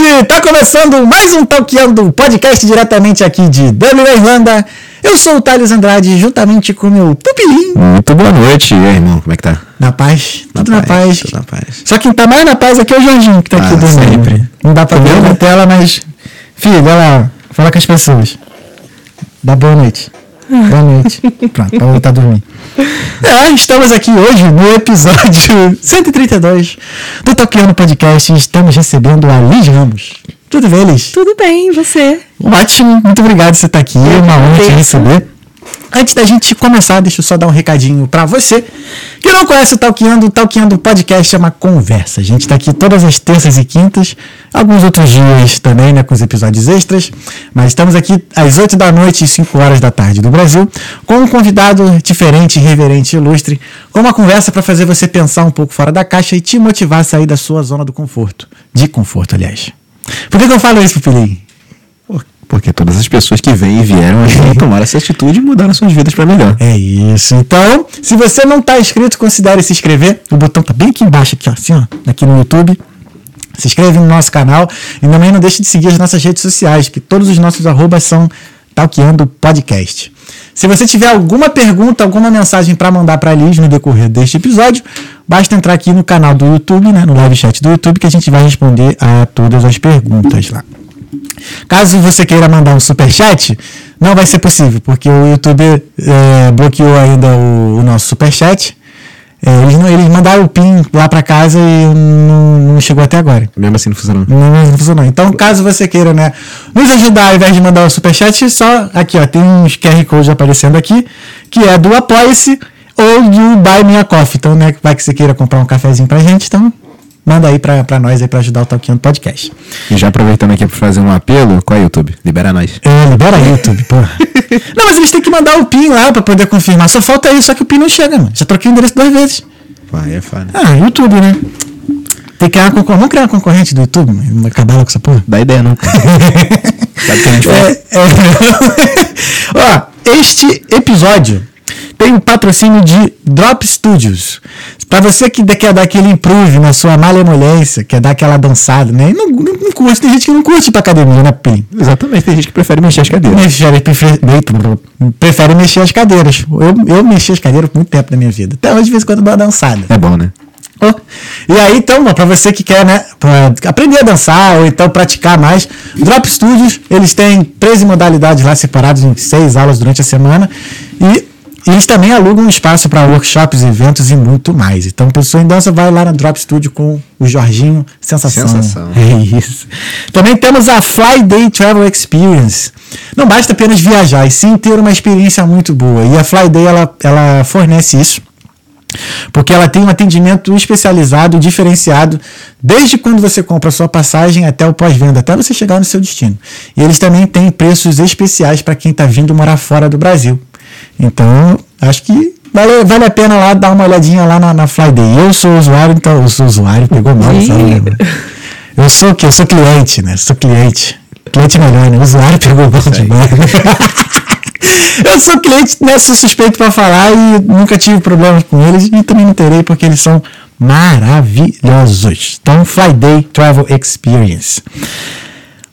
noite! Tá começando mais um Talkando, podcast diretamente aqui de Dublin, Irlanda. Eu sou o Thales Andrade, juntamente com o meu pupilinho. Muito boa noite, e aí, irmão, como é que tá? Na paz, tudo na paz. Tudo na paz. Só quem tá mais na paz aqui é o Jorginho, que tá aqui Ah, dormindo. sempre. Não dá pra ver na tela, mas... Filho, vai lá, fala com as pessoas. Dá boa noite. Boa noite. Pronto, pra voltar a dormir. É, estamos aqui hoje no episódio 132 do Toquiano Podcast estamos recebendo a Liz Ramos. Tudo bem, Liz? Tudo bem, e você? Ótimo, muito obrigado por você estar aqui. É uma honra te receber. Antes da gente começar, deixa eu só dar um recadinho pra você que não conhece o Talqueando. O Talqueando Podcast é uma conversa. A gente tá aqui todas as terças e quintas, alguns outros dias também, né, com os episódios extras. Mas estamos aqui às 8 da noite e 5 horas da tarde do Brasil, com um convidado diferente, irreverente e ilustre, com uma conversa para fazer você pensar um pouco fora da caixa e te motivar a sair da sua zona do conforto. De conforto, aliás. Por que, que eu falo isso, Pupilinho? Por- Porque todas as pessoas que vêm e vieram tomaram essa atitude e mudaram suas vidas pra melhor. É isso. Então, se você não está inscrito, considere se inscrever. O botão tá bem aqui embaixo, aqui, ó, assim, ó, aqui no YouTube. Se inscreve no nosso canal e também não deixe de seguir as nossas redes sociais, que todos os nossos arrobas são Talqueando Podcast. Se você tiver alguma pergunta, alguma mensagem para mandar para a Liz no decorrer deste episódio, basta entrar aqui no canal do YouTube, né, no live chat do YouTube, que a gente vai responder a todas as perguntas lá. Caso você queira mandar um superchat, não vai ser possível, porque o YouTube é, bloqueou ainda o, o nosso superchat. É, eles, não- eles mandaram o PIN lá para casa e não, não chegou até agora. Mesmo assim não funcionou. Não, não funcionou. Então, caso você queira né, nos ajudar ao invés de mandar o superchat, só aqui, ó, tem uns QR Code aparecendo aqui, que é do Apoia-se ou do Buy Me a Coffee. Então, né, vai que você queira comprar um cafezinho pra gente, então manda aí pra, pra nós aí pra ajudar o Talkando Podcast. E já aproveitando aqui pra fazer um apelo, qual é o YouTube? Libera nós. É, libera aí, YouTube, porra. Não, mas eles têm que mandar o PIN lá pra poder confirmar. Só falta isso, só que o PIN não chega, mano. Já troquei o endereço duas vezes. Vai, é foda. Ah, YouTube, né? Tem que criar uma concorrente. Vamos criar uma concorrente do YouTube, mano. Acabar com essa porra. Dá ideia não. Sabe o que a gente faz? É, é. Ó, este episódio tem o patrocínio de Drop Studios. Pra você que quer dar aquele improve na sua malemolência, quer dar aquela dançada, né? Não, não, não curte, tem gente que não curte ir pra academia, né, Pim? Exatamente, tem gente que prefere mexer as cadeiras. Prefere, prefere, prefere mexer as cadeiras. Eu, eu mexi as cadeiras por muito tempo da minha vida. Até hoje, de vez em quando, dou uma dançada. É bom, né? E aí, então, para você que quer, né, aprender a dançar ou então praticar mais, Drop Studios, eles têm 13 modalidades lá separadas em seis aulas durante a semana e eles também alugam um espaço para workshops, eventos e muito mais. Então, pessoa em dança vai lá na Drop Studio com o Jorginho, sensação. Sensação. É isso. Também temos a Fly Day Travel Experience. Não basta apenas viajar, e sim ter uma experiência muito boa. E a Fly Day ela, ela fornece isso porque ela tem um atendimento especializado, diferenciado, desde quando você compra a sua passagem até o pós-venda, até você chegar no seu destino. E eles também têm preços especiais para quem está vindo morar fora do Brasil. Então, acho que vale, vale a pena lá dar uma olhadinha lá na, na Flyday. Eu sou usuário, então eu sou usuário, pegou mal, sabe? Eu sou o quê? Eu sou cliente, né? Sou cliente. Cliente melhor, né? Usuário pegou mal demais. Eu sou cliente, né? Sou suspeito pra falar e nunca tive problemas com eles e também não terei porque eles são maravilhosos. Então, Flyday Travel Experience.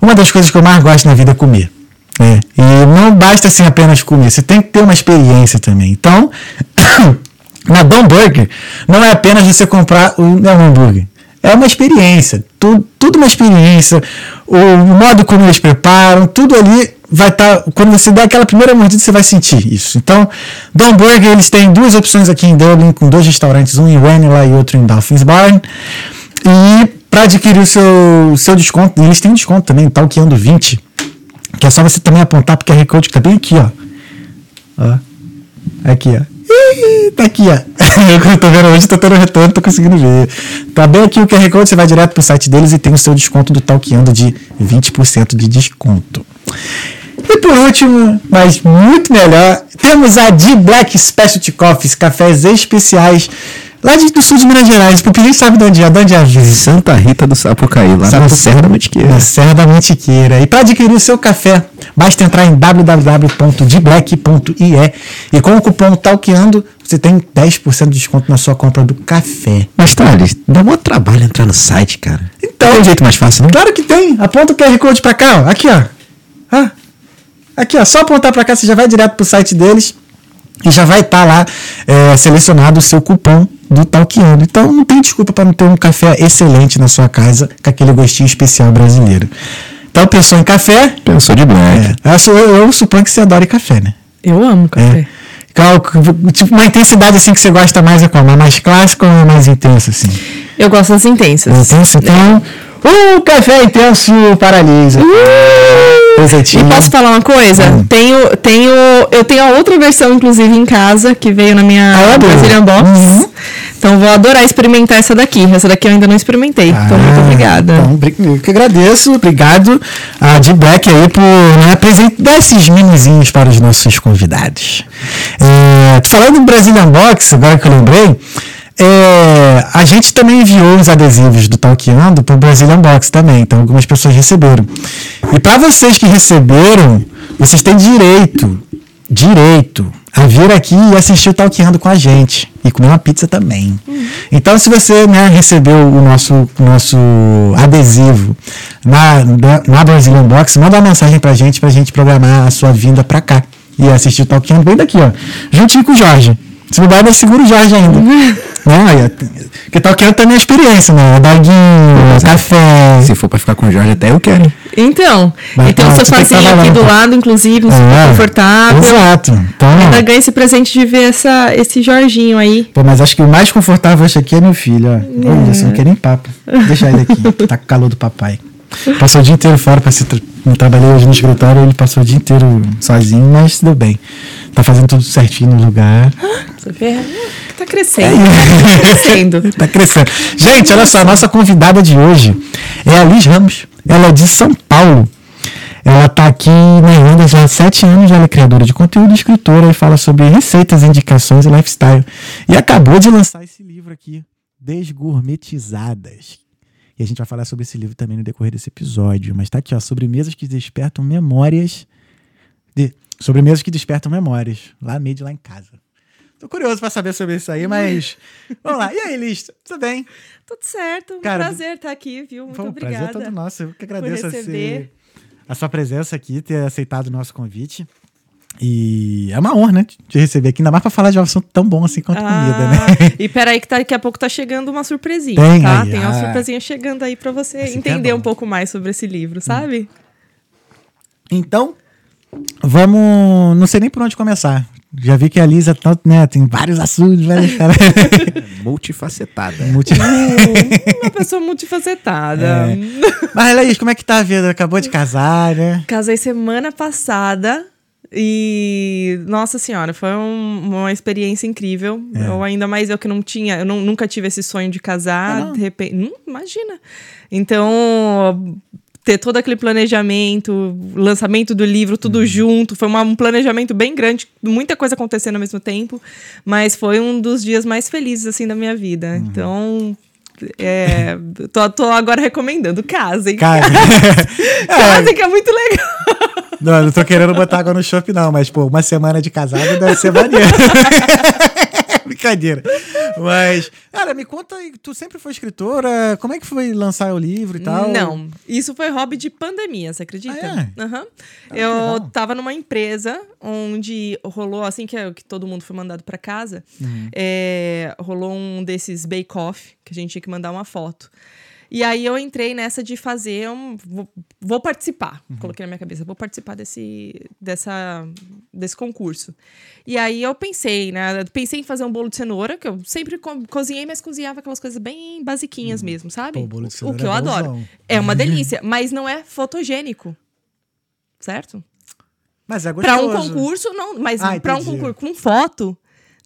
Uma das coisas que eu mais gosto na vida é comer. Né? E não basta assim apenas comer, você tem que ter uma experiência também. Então, na Dom Burger, não é apenas você comprar o, né, um hambúrguer. É uma experiência, tudo, tudo uma experiência, o modo como eles preparam, tudo ali vai estar. quando você der aquela primeira mordida, você vai sentir isso. Então, Dom Burger, eles têm duas opções aqui em Dublin, com dois restaurantes, um em Ranelagh e outro em Dolphins Barn. E para adquirir o seu, seu desconto, eles têm um desconto também, Talqueando 20, que é só você também apontar pro QR Code que tá bem aqui, ó. Ó. Aqui, ó. Ih, tá aqui, ó. Eu tô vendo hoje, tô tendo retorno, tô conseguindo ver. Tá bem aqui o QR Code, você vai direto pro site deles e tem o seu desconto do Talqueando de 20% de desconto. E por último, mas muito melhor, temos a D Black Specialty Coffees, cafés especiais lá de, do sul de Minas Gerais. O Pupilinho sabe de onde é, de onde é. Santa Rita do Sapucaí, lá Sabe na Serra da Mantiqueira. Na Serra da Mantiqueira. E para adquirir o seu café, basta entrar em www.dblack.ie e com o cupom TALKEANDO você tem 10% de desconto na sua compra do café. Mas, Thales, dá mó trabalho entrar no site, cara. Então- Tem um jeito mais fácil, não? Claro que tem. Aponta o QR Code pra cá, ó. Aqui, ó. Ah. Aqui, ó. Só apontar pra cá, você já vai direto pro site deles e já vai estar lá é, selecionado o seu cupom do Talkiano. Então não tem desculpa para não ter um café excelente na sua casa com aquele gostinho especial brasileiro. Então, pensou em café? Pensou de black. É, eu, sou- eu- eu suponho que você adore café, né? Eu amo café. É. Qual, tipo, uma intensidade assim que você gosta mais é como? É mais clássico ou é mais intenso assim? Eu gosto das intensas. Intenso, então. O café intenso paralisa. Preseitinho. E posso falar uma coisa? Hum. Tenho, tenho, eu tenho a outra versão, inclusive, em casa, que veio na minha Ah. Brazilian Box. Uhum. Então vou adorar experimentar essa daqui. Essa daqui eu ainda não experimentei. então, muito Ah, obrigada. Então, eu que agradeço. Obrigado a de Black aí por né, apresentar esses minizinhos para os nossos convidados. É, falando em Brazilian Box, agora que eu lembrei, é, a gente também enviou os adesivos do Talkando para o Brazilian Box também. Então, algumas pessoas receberam. E para vocês que receberam, vocês têm direito, direito a vir aqui e assistir o Talkando com a gente. E comer uma pizza também. Então, se você né, recebeu o nosso, nosso adesivo na, na, na Brazilian Box, manda uma mensagem pra gente, pra gente programar a sua vinda pra cá. E assistir o Talkando bem daqui, ó. Juntinho com o Jorge. Se mudar, ainda segura o Jorge ainda. né? Olha, Porque Talkando também é experiência, né? Doguinho, café. Se for pra ficar com o Jorge, até eu quero. Então, Mas e tem um tá, você que trabalhar aqui do pouco. lado, inclusive, um super É, confortável. Exato. Então, Ainda ganha esse presente de ver essa, esse Jorginho aí. Pô, mas acho que o mais confortável esse aqui é meu filho, ó. Olha, você não quer nem papo. Deixa ele aqui, tá com o calor do papai. Passou o dia inteiro fora pra se tra não trabalhei hoje no escritório, ele passou o dia inteiro sozinho, mas deu bem. Tá fazendo tudo certinho no lugar. Você vê? Tá crescendo. Tá crescendo. Tá crescendo. Gente, olha só, a nossa convidada de hoje é a Liz Ramos. Ela é de São Paulo. Ela tá aqui na Irlanda já há sete anos, ela é criadora de conteúdo, escritora e fala sobre receitas, indicações e lifestyle. E acabou de lançar esse livro aqui, Desgourmetizadas. E a gente vai falar sobre esse livro também no decorrer desse episódio. Mas tá aqui, ó, sobremesas que despertam memórias. De, sobremesas que despertam memórias. Lá made lá em casa. Tô curioso pra saber sobre isso aí, mas. Vamos lá. E aí, Liz? Tudo bem? Tudo certo. Um Cara, prazer estar aqui, viu? Muito um obrigada. prazer todo nosso. Eu que agradeço a, ser- a sua presença aqui, ter aceitado o nosso convite. E é uma honra, né? Te receber aqui, ainda mais pra falar de um assunto tão bom assim quanto comida, né? Ah, E peraí que tá- daqui a pouco tá chegando uma surpresinha, Tem tá? aí, Tem uma ah. surpresinha chegando aí pra você é entender. Hum. um pouco mais sobre esse livro, sabe? Então, vamos. Não sei nem por onde começar. Já vi que a Lisa tá, né, tem vários assuntos, várias caras. Multifacetada. Multi- Uma pessoa multifacetada. É. Mas, Laís, como é que tá a vida? Acabou de casar, né? Casei semana passada e nossa senhora, foi um- uma experiência incrível. É. Eu ainda mais eu que não tinha, eu não- nunca tive esse sonho de casar, Ah, de repente, Hum, imagina. Então, ter todo aquele planejamento, lançamento do livro, tudo junto, foi uma- um planejamento bem grande, muita coisa acontecendo ao mesmo tempo, mas foi um dos dias mais felizes assim da minha vida. Então, é, tô, tô agora recomendando, casem. Cara. Casem que é muito legal. Não, não tô querendo botar água no chopp, não, mas, pô, uma semana de casado deve ser maneiro. Brincadeira. Mas, cara, me conta tu sempre foi escritora, como é que foi lançar o livro e tal? Não, isso foi hobby de pandemia, você acredita? Ah, é? Aham. Ah, eu tava numa empresa onde rolou, assim que, que todo mundo foi mandado pra casa, Uhum. é, rolou um desses bake-off que a gente tinha que mandar uma foto. E aí eu entrei nessa de fazer um. Vou, vou participar. Uhum. Coloquei na minha cabeça, vou participar desse, dessa, desse concurso. E aí eu pensei, né? Pensei em fazer um bolo de cenoura, que eu sempre co- cozinhei, mas cozinhava aquelas coisas bem basiquinhas mesmo, sabe? Uhum. Pô, bolo de o cenoura que eu é adoro. bonzão. É uma delícia, mas não é fotogênico. Certo? Mas é Para gostoso. um concurso, não. Mas Ah, para um concurso com foto,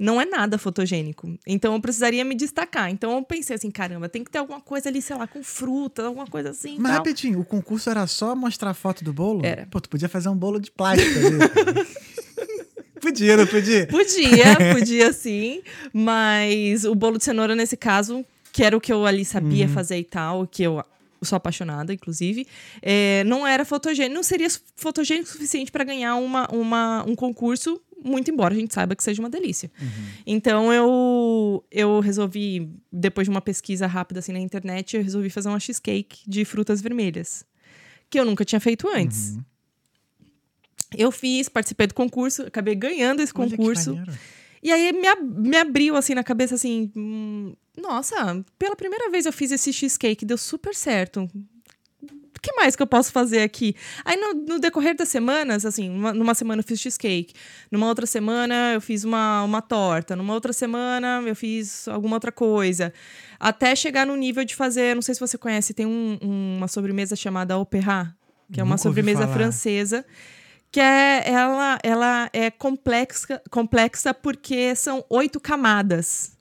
não é nada fotogênico. Então eu precisaria me destacar. Então eu pensei assim, caramba, tem que ter alguma coisa ali, sei lá, com fruta, alguma coisa assim. Mas tal. rapidinho, o concurso era só mostrar foto do bolo? Era. Pô, tu podia fazer um bolo de plástico podia, não podia? Podia, podia sim, mas o bolo de cenoura nesse caso, que era o que eu ali sabia Uhum. fazer e tal, que eu sou apaixonada, inclusive, é, não era fotogênico, não seria fotogênico o suficiente para ganhar uma, uma, um concurso, muito embora a gente saiba que seja uma delícia. Uhum. Então eu, eu resolvi, depois de uma pesquisa rápida assim na internet, eu resolvi fazer uma cheesecake de frutas vermelhas, que eu nunca tinha feito antes. Uhum. Eu fiz, participei do concurso, acabei ganhando esse Olha concurso. E aí me, ab- me abriu assim na cabeça assim, hum, nossa, pela primeira vez eu fiz esse cheesecake, deu super certo. O que mais que eu posso fazer aqui? Aí no, no decorrer das semanas, assim, uma- numa semana eu fiz cheesecake, numa outra semana eu fiz uma, uma torta, numa outra semana eu fiz alguma outra coisa. Até chegar no nível de fazer, não sei se você conhece, tem um- uma sobremesa chamada Opéra, que é uma Nunca sobremesa francesa que é, ela, ela é complexa, complexa porque são oito camadas.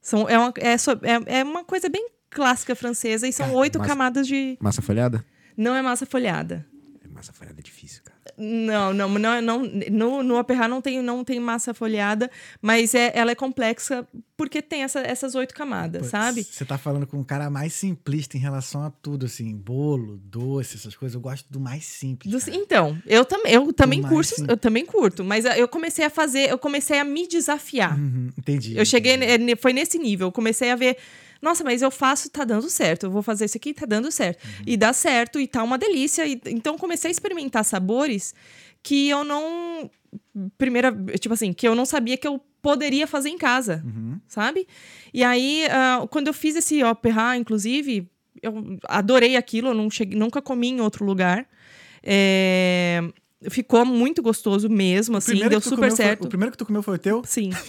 São, é, uma, é, so- é, é uma coisa bem clássica francesa e são oito mas- camadas de. Massa folhada? Não é massa folhada. Massa folhada é difícil, cara. Não, não, não, não no, no Opéra não tem, não tem massa folhada, mas é, ela é complexa porque tem essa- essas oito camadas, Pô, sabe? Você tá falando com um cara mais simplista em relação a tudo, assim, bolo, doce, essas coisas. Eu gosto do mais simples. Do- então, eu também, eu também curso, sim. eu também curto, mas eu comecei a fazer, eu comecei a me desafiar. Uhum, entendi. Eu cheguei, entendi. foi nesse nível. Eu comecei a ver, nossa, mas eu faço, tá dando certo. Eu vou fazer isso aqui, tá dando certo. E dá certo, e tá uma delícia. E- então, comecei a experimentar sabores que eu não. Primeira, tipo assim, que eu não sabia que eu poderia fazer em casa, Uhum. sabe? E aí, ah, quando eu fiz esse opera, inclusive, eu adorei aquilo, eu não cheguei, nunca comi em outro lugar. É, ficou muito gostoso mesmo, assim, deu super comeu foi- certo. o primeiro que tu comeu foi o teu? Sim.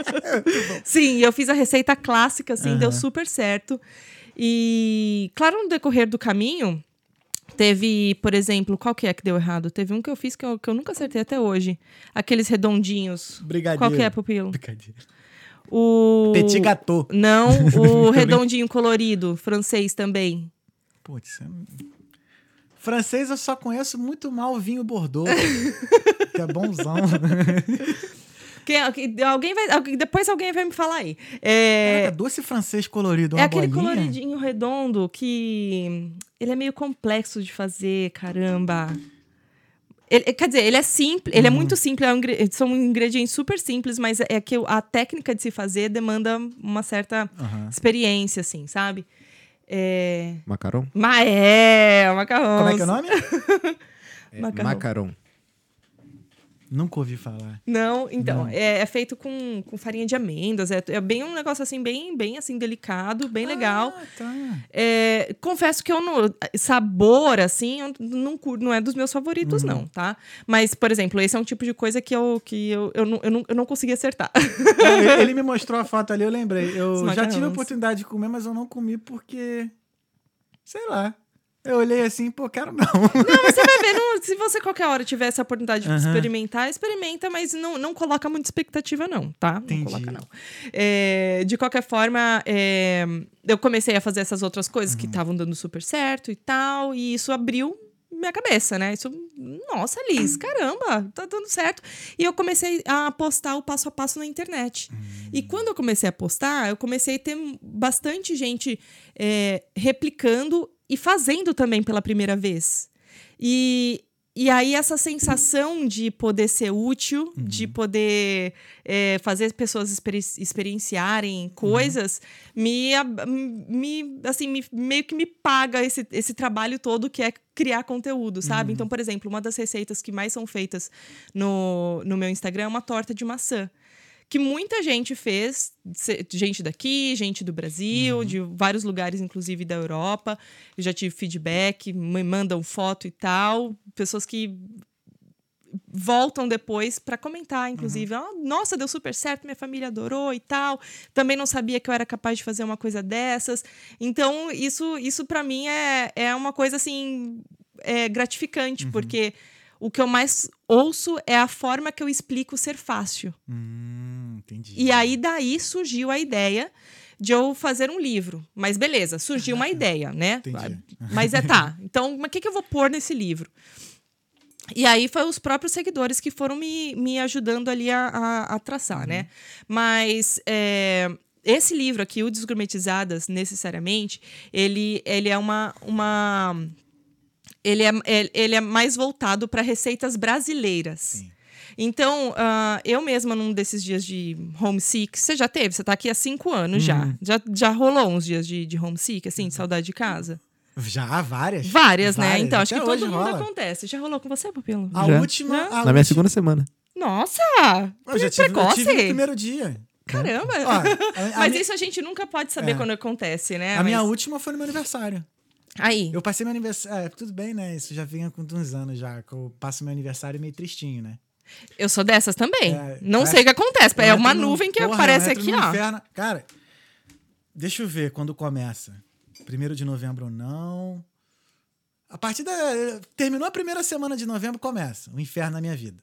Sim, eu fiz a receita clássica, assim, deu Aham. super certo. E, claro, no decorrer do caminho, teve, por exemplo, qual que é que deu errado? Teve um que eu fiz que eu, que eu nunca acertei até hoje. Aqueles redondinhos. Brigadeiro. Qual que é, Pupilo? Brigadeiro. O... Petit gâteau. Não, o redondinho colorido, francês também. Putz, é... francês eu só conheço muito mal o vinho Bordeaux. que é bonzão. Quem, que- alguém vai, depois alguém vai me falar aí. É, Caraca, doce francês colorido, É aquele bolinha. coloridinho redondo que ele é meio complexo de fazer, caramba. Ele- quer dizer, ele é simples, ele é muito simples, é um são ingredientes super simples, mas é que o- a técnica de se fazer demanda uma certa Aham. experiência, assim, sabe? É... Macaron? Mas é, macarrão. Como é que é o nome? É, Macarrão. Macaron. Nunca ouvi falar. Não, então, Não. É, é feito com, com farinha de amêndoas, é, é bem um negócio assim, bem, bem assim, delicado, bem legal. Ah, tá. É, confesso que eu não. Sabor, assim, eu não, não é dos meus favoritos, não, tá? Mas, por exemplo, esse é um tipo de coisa que eu, que eu, eu, não, eu, não, eu não consegui acertar. Não, ele- me mostrou a foto ali, eu lembrei. Eu já tive a oportunidade de comer, mas eu não comi porque. Sei lá. Eu olhei assim, pô, quero não. Não, você vai ver, não- se você qualquer hora tiver essa oportunidade de Aham. experimentar, experimenta, mas não, não coloca muita expectativa, não, tá? Entendi. Não coloca, não. É, de qualquer forma, é, eu comecei a fazer essas outras coisas Uhum. que estavam dando super certo e tal, e isso abriu minha cabeça, né? Isso, nossa, Liz, caramba, tá dando certo. E eu comecei a postar o passo a passo na internet. E quando eu comecei a postar, eu comecei a ter bastante gente é, replicando e fazendo também pela primeira vez. E, e aí, essa sensação de poder ser útil, de poder é, fazer as pessoas experi- experienciarem coisas, me, ab- me, assim, me- meio que me paga esse, esse trabalho todo que é criar conteúdo, sabe? Então, por exemplo, uma das receitas que mais são feitas no, no meu Instagram é uma torta de maçã que muita gente fez, gente daqui, gente do Brasil, de vários lugares, inclusive da Europa. Eu já tive feedback, me mandam foto e tal, pessoas que voltam depois para comentar, inclusive, "Ah, nossa, deu super certo, minha família adorou e tal. Também não sabia que eu era capaz de fazer uma coisa dessas. Então, isso isso para mim é, é uma coisa assim é gratificante, porque o que eu mais ouço é a forma que eu explico ser fácil. Hum, entendi. E aí daí surgiu a ideia de eu fazer um livro. Mas beleza, surgiu uma ideia, né? Entendi. Mas é tá. Então, mas o que, que eu vou pôr nesse livro? E aí foi os próprios seguidores que foram me, me ajudando ali a, a, a traçar, né? Mas é, esse livro aqui, o Desgourmetizadas, necessariamente, ele, ele é uma... uma ele, é, ele- ele é mais voltado para receitas brasileiras. Então, ah, eu mesma, num desses dias de homesick, você já teve? Você tá aqui há cinco anos já. já. Já rolou uns dias de, de homesick, assim, de saudade de casa? Já, várias. Várias, né? Então, acho que todo mundo rola. acontece. Já rolou com você, Papilo? A Já. última. Já? a Na minha segunda semana. Nossa! Eu já tive, eu precoce! tive no primeiro dia. Caramba! Ó, a- a Mas minha- isso a gente nunca pode saber É. quando acontece, né? A minha Mas- última foi no meu aniversário. Aí. Eu passei meu aniversário. É, tudo bem, né? Isso já vinha com uns anos já. Que eu passo meu aniversário meio tristinho, né? Eu sou dessas também. É, não eu sei o que acontece. É uma no- nuvem que porra, aparece aqui, ó. inferno. Cara, deixa eu ver quando começa. Primeiro de novembro ou não. A partir da. Terminou a primeira semana de novembro, começa o inferno na minha vida.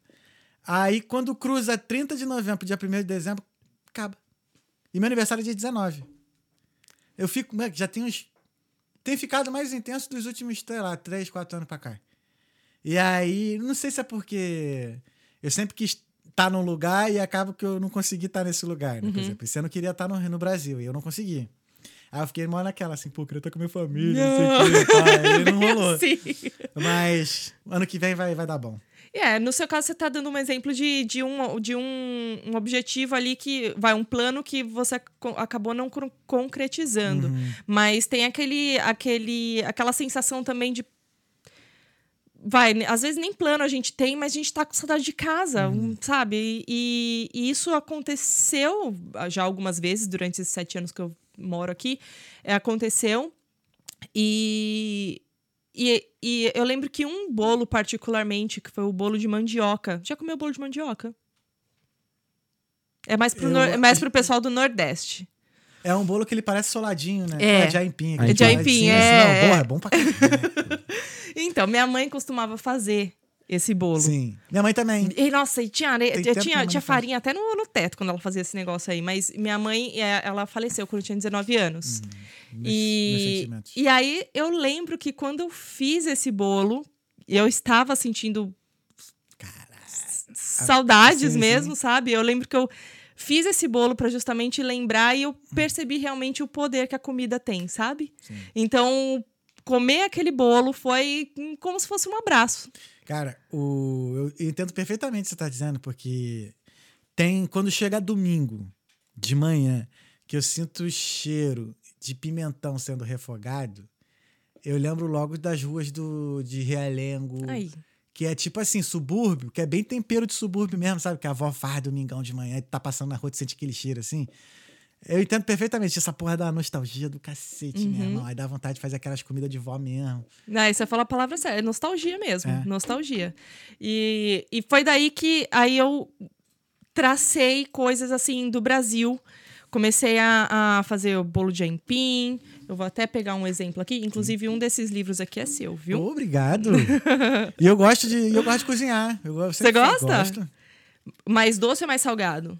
Aí, quando cruza 30 de novembro, dia 1 de dezembro, acaba. E meu aniversário é dia 19. Eu fico. Já tem uns. Tem ficado mais intenso dos últimos, sei lá, 3, 4 anos pra cá. E aí, não sei se é porque eu sempre quis estar num lugar e acaba que eu não consegui estar nesse lugar. Né? Por exemplo, esse ano queria estar no, no Brasil e eu não consegui. Aí eu fiquei mó naquela, assim, pô, eu queria estar com minha família, não sei o quê, pá, e não rolou. Sim. Mas ano que vem vai, vai dar bom. É, no seu caso, você está dando um exemplo de, de, um, de um, um objetivo ali que. Vai, um plano que você acabou não concretizando. Uhum. Mas tem aquele, aquele, aquela sensação também de. Vai, ne- às vezes nem plano a gente tem, mas a gente tá com saudade de casa, Uhum. um, sabe? E, e isso aconteceu já algumas vezes durante esses sete anos que eu moro aqui. É, aconteceu. E, e, e eu lembro que um bolo, particularmente, que foi o bolo de mandioca. Já comeu bolo de mandioca? É mais pro, Eu- nor- é mais pro pessoal do Nordeste. É um bolo que ele parece soladinho, né? É. de aipim. É de aipim, é. Não, porra, é bom pra caralho. né? Então, minha mãe costumava fazer esse bolo. Sim. Minha mãe também. E, nossa, e tinha, areia- Tem tinha, tinha, farinha até no, no teto quando ela fazia esse negócio aí. Mas minha mãe, é, ela faleceu quando eu tinha 19 anos. Meus- meus E, sentimentos. e aí eu lembro que quando eu fiz esse bolo, eu estava sentindo saudades sim, sim. mesmo, sabe? Eu lembro que eu fiz esse bolo para justamente lembrar e eu percebi realmente o poder que a comida tem, sabe? Sim. Então, comer aquele bolo foi como se fosse um abraço. Cara, o, eu, eu entendo perfeitamente o que você está dizendo, porque tem. Quando chega domingo de manhã, que eu sinto o cheiro de pimentão sendo refogado, eu lembro logo das ruas do, de Realengo. Aí. Que é tipo assim, subúrbio, que é bem tempero de subúrbio mesmo, sabe? Que a avó faz domingão de manhã e tá passando na rua e sente aquele cheiro assim. Eu entendo perfeitamente essa porra da nostalgia do cacete, meu irmão. Aí dá vontade de fazer aquelas comidas de vó mesmo. Não, você falou a palavra certa, é nostalgia mesmo, É. nostalgia. E, e foi daí que aí eu tracei coisas assim do Brasil. Comecei a, a fazer o bolo de aipim. Eu vou até pegar um exemplo aqui. Inclusive, um desses livros aqui é seu, viu? Obrigado. e eu gosto de, eu gosto de cozinhar. Eu Você gosta? Gosto. Mais doce ou mais salgado?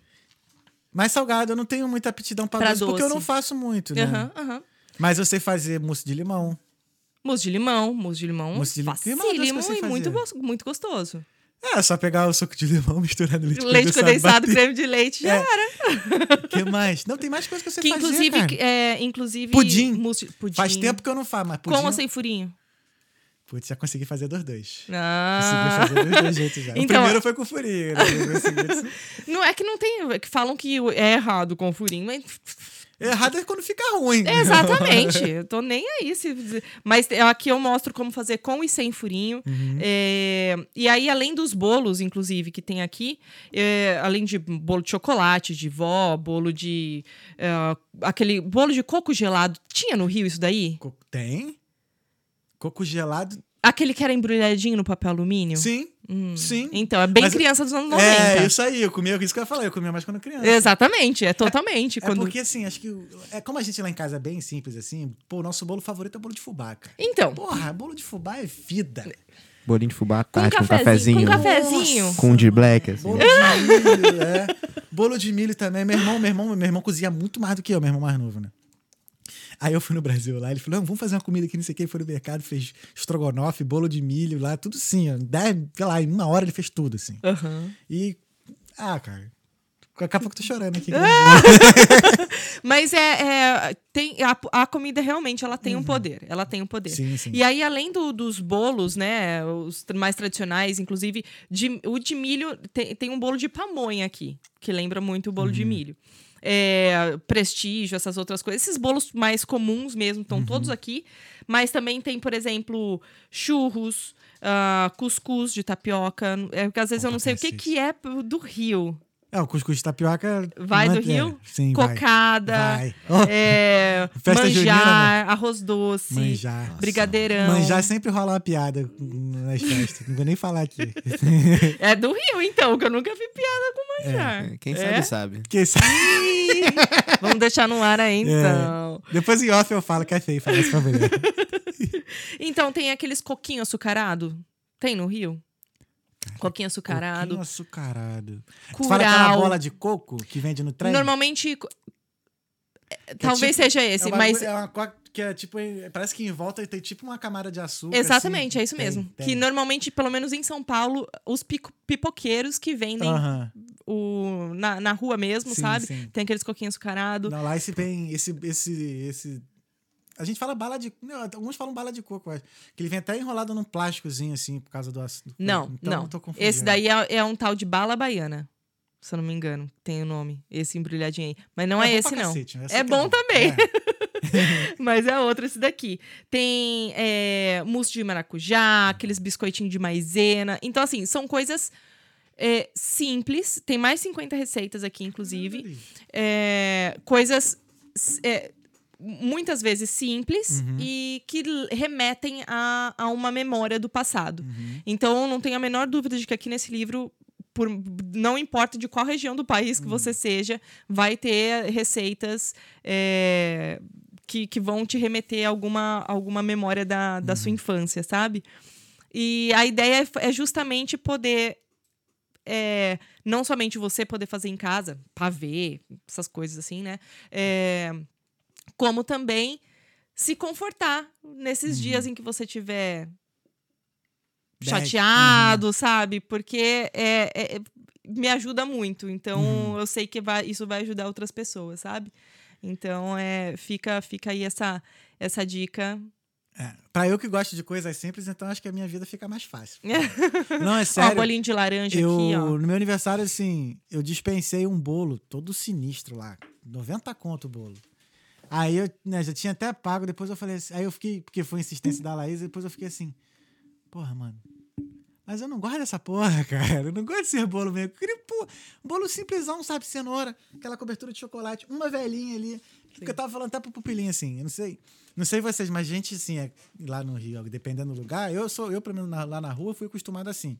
Mais salgado, eu não tenho muita aptidão pra, Pra doce, porque eu doce. não faço muito, né? Aham, aham. Mas eu sei fazer mousse de limão. Mousse de limão, mousse de limão. Mousse de limão. Doce Facílimo e muito, muito gostoso. É, só pegar o suco de limão, misturar no leite, Leite condensado, bater. creme de leite, já É. era. que mais? Não, tem mais coisa que eu sei Que fazer, inclusive, cara. é, inclusive Pudim. pudim. Faz tempo que eu não faço, mas pudim... Com ou sem furinho? Putz, já consegui fazer dos dois. Consegui Ah. fazer dos dois jeitos já. Então- o primeiro foi com furinho, né? O Não é que não tem. é que falam que é errado com furinho, mas. Errado é quando fica ruim. Exatamente. eu tô nem aí. Se... Mas aqui eu mostro como fazer com e sem furinho. Uhum. É, E aí, além dos bolos, inclusive, que tem aqui, é, além de bolo de chocolate, de vó, bolo de. é, aquele bolo de coco gelado. Tinha no Rio isso daí? Tem? Coco gelado? Aquele que era embrulhadinho no papel alumínio? Sim. Sim. Então, é bem Mas- criança dos anos 90. É, isso aí. Eu comia, isso que eu ia falar. Eu comia mais quando criança. Exatamente, é totalmente. É quando... porque, assim, acho que. É como a gente lá em casa é bem simples, assim. Pô, o nosso bolo favorito é bolo de fubá, cara. Então, Porra, bolo de fubá é vida. Bolinho de fubá, Com tarde, com cafezinho. cafezinho. Com cafezinho. Nossa, Com de black, assim. Bolo de milho, é. Bolo de milho também. Meu irmão, meu irmão, meu irmão cozinha muito mais do que eu, meu irmão mais novo, né? Aí eu fui no Brasil lá, ele falou: não, vamos fazer uma comida aqui, não sei o que. Ele foi no mercado, fez estrogonofe, bolo de milho lá, tudo assim, ó. Dez, sei lá, em uma hora ele fez tudo, assim. Aham. E. Ah, cara. Daqui a pouco eu tô chorando aqui. Mas é, é, tem a, a comida realmente ela tem um poder, ela tem um poder. Uhum. Sim, sim. E aí além do- dos bolos, né, os mais tradicionais, inclusive de- o de milho tem, tem um bolo de pamonha aqui que lembra muito o bolo Uhum. de milho. É, prestígio, essas outras coisas. Esses bolos mais comuns mesmo Uhum. estão todos aqui. Mas também tem, por exemplo, churros, ah, cuscuz de tapioca. É, porque às vezes eu não sei o que, que é do Rio. É, o cuscuz de tapioca. Vai do mantém- Rio? Sim, vai. Cocada. Vai. Oh. É, Festa manjar, junina, arroz doce, Manjar. brigadeirão. Manjar sempre rola uma piada nas festas. Não vou nem falar aqui. É do Rio, então, que eu nunca vi piada com manjar. Quem É? sabe, sabe. Porque esse- Vamos deixar no ar aí, então. Depois em off eu falo que é feio falar isso pra mulher. Então, tem aqueles coquinho açucarado? Tem no Rio? Coquinho açucarado. Coquinho açucarado. Tu fala aquela bola de coco que vende no trem? Normalmente. co- é, Talvez tipo- seja É esse, um mas. bagulho- É uma coca que é tipo. Parece que em volta tem tipo uma camada de açúcar. Exatamente, assim. é isso Tem, mesmo. tem. Que normalmente, pelo menos em São Paulo, os pipoqueiros que vendem Aham. o, na, na rua mesmo, Sim, sabe? sim. Tem aqueles coquinhos açucarados. Não, lá esse vem. Esse, esse, esse. A gente fala bala de. Não, alguns falam bala de coco, acho. Que ele vem até enrolado num plásticozinho, assim, por causa do açúcar. Não, Então, não. Esse daí é, é um tal de bala baiana. Se eu não me engano, tem o nome. Esse embrulhadinho aí. Mas não é, bom esse, não. cacete, esse é aqui bom também. É. Mas é outro esse daqui. Tem é, mousse de maracujá, aqueles biscoitinhos de maisena. Então, assim, são coisas é, simples. Tem mais 50 receitas aqui, inclusive. É, coisas é, muitas vezes simples Uhum. e que remetem a, a uma memória do passado. Uhum. Então, não tenho a menor dúvida de que aqui nesse livro, por, não importa de qual região do país que Uhum. você seja, vai ter receitas é, que, que vão te remeter a alguma, alguma memória da, da Uhum. sua infância, sabe? E a ideia é- é justamente poder. é, não somente você poder fazer em casa, pavê, essas coisas assim, né? Como também se confortar nesses Uhum. dias em que você tiver chateado, sabe? Porque é, é- é- me ajuda muito. Então, Uhum. eu sei que vai- isso vai ajudar outras pessoas, sabe? Então, é, fica, fica aí essa, essa dica. É, pra eu que gosto de coisas simples, então acho que a minha vida fica mais fácil. Não, é Ó, sério. bolinho de laranja eu, aqui, ó. No meu aniversário, assim, eu dispensei um bolo todo sinistro lá. 90 conto o bolo. Aí eu né, já tinha até pago, depois eu falei assim. Aí eu fiquei, porque foi insistência da Laís, depois eu fiquei assim. Porra, mano. Mas eu não gosto dessa porra, cara. Eu não gosto de ser bolo mesmo. Eu queria, pô, um bolo simplesão, sabe? Cenoura, aquela cobertura de chocolate, uma velhinha ali. Porque eu tava falando até pro pupilinho, assim, eu não sei. Não sei vocês, mas gente, assim, é, lá no Rio, dependendo do lugar, eu sou, eu, pelo menos na- lá na rua, fui acostumado assim.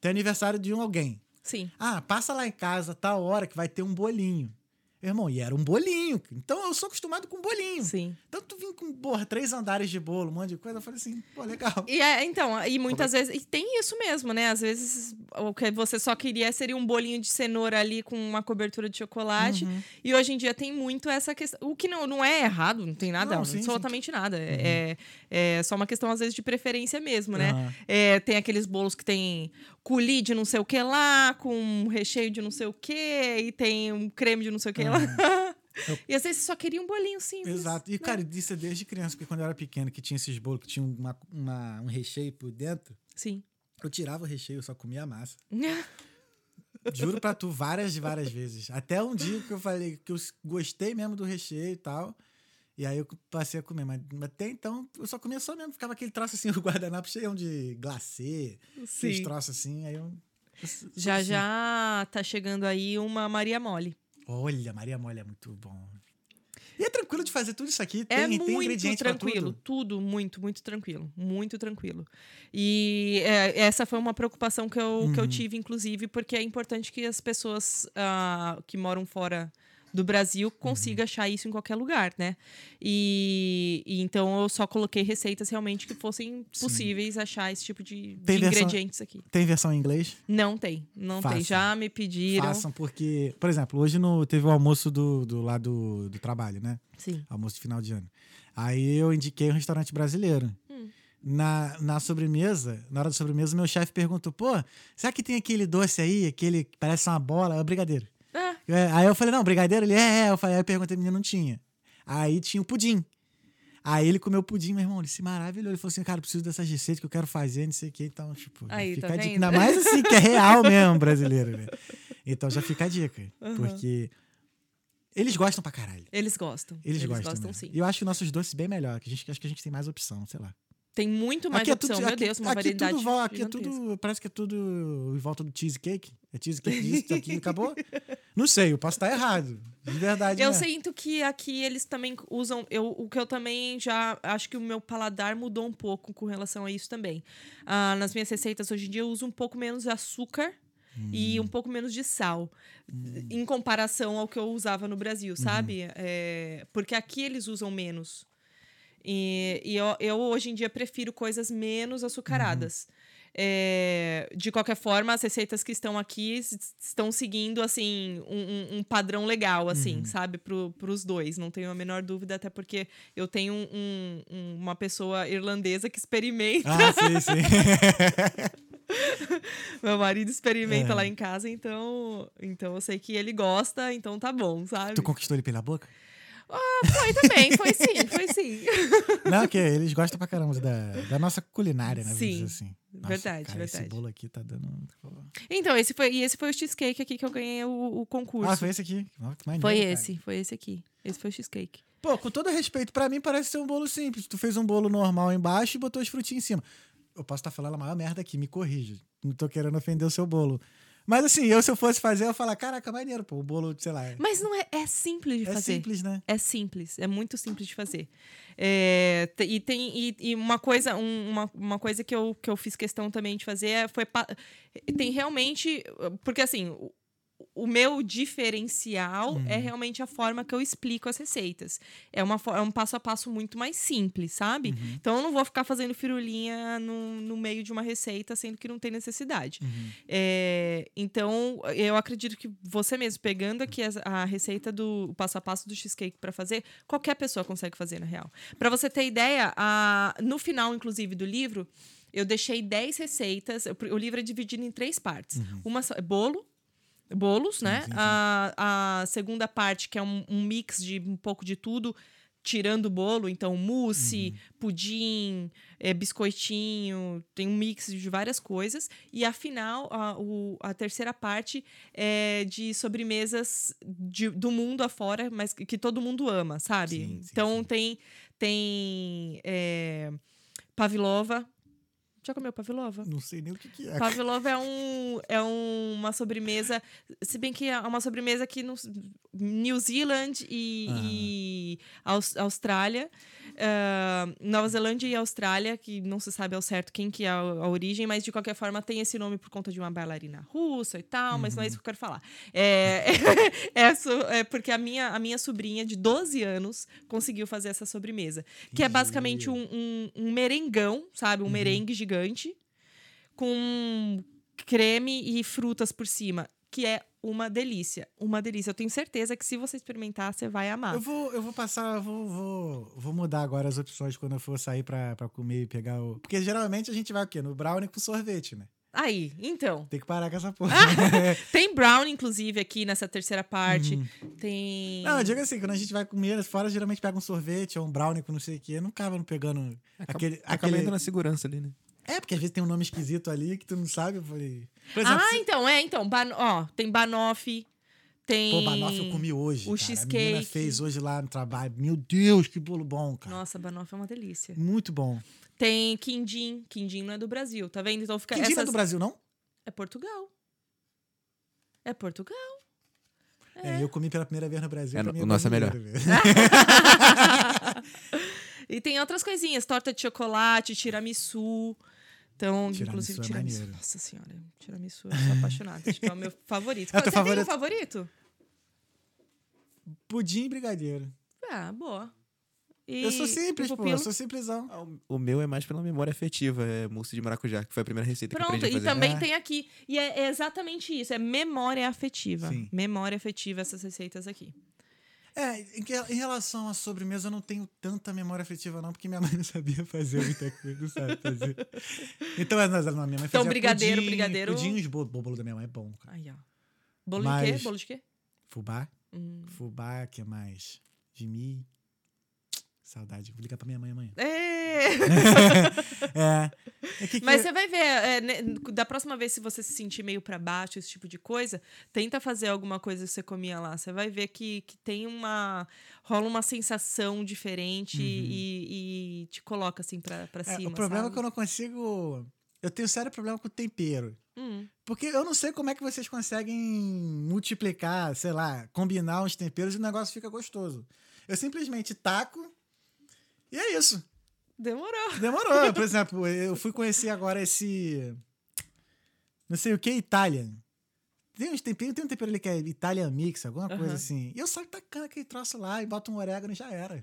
Tem aniversário de um alguém. Sim. Ah, passa lá em casa, tal hora, que vai ter um bolinho. Meu irmão, e era um bolinho. Então eu sou acostumado com bolinho. Sim. Então tu vim com, porra, três andares de bolo, um monte de coisa. Eu falei assim, pô, legal. E é, então, e muitas vezes. E tem isso mesmo, né? Às vezes o que você só queria seria um bolinho de cenoura ali com uma cobertura de chocolate. Uhum. E hoje em dia tem muito essa questão. O que não, não é errado, não tem nada, Não, sim, absolutamente nada. É, é só uma questão, às vezes, de preferência mesmo, né? Aham. É, tem aqueles bolos que tem coulis de não sei o que lá, com um recheio de não sei o que, e tem um creme de não sei o que lá. E às vezes você só queria um bolinho simples. Exato. E, né? cara, isso é desde criança, porque quando eu era pequeno, que tinha esses bolos que tinham uma, uma- um recheio por dentro, Sim. eu tirava o recheio, eu só comia a massa. Juro pra tu, várias, várias vezes. Até um dia que eu falei que eu gostei mesmo do recheio e tal. E aí eu passei a comer. Mas até então, eu só comia só mesmo. Ficava aquele troço assim, o guardanapo cheio de glacê, esses Sim. troços assim. Aí eu. Já assim. já tá chegando aí uma Maria Mole. Olha, Maria Mole é muito bom. E é tranquilo de fazer tudo isso aqui. É Tem, tem muito ingrediente pra tranquilo, tudo. tudo muito, muito tranquilo, muito tranquilo. E é, essa foi uma preocupação que eu, que eu Uhum. tive, inclusive, porque é importante que as pessoas ah, que moram fora do Brasil consiga achar isso em qualquer lugar, né? E, e então eu só coloquei receitas realmente que fossem possíveis achar esse tipo de, de Tem versão- ingredientes aqui. Tem versão em inglês? Não tem, não tem. Façam. Já me pediram. Façam, porque, por exemplo, hoje no, teve o almoço do, do lá do, do trabalho, né? Sim. Almoço de final de ano. Aí eu indiquei um restaurante brasileiro. Hum. Na, na sobremesa, na hora da sobremesa, meu chefe perguntou: pô, será que tem aquele doce aí, aquele que parece uma bola? É brigadeiro. É, Aí eu falei, não, brigadeiro? Ele é, é. Eu falei, aí eu perguntei, menino, não tinha. Aí tinha o pudim. Aí ele comeu o pudim, meu irmão, ele se maravilhou. Ele falou assim, cara, eu preciso dessas receitas que eu quero fazer, não sei o quê. Então, tipo, Aí, fica tá a dica. Ainda mais assim, que é real mesmo, brasileiro, né? Então já fica a dica. Porque eles gostam pra caralho. eles gostam. Eles, gostam, mesmo. sim. E eu acho que nossos doces bem melhor. Que a gente, acho que a gente tem mais opção, sei lá. Tem muito mais é opção, meu aqui- Deus, uma aqui variedade. Tudo, aqui é tudo, parece que é tudo em volta do cheesecake. É cheesecake disso, aqui acabou? Não sei, eu posso estar errado. De verdade. Eu né? sinto que aqui eles também usam. Eu, o que eu também já. Acho que o meu paladar mudou um pouco com relação a isso também. Ah, nas minhas receitas hoje em dia eu uso um pouco menos de açúcar. E Hum. um pouco menos de sal, em comparação ao que eu usava no Brasil, Uhum. sabe? É, porque aqui eles usam menos. E, e eu, eu, hoje em dia prefiro coisas menos açucaradas. Uhum. É, de qualquer forma, as receitas que estão aqui estão seguindo assim um, um- padrão legal, assim, Uhum. sabe, para os dois. Não tenho a menor dúvida, até porque eu tenho um- um- um- uma pessoa irlandesa que experimenta. Ah, sim, sim. Meu marido experimenta É. lá em casa, então, então eu sei que ele gosta, então tá bom, sabe? tu conquistou ele pela boca? Foi também, foi sim, foi sim. Não, que eles gostam pra caramba da, da nossa culinária, né? Sim, assim. Nossa, verdade, cara, Esse verdade. bolo aqui tá dando. Então, esse foi, e esse foi o cheesecake aqui que eu ganhei o, o concurso. Ah, foi esse aqui. Maneiro, Foi cara. esse, foi esse aqui. Esse foi o cheesecake. Pô, com todo respeito, pra mim parece ser um bolo simples. Tu fez um bolo normal embaixo e botou as frutinhas em cima. Eu posso estar falando a maior merda aqui, me corrija. Não tô querendo ofender o seu bolo. Mas assim, eu se eu fosse fazer, eu falar, caraca, maneiro, pô, o bolo, sei lá. É, Mas não é, é simples de é fazer. simples, né? É simples, é muito simples de fazer. É, e tem e, e uma coisa, um- uma, uma coisa que eu, que eu fiz questão também de fazer é, foi tem realmente porque assim o, meu diferencial é realmente a forma que eu explico as receitas. É, uma, é um passo a passo muito mais simples, sabe? Então eu não vou ficar fazendo firulinha no, no meio de uma receita, sendo que não tem necessidade. É, então, eu acredito que você mesmo, pegando aqui as- a, receita do passo a passo do cheesecake para fazer, qualquer pessoa consegue fazer, na real. Para você ter ideia, a- no final, inclusive, do livro, eu deixei 10 receitas. O, o livro é dividido em três partes. Uma só- é bolo, bolos, né? A, a segunda parte, que é um, um mix de um pouco de tudo, tirando o bolo, então mousse, pudim, é, biscoitinho, tem um mix de várias coisas. E afinal, a, o- a terceira parte é de sobremesas de- do mundo afora, mas que, que todo mundo ama, sabe? Sim, sim, então sim. tem tem é, pavlova. Já comeu pavlova? Não sei nem o que, que é. Pavlova é, um, é um- uma sobremesa, se bem que é uma sobremesa que no New Zealand e, e Aus- Austrália, ah, Nova Zelândia e Austrália, que não se sabe ao certo quem que é a, a origem, mas de qualquer forma tem esse nome por conta de uma bailarina russa e tal, mas não é isso que eu quero falar. É, é, so- é porque a minha, a minha sobrinha de 12 anos conseguiu fazer essa sobremesa, que é basicamente um, um- um merengão, sabe? Um merengue gigante com creme e frutas por cima, que é uma delícia. Uma delícia. Eu tenho certeza que se você experimentar, você vai amar. Eu vou, eu vou passar, eu vou, vou, vou mudar agora as opções quando eu for sair pra, pra comer e pegar o. Porque geralmente a gente vai o quê? No brownie com sorvete, né? Aí, então. Tem que parar com essa porra. Tem brown, inclusive, aqui nessa terceira parte. Tem. Não, eu digo assim, quando a gente vai comer fora, geralmente pega um sorvete ou um brownie com não sei o quê. Não acaba não pegando aquele. Acaba aquele... na segurança ali, né? É, porque às vezes tem um nome esquisito ali que tu não sabe. Eu falei. Por exemplo, ah, se- então, é, então. Ban ó, tem banoffee. Tem. Pô, banoffee eu comi hoje. o cara. A cheesecake. menina fez hoje lá no trabalho. Meu Deus, que bolo bom, cara. Nossa, banoffee é uma delícia. Muito bom. Tem quindim. Quindim não é do Brasil, tá vendo? Então fica. Que dia é essas... do Brasil, não? É Portugal. É Portugal. É, eu comi pela primeira vez no Brasil. É, o nosso é mesmo. E tem outras coisinhas, torta de chocolate, tiramisu. Então, Tiramisu inclusive, é tiramisu. maneiro. Nossa senhora, tiramisu, eu sou apaixonada. Acho que é o meu favorito. É o teu Você tem um favorito? favorito? pudim e brigadeiro. Ah, boa. E eu sou simples, pô. Eu sou simplesão. Ah, o- meu é mais pela memória afetiva, é mousse de maracujá, que foi a primeira receita que eu Pronto, aprendi a e também É. tem aqui. E é é exatamente isso, é memória afetiva. Sim. Memória afetiva, essas receitas aqui. É, em, relação à sobremesa, eu não tenho tanta memória afetiva, não, porque minha mãe não sabia fazer muita coisa, não sabe fazer. Então, mas, não, minha mãe Então, brigadeiro, pudim, brigadeiro- Pudim e os bolos. O bolo da minha mãe é bom, cara. Aí, ó. Bolo Mas- de quê? Bolo de quê? Fubá. Hum. Fubá, que mais? De mim. Saudade. Vou ligar pra minha mãe amanhã. É. É. é que que Mas eu- você vai ver, é, né, da próxima vez, se você se sentir meio pra baixo, esse tipo de coisa, tenta fazer alguma coisa que você comia lá. Você vai ver que, que tem uma. rola uma sensação diferente e, e te coloca assim pra, pra Uhum. é, cima. o problema é sabe? que eu não consigo. Eu tenho sério problema com tempero. Hum. Porque eu não sei como é que vocês conseguem multiplicar, sei lá, combinar os temperos e o negócio fica gostoso. Eu simplesmente taco e é isso. Demorou. Demorou. Por exemplo, eu fui conhecer agora esse. Não sei o que, Italian. Tem uns temperos, tem um tempero ali que é Italian Mix, alguma coisa assim. E eu saio tacando aquele troço lá e boto um orégano e já era.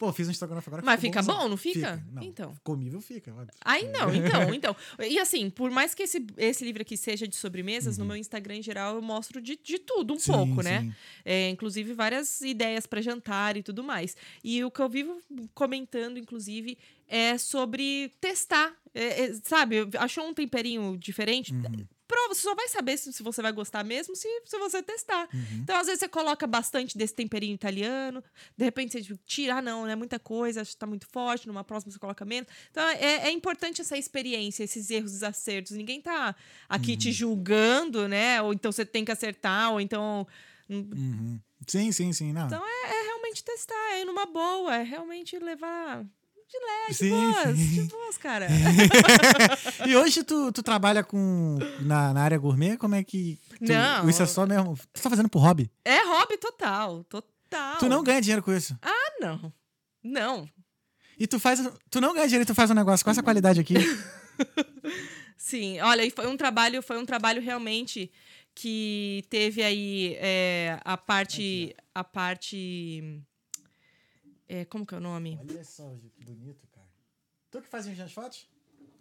Pô, fiz um estrogonofe agora. Mas fica bonzão. bom, não fica? Não, Então. Comível fica. Aí não, então, então. E assim, por mais que esse, esse livro aqui seja de sobremesas, no meu Instagram em geral eu mostro de, de tudo um Uhum. Sim, pouco, né? sim. É, inclusive várias ideias para jantar e tudo mais. E o que eu vivo comentando, inclusive, é sobre testar. É, é, sabe, achou um temperinho diferente? Uhum. Prova, você só vai saber se, se você vai gostar mesmo se, se você testar. Uhum. Então, às vezes, você coloca bastante desse temperinho italiano, de repente você tipo, tira, ah, não, é muita coisa, acho que tá muito forte, numa próxima você coloca menos. Então, é, é importante essa experiência, esses erros, esses acertos. Ninguém tá aqui Uhum. te julgando, né? Ou então você tem que acertar, ou então. Uhum. Sim, sim, sim. Não. Então é, é realmente testar, é ir numa boa, é realmente levar de leve, de Sim, boas, sim. de boas, cara. e hoje tu, tu trabalha com na, na área gourmet? Como é que. tu- Não. Isso é só mesmo. Tu tá fazendo por hobby? É hobby total, total. Tu não ganha dinheiro com isso. Ah, não. Não. E tu faz. Tu não ganha dinheiro e tu faz um negócio com essa qualidade aqui. Sim, olha, e foi um trabalho, foi um trabalho realmente que teve aí é, a parte, a parte, é, como que é o nome? Olha só, que bonito, cara. Tu que faz as fotos?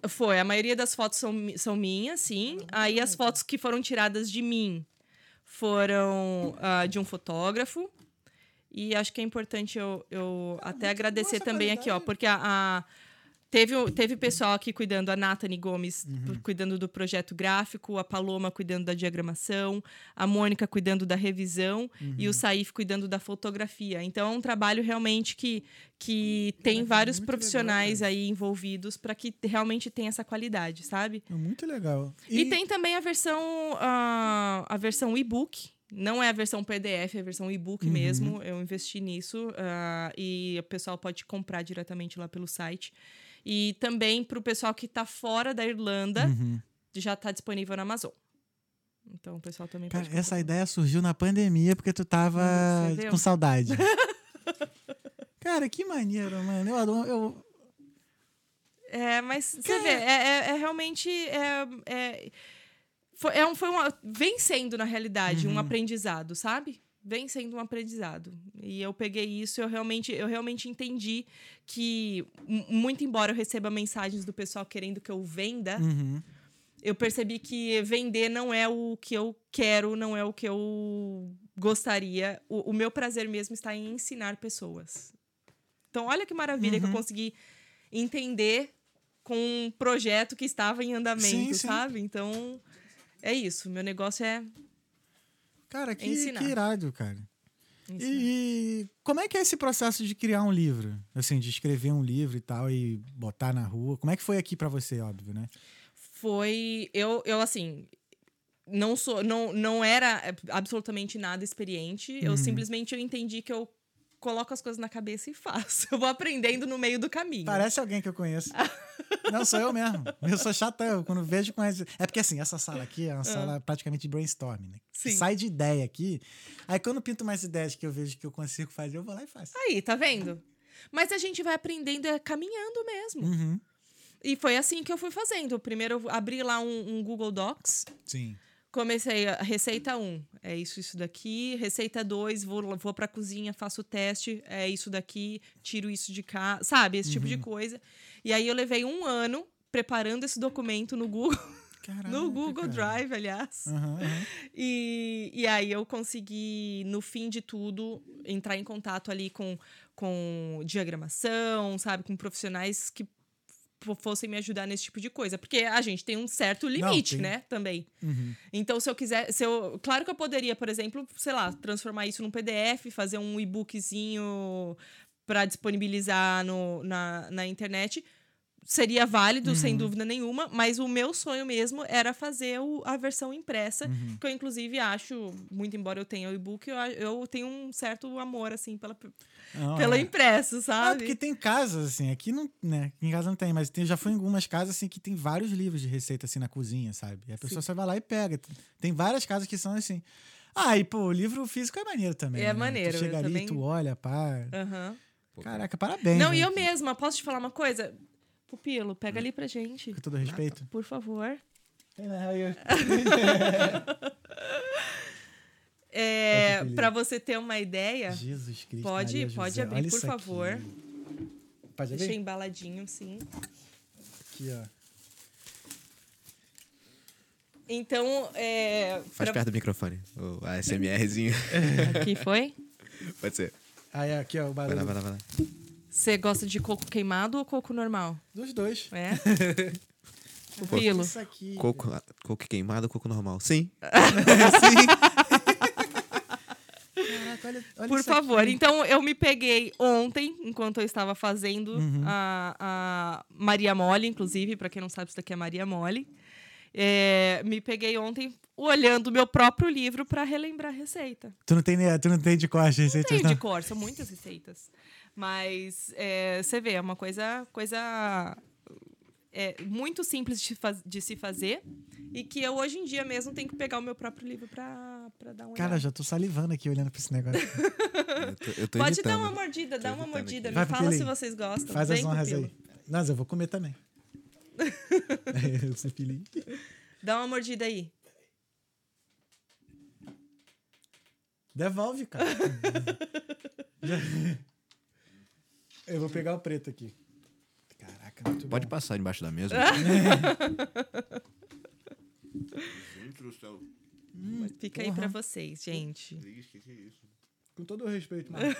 Foi, a maioria das fotos são, são minhas, sim. Aí as fotos que foram tiradas de mim foram ah, de um fotógrafo. E acho que é importante eu, eu até agradecer nossa também aqui, ó, qualidade. porque a, a- teve, teve pessoal aqui cuidando, a Nathanie Gomes Uhum. cuidando do projeto gráfico, a Paloma cuidando da diagramação, a Mônica cuidando da revisão e Uhum. o Saif cuidando da fotografia. Então é um trabalho realmente que, que tem vários profissionais legal, aí envolvidos para que realmente tenha essa qualidade, sabe? É muito legal. E, tem também a versão ah, a versão e-book. Não é a versão PDF, é a versão e-book Uhum. mesmo. Eu investi nisso ah, e o pessoal pode comprar diretamente lá pelo site. E também para o pessoal que está fora da Irlanda, Uhum. já está disponível na Amazon. Então o pessoal também Cara, essa comprar. ideia surgiu na pandemia porque tu tava com saudade. Cara, que maneiro, mano. Eu adoro. Eu... É, mas você vê, é, é- é realmente. É, é, foi, é um, foi uma, vem sendo, na realidade, Uhum. um aprendizado, sabe? Vem sendo um aprendizado. E eu peguei isso, eu realmente, eu realmente entendi que, muito embora eu receba mensagens do pessoal querendo que eu venda, Uhum. eu percebi que vender não é o que eu quero, não é o que eu gostaria. O, o meu prazer mesmo está em ensinar pessoas. Então, olha que maravilha Uhum. que eu consegui entender com um projeto que estava em andamento, Sim, sim. sabe? Então, é isso. Meu negócio é Cara, que, Ensinar. que irado, cara. ensinar. E, como é que é esse processo de criar um livro? Assim, de escrever um livro e tal e botar na rua. Como é que foi aqui pra você, óbvio, né? foi eu eu assim não sou não não era é, absolutamente nada experiente Uhum. eu simplesmente eu entendi que eu coloco as coisas na cabeça e faço eu vou aprendendo no meio do caminho Parece alguém que eu conheço. Não, sou eu mesmo. Eu sou chatão. Quando vejo com essa... É porque assim, essa sala aqui é uma sala praticamente de brainstorming, né? Ah. Sim. Sai de ideia aqui. Aí quando pinto mais ideias que eu vejo que eu consigo fazer, eu vou lá e faço. aí tá vendo mas a gente vai aprendendo é, caminhando mesmo Uhum. e foi assim que eu fui fazendo primeiro eu abri lá um, um Google Docs Sim. Comecei a receita 1, é isso, isso daqui. Receita 2, vou, vou pra cozinha, faço o teste, é isso daqui, tiro isso de cá, sabe? Esse tipo de coisa. E aí eu levei um ano preparando esse documento no Google. Caraca, no Google cara. Drive, aliás. Aham. E, e aí eu consegui, no fim de tudo, entrar em contato ali com, com diagramação, sabe? Com profissionais que fossem me ajudar nesse tipo de coisa. Porque a gente tem um certo limite, tem. né? Também. Uhum. Então, se eu quiser. Se eu, claro que eu poderia, por exemplo, sei lá, transformar isso num PDF, fazer um e-bookzinho para disponibilizar no, na, na internet. Seria válido, sem dúvida nenhuma, mas o meu sonho mesmo era fazer o- a versão impressa, que eu, inclusive, acho, muito embora eu tenha o e-book, eu, eu tenho um certo amor, assim, pela, Não, pela é. impresso, Ah, sabe? porque tem casas, assim, aqui não, né? Em casa não tem, mas tem, já fui em algumas casas, assim, que tem vários livros de receita, assim, na cozinha, sabe? E a pessoa só vai lá e pega. Tem várias casas que são assim. Ah, e, pô, o livro físico é maneiro também. É né? maneiro, Tu chega ali, também- tu olha, pá. Aham. Caraca, parabéns. Não, né? e eu mesma, posso te falar uma coisa? Pupilo, pega ali pra gente, Com todo respeito. por favor. É, que para você ter uma ideia, Jesus Cristo. Pode- Maria pode José. abrir, Olha por aqui. favor. Pode abrir? embaladinho, sim. Aqui, ó. Então, é. Faz pra- perto do microfone. O ASMRzinho. Aqui foi? Pode ser. Ah, é, aqui, ó, o Vai barulho. lá, vai lá, vai lá. Você gosta de coco queimado ou coco normal? Dos dois. É? Pupilo. Isso aqui. Coco, coco queimado ou coco normal? Sim. Caraca, olha, olha Por isso aqui. favor. Então, eu me peguei ontem, enquanto eu estava fazendo Uhum. a, a Maria Mole, inclusive, para quem não sabe, isso daqui é Maria Mole. É, me peguei ontem olhando o meu próprio livro para relembrar a receita. Tu não tem, tu não tem de corte receitas, Tenho não? de cor, são muitas receitas. Mas é, você vê, é uma coisa, coisa é, muito simples de, faz- de se fazer e que eu hoje em dia mesmo tenho que pegar o meu próprio livro para dar uma Cara, olhada. já tô salivando aqui olhando pra esse negócio. Eu tô, eu tô Pode imitando. dar uma mordida, dá uma mordida. aqui. Vai, Me fala se vocês gostam. Faz as honras aí. Mas eu vou comer também. Esse filhinho. Dá uma mordida aí. Devolve, cara. Eu vou pegar o preto aqui. Caraca, muito Pode bom. passar embaixo da mesa. Mas Fica aí pra vocês, gente. Com todo o respeito, mano.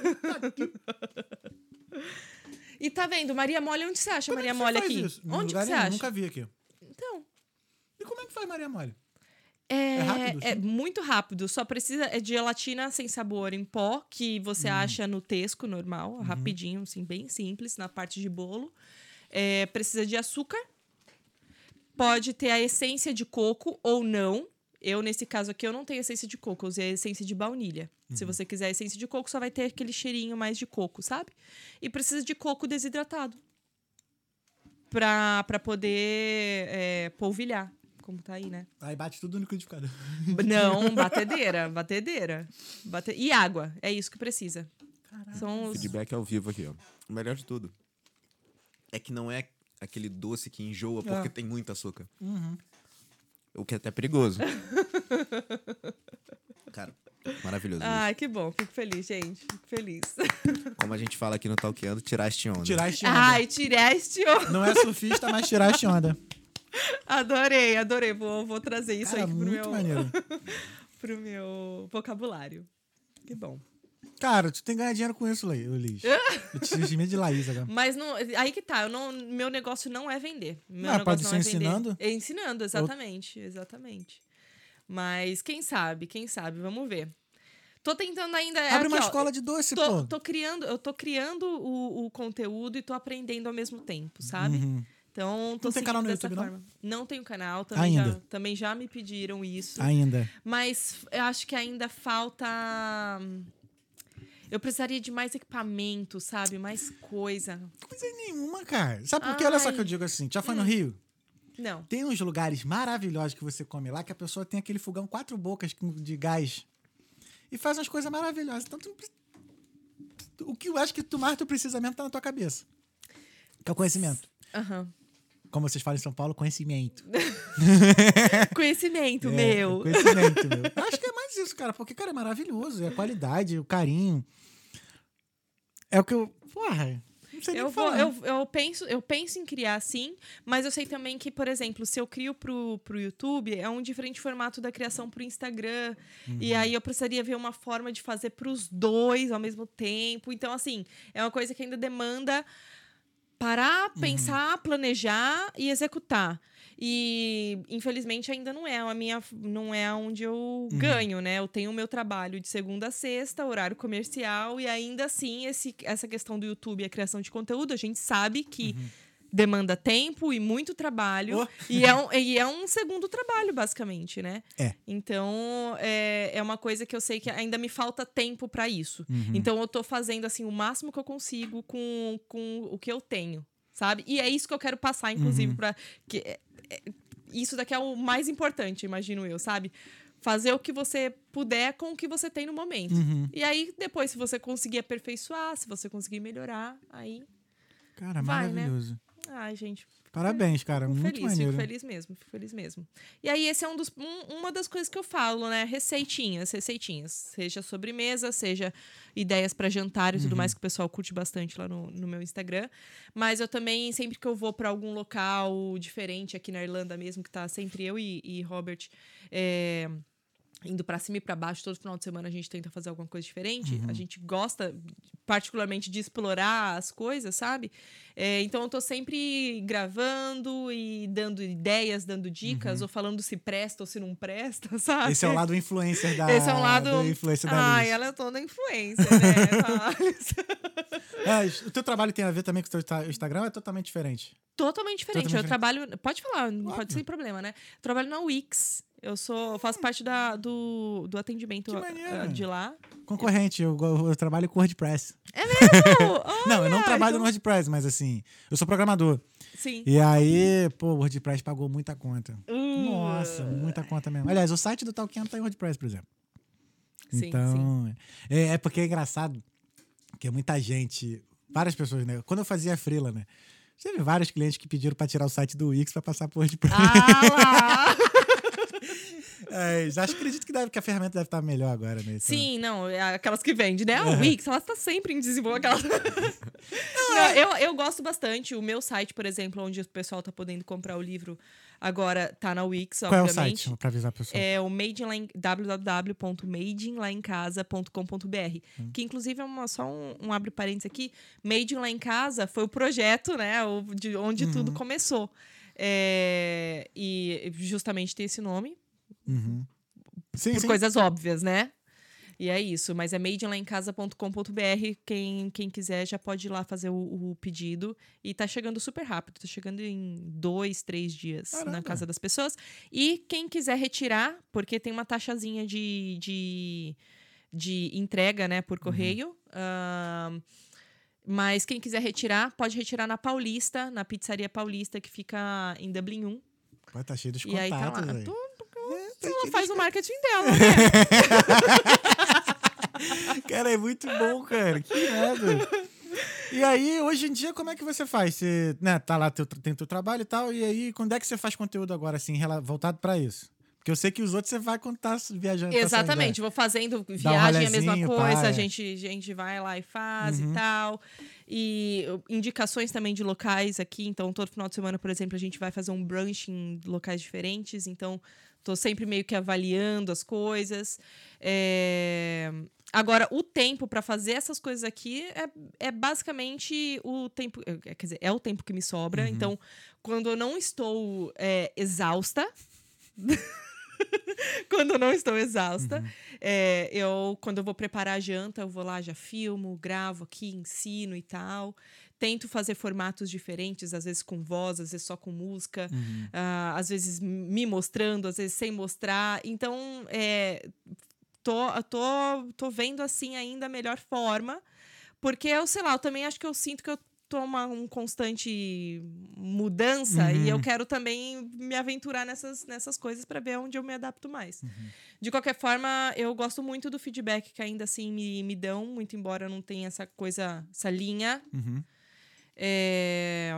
E tá vendo, Maria Mole, onde você acha Como é Maria que você Mole faz aqui? isso? Onde você acha? Nunca vi aqui. Então, E como é que faz Maria Mole? É, É rápido, é muito rápido. Só precisa é de gelatina sem sabor em pó, que você Hum. acha no Tesco normal, Uhum. rapidinho, assim, bem simples, na parte de bolo. É, precisa de açúcar. Pode ter a essência de coco ou não. Eu, nesse caso aqui, eu não tenho essência de coco, eu usei a essência de baunilha. Se Uhum. você quiser a essência de coco, só vai ter aquele cheirinho mais de coco, sabe? E precisa de coco desidratado. Pra poder é, polvilhar, como tá aí, né? Aí bate tudo no liquidificador. Não, batedeira, batedeira. Bate... E água, é isso que precisa. São os... Feedback ao vivo aqui, ó. O melhor de tudo é que não é aquele doce que enjoa porque É. tem muito açúcar. Uhum. O que é até perigoso. Cara, maravilhoso. Ai, que bom, fico feliz, gente. Fico feliz. Como a gente fala aqui no Talkeando, tiraste onda. Tiraste onda. Ai, tiraste. ó. Não é surfista, mas tiraste onda. Adorei, adorei. Vou, vou trazer isso Cara, aí pro meu, pro meu vocabulário. Que bom. Cara, tu tem que ganhar dinheiro com isso, Liz. Eu te chamo de Laís agora. Mas não, aí que tá, eu não, meu negócio não é vender. Meu Ah, pode não ser é vender. ensinando? É ensinando, exatamente, exatamente. Mas quem sabe, quem sabe, vamos ver. Tô tentando ainda. é Abre aqui, uma ó, escola de doce, tô, pô. tô criando, eu tô criando o, o conteúdo e tô aprendendo ao mesmo tempo, sabe? Uhum. Então, tô Não tem canal no YouTube, não? forma. Não tenho canal, também já, Ainda? também já me pediram isso. Ainda. Mas eu acho que ainda falta. Eu precisaria de mais equipamento, sabe? Mais coisa. Coisa nenhuma, cara. Sabe por quê? Olha só que eu digo assim. Já foi no Hum. Rio? Não. Tem uns lugares maravilhosos que você come lá que a pessoa tem aquele fogão quatro bocas de gás e faz umas coisas maravilhosas. Então, tu não o que eu acho que tu mais tu precisa mesmo tá na tua cabeça. Que é o conhecimento. Aham. Como vocês falam em São Paulo, conhecimento. Conhecimento, É, meu. Conhecimento, meu. Acho que é mais isso, cara, porque, cara, é maravilhoso. É a qualidade, o carinho. É o que eu. Porra, não sei Eu, vou, eu, eu, penso, eu penso em criar sim, mas eu sei também que, por exemplo, se eu crio pro, pro YouTube, é um diferente formato da criação pro Instagram. E Uhum. aí eu precisaria ver uma forma de fazer pros dois ao mesmo tempo. Então, assim, é uma coisa que ainda demanda parar, Uhum. pensar, planejar e executar. E infelizmente ainda não é a minha não é onde eu Uhum. ganho, né? Eu tenho o meu trabalho de segunda a sexta, horário comercial e ainda assim esse, essa questão do YouTube e a criação de conteúdo, a gente sabe que demanda tempo e muito trabalho Oh. e, é um, e é um segundo trabalho basicamente, né? É. Então, é, é uma coisa que eu sei que ainda me falta tempo para isso. Então, eu tô fazendo, assim, o máximo que eu consigo com, com o que eu tenho, sabe? E é isso que eu quero passar, inclusive, pra... Que, é- é- isso daqui é o mais importante, imagino eu, sabe? Fazer o que você puder com o que você tem no momento. E aí, depois, se você conseguir aperfeiçoar, se você conseguir melhorar, aí... Cara, Vai, né? Ai, gente, Parabéns, cara. Fico muito feliz, maneiro. fico feliz mesmo, fico feliz mesmo. E aí, esse é um dos, um- uma das coisas que eu falo, né? Receitinhas, receitinhas. Seja sobremesa, seja ideias para jantar e Uhum. tudo mais, que o pessoal curte bastante lá no, no meu Instagram. Mas eu também, sempre que eu vou para algum local diferente, aqui na Irlanda mesmo, que tá sempre eu e, e Robert. é, Indo pra cima e pra baixo, todo final de semana a gente tenta fazer alguma coisa diferente. Uhum. A gente gosta, particularmente, de explorar as coisas, sabe? É, então eu tô sempre gravando e dando ideias, dando dicas, ou falando se presta ou se não presta, sabe? Uhum. Esse é o lado influencer da. Esse é um lado. do influencer da Ai, Liz. ela é toda influência, né? É, o teu trabalho tem a ver também com o teu Insta- Instagram é totalmente diferente? Totalmente diferente. Totalmente eu trabalho. Pode falar, pode sem problema, né? Eu trabalho na Wix. Eu sou, eu faço parte da, do, do atendimento ah, de lá. Concorrente, eu, eu trabalho com WordPress. É mesmo? não, eu não trabalho então- no WordPress, mas assim, eu sou programador. Sim. E aí, pô, o WordPress pagou muita conta. Uh. Nossa, muita conta mesmo. Aliás, o site do Talkando tá em WordPress, por exemplo. Sim, então, É, é porque é engraçado que muita gente, várias pessoas, né? Quando eu fazia freela, né? Teve vários clientes que pediram pra tirar o site do Wix pra passar por WordPress. Ah lá! É, já acho acredito que, deve, que a ferramenta deve estar melhor agora, né? Então, Sim, não, é aquelas que vendem, né? A Wix, ela está sempre em desenvolvimento. Não, eu, eu gosto bastante. O meu site, por exemplo, onde o pessoal tá podendo comprar o livro agora, tá na Wix, Qual é o obviamente. site, pra avisar a pessoa? É o www.madeinlaemcasa.com.br Hum. que inclusive é uma, só um, um abre parênteses aqui Made in lá em casa foi o projeto né o, de onde Uhum. tudo começou É, e justamente tem esse nome Uhum. Sim, por sim. coisas óbvias, né? E é isso, mas é madeinlaemcasa.com.br. Quem, quem quiser já pode ir lá fazer o, o pedido. E tá chegando super rápido, tá chegando em dois, três dias Caramba. na casa das pessoas. E quem quiser retirar, porque tem uma taxazinha de, de, de entrega, né, por correio. ahn, mas quem quiser retirar, pode retirar na Paulista, na Pizzaria Paulista, que fica em Dublin 1. Pô, tá cheio dos E aí tá contatos lá. aí. Tô- tá ela faz o marketing dela, né? Cara, é muito bom, cara. Que nada. E aí, hoje em dia, como é que você faz? Você, né, tá lá, teu, tem teu trabalho e tal, e aí, quando é que você faz conteúdo agora, assim, voltado pra isso? Porque eu sei que os outros você vai quando tá viajando. tá Exatamente, né? vou fazendo viagem, a mesma coisa, pá, é. a gente, a gente vai lá e faz Uhum. e tal. E indicações também de locais aqui, então todo final de semana, por exemplo, a gente vai fazer um brunch em locais diferentes, então tô sempre meio que avaliando as coisas. É, Agora, o tempo para fazer essas coisas aqui é, é basicamente o tempo. eh, Quer dizer, é o tempo que me sobra. Uhum. Então, quando eu não estou é, exausta. quando eu não estou exausta, é, eu quando eu vou preparar a janta, eu vou lá, já filmo, gravo aqui, ensino e tal. Tento fazer formatos diferentes, às vezes com voz, às vezes só com música, ah, às vezes me mostrando, às vezes sem mostrar. Então, é, tô, tô, tô vendo assim ainda a melhor forma. Porque eu, sei lá, eu também acho que eu sinto que eu tô uma um constante mudança e eu quero também me aventurar nessas, nessas coisas para ver onde eu me adapto mais. De qualquer forma, eu gosto muito do feedback que ainda assim me, me dão, muito embora não tenha essa coisa, essa linha. Uhum. É,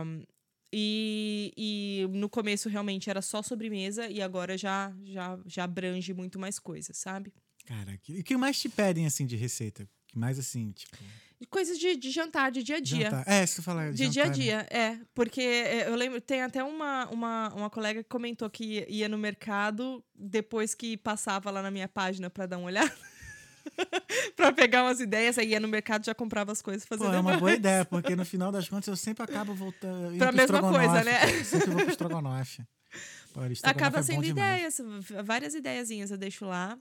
e, no começo realmente era só sobremesa e agora já, já, já abrange muito mais coisas, sabe? Cara, e o que mais te pedem, assim, de receita? Que mais, assim, tipo... Coisas de, de jantar, de dia a dia. jantar. É, se tu falar De dia a jantar, né? dia, é. Porque é, eu lembro, tem até uma, uma, uma colega que comentou que ia no mercado depois que passava lá na minha página pra dar uma olhada. pra pegar umas ideias, aí ia no mercado já comprava as coisas Pô, fazendo é uma boa ideia, porque no final das contas eu sempre acabo voltando. Pra mesma coisa, né? Eu sempre vou pro estrogonofe. Pô, estrogonofe Acaba é sendo ideias, várias ideiazinhas eu deixo lá.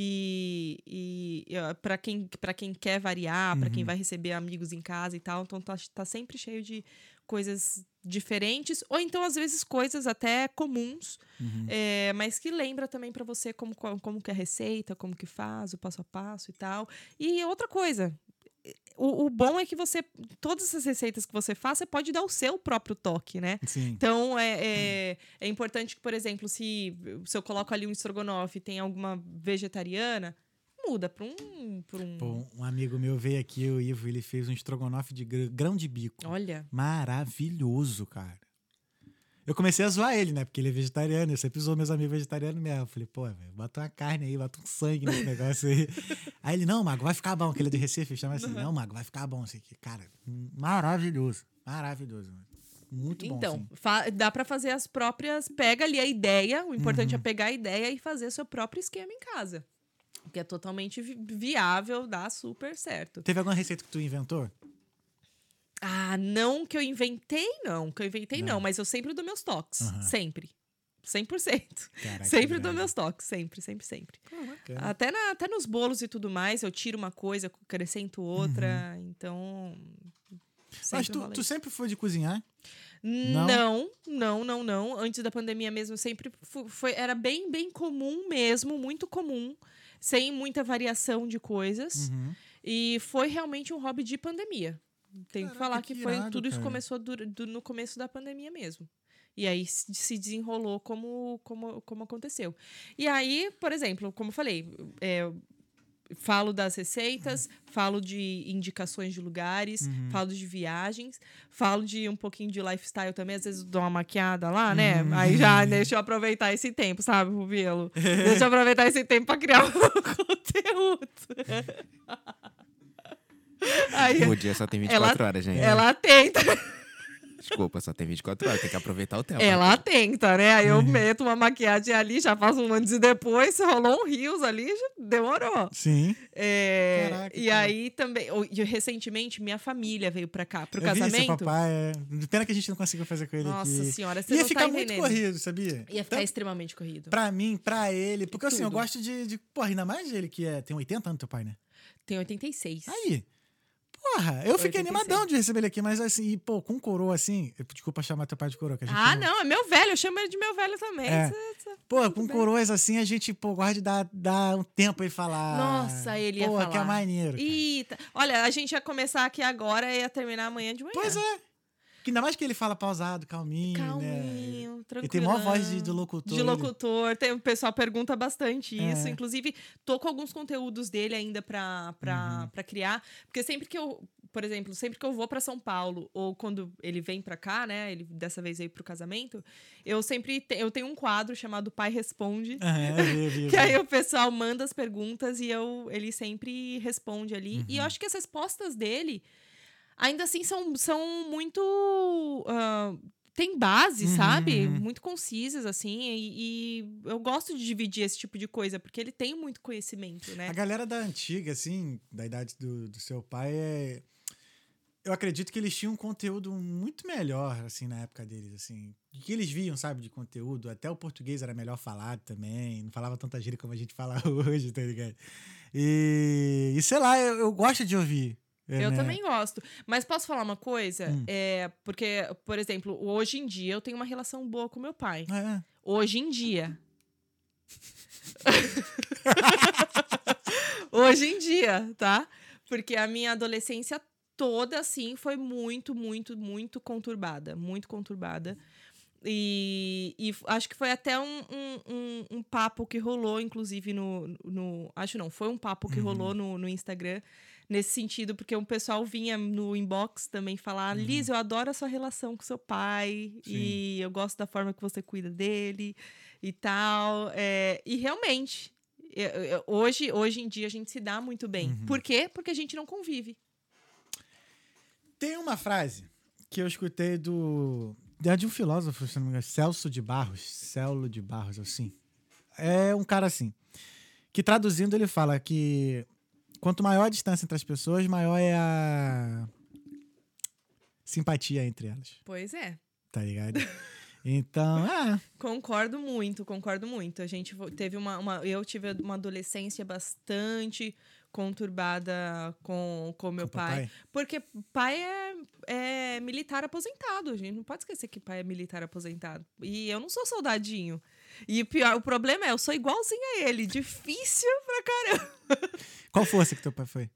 E, e, para quem, pra quem quer variar, Uhum. quem vai receber amigos em casa e tal, então tá, tá sempre cheio de coisas diferentes, ou então às vezes coisas até comuns, Uhum. é, mas que lembra também pra você como, co- como que é a receita, como que faz, o passo a passo e tal. E outra coisa, o, o bom é que você, todas essas receitas que você faz, você pode dar o seu próprio toque, né? Sim. Então, é, é, é importante que, por exemplo, se, se eu coloco ali um estrogonofe e tem alguma vegetariana, muda para um, pra um... Pô, um amigo meu veio aqui, o Ivo, ele fez um estrogonofe de gr- grão de bico. Olha, Maravilhoso, cara. Eu comecei a zoar ele, né? Porque ele é vegetariano, eu sempre zoo meus amigos vegetarianos mesmo. Eu falei, pô, velho, bota uma carne aí, bota um sangue nesse negócio aí. aí ele, não, Mago, vai ficar bom. Que ele é de Recife, chama assim, não, Mago, vai ficar bom aqui. Cara, maravilhoso. Maravilhoso. mano. Muito bom, então, sim. fa- dá para fazer as próprias... Pega ali a ideia, o importante Uhum. é pegar a ideia e fazer seu próprio esquema em casa. Que é totalmente vi- viável, dá super certo. Teve alguma receita que tu inventou? Ah, não que eu inventei, não. Que eu inventei, não. Não. mas eu sempre dou meus toques. Aham. Sempre. 100%. Caraca, sempre dou meus toques. Sempre, sempre, sempre. Até, na- até nos bolos e tudo mais, eu tiro uma coisa, acrescento outra. Então. Uhum. Mas sempre tu, tu sempre foi de cozinhar? Não, não, não, não. Antes da pandemia mesmo, eu sempre fu- foi, era bem, bem comum mesmo, muito comum, sem muita variação de coisas. Uhum. E foi realmente um hobby de pandemia. Tenho que falar que, que foi irado, tudo isso cara. começou dur- do- no começo da pandemia mesmo. E aí se se desenrolou como, como, como aconteceu. E aí, por exemplo, como eu falei, é, falo das receitas, falo de indicações de lugares, Uhum. falo de viagens, falo de um pouquinho de lifestyle também, às vezes dou uma maquiada lá, né? Uhum. Aí já deixa eu aproveitar esse tempo, sabe, Rubilo? deixa eu aproveitar esse tempo pra criar um conteúdo. Aí, O dia só tem 24 horas, gente. ela tenta, Desculpa, só tem 24 horas. Tem que aproveitar o tempo. ela tenta, né? Aí eu meto uma maquiagem ali, já faço um antes e depois, se rolou um rios ali, já demorou. Sim. É, Caraca, e cara. aí também, o- e recentemente, minha família veio pra cá, pro eu vi seu casamento. papai. É... Pena que a gente não conseguiu fazer com ele Nossa aqui. senhora, você Ia não ficar tá muito entendendo. corrido, sabia? Ia ficar Tanto extremamente corrido. Pra mim, pra ele. Porque assim, eu Tudo. gosto de, de. Porra, ainda mais ele que é, tem 80 anos, teu pai, né? Tem 86. Aí. Porra, eu fiquei 86. animadão de receber ele aqui, mas assim, e, pô, com coroa assim. eu- Desculpa chamar teu pai de coroa, que a gente. Ah, não, é meu velho, eu chamo ele de meu velho também. É. Pô, com bem. coroas assim, a gente, pô, gosta de dar, dar um tempo aí falar. Nossa, ele ia pô, falar. que é maneiro. cara. Eita. Olha, a gente ia começar aqui agora e ia terminar amanhã de manhã. Pois é. Ainda mais que ele fala pausado, calminho, né? Calminho, tranquilo. E tem maior voz de, de locutor. De locutor, tem, o pessoal pergunta bastante isso. É. Inclusive, tô com alguns conteúdos dele ainda pra, pra, Uhum. pra criar. Porque sempre que eu, por exemplo, sempre que eu vou pra São Paulo, ou quando ele vem pra cá, né? Ele dessa vez veio pro casamento, eu sempre te- eu tenho um quadro chamado Pai Responde. Eu Que aí o pessoal manda as perguntas e eu, ele sempre responde ali. E eu Uhum. acho que as respostas dele, ainda assim, são, são muito. ah, tem base, Uhum, sabe? Muito concisas, assim. E, e eu gosto de dividir esse tipo de coisa, porque ele tem muito conhecimento, né? A galera da antiga, assim, da idade do, do seu pai, é. Eu acredito que eles tinham um conteúdo muito melhor, assim, na época deles, assim. O que eles viam, sabe, de conteúdo. Até o português era melhor falado também. Não falava tanta gíria como a gente fala hoje, tá ligado? E, e sei lá, eu, eu gosto de ouvir. Eu né? também gosto. Mas posso falar uma coisa? Hum. É, porque, por exemplo, hoje em dia eu tenho uma relação boa com meu pai. É. Hoje em dia. Hoje em dia, tá? Porque a minha adolescência toda, assim, foi muito, muito, muito conturbada. Muito conturbada. E, e acho que foi até um, um, um, um papo que rolou, inclusive, no, no. Acho não, foi um papo que rolou no, no Instagram nesse sentido, porque o pessoal vinha no inbox também falar: Liz, eu adoro a sua relação com seu pai Sim. e eu gosto da forma que você cuida dele e tal. É, e realmente, eu- eu- hoje, hoje em dia a gente se dá muito bem. Por quê? Porque a gente não convive. Tem uma frase que eu escutei do. É de um filósofo, se não me engano, Celso de Barros. Celo de Barros, assim. É um cara assim. Que traduzindo, ele fala que quanto maior a distância entre as pessoas, maior é a simpatia entre elas. Pois é. Tá ligado? Então, é. Concordo muito, concordo muito. A gente teve uma, uma- Eu tive uma adolescência bastante conturbada com com meu Com pai. Porque pai é, é militar aposentado. A gente não pode esquecer que pai é militar aposentado. E eu não sou soldadinho. E o pior, o problema é, eu sou igualzinha a ele. Difícil pra caramba. Qual força que teu pai foi?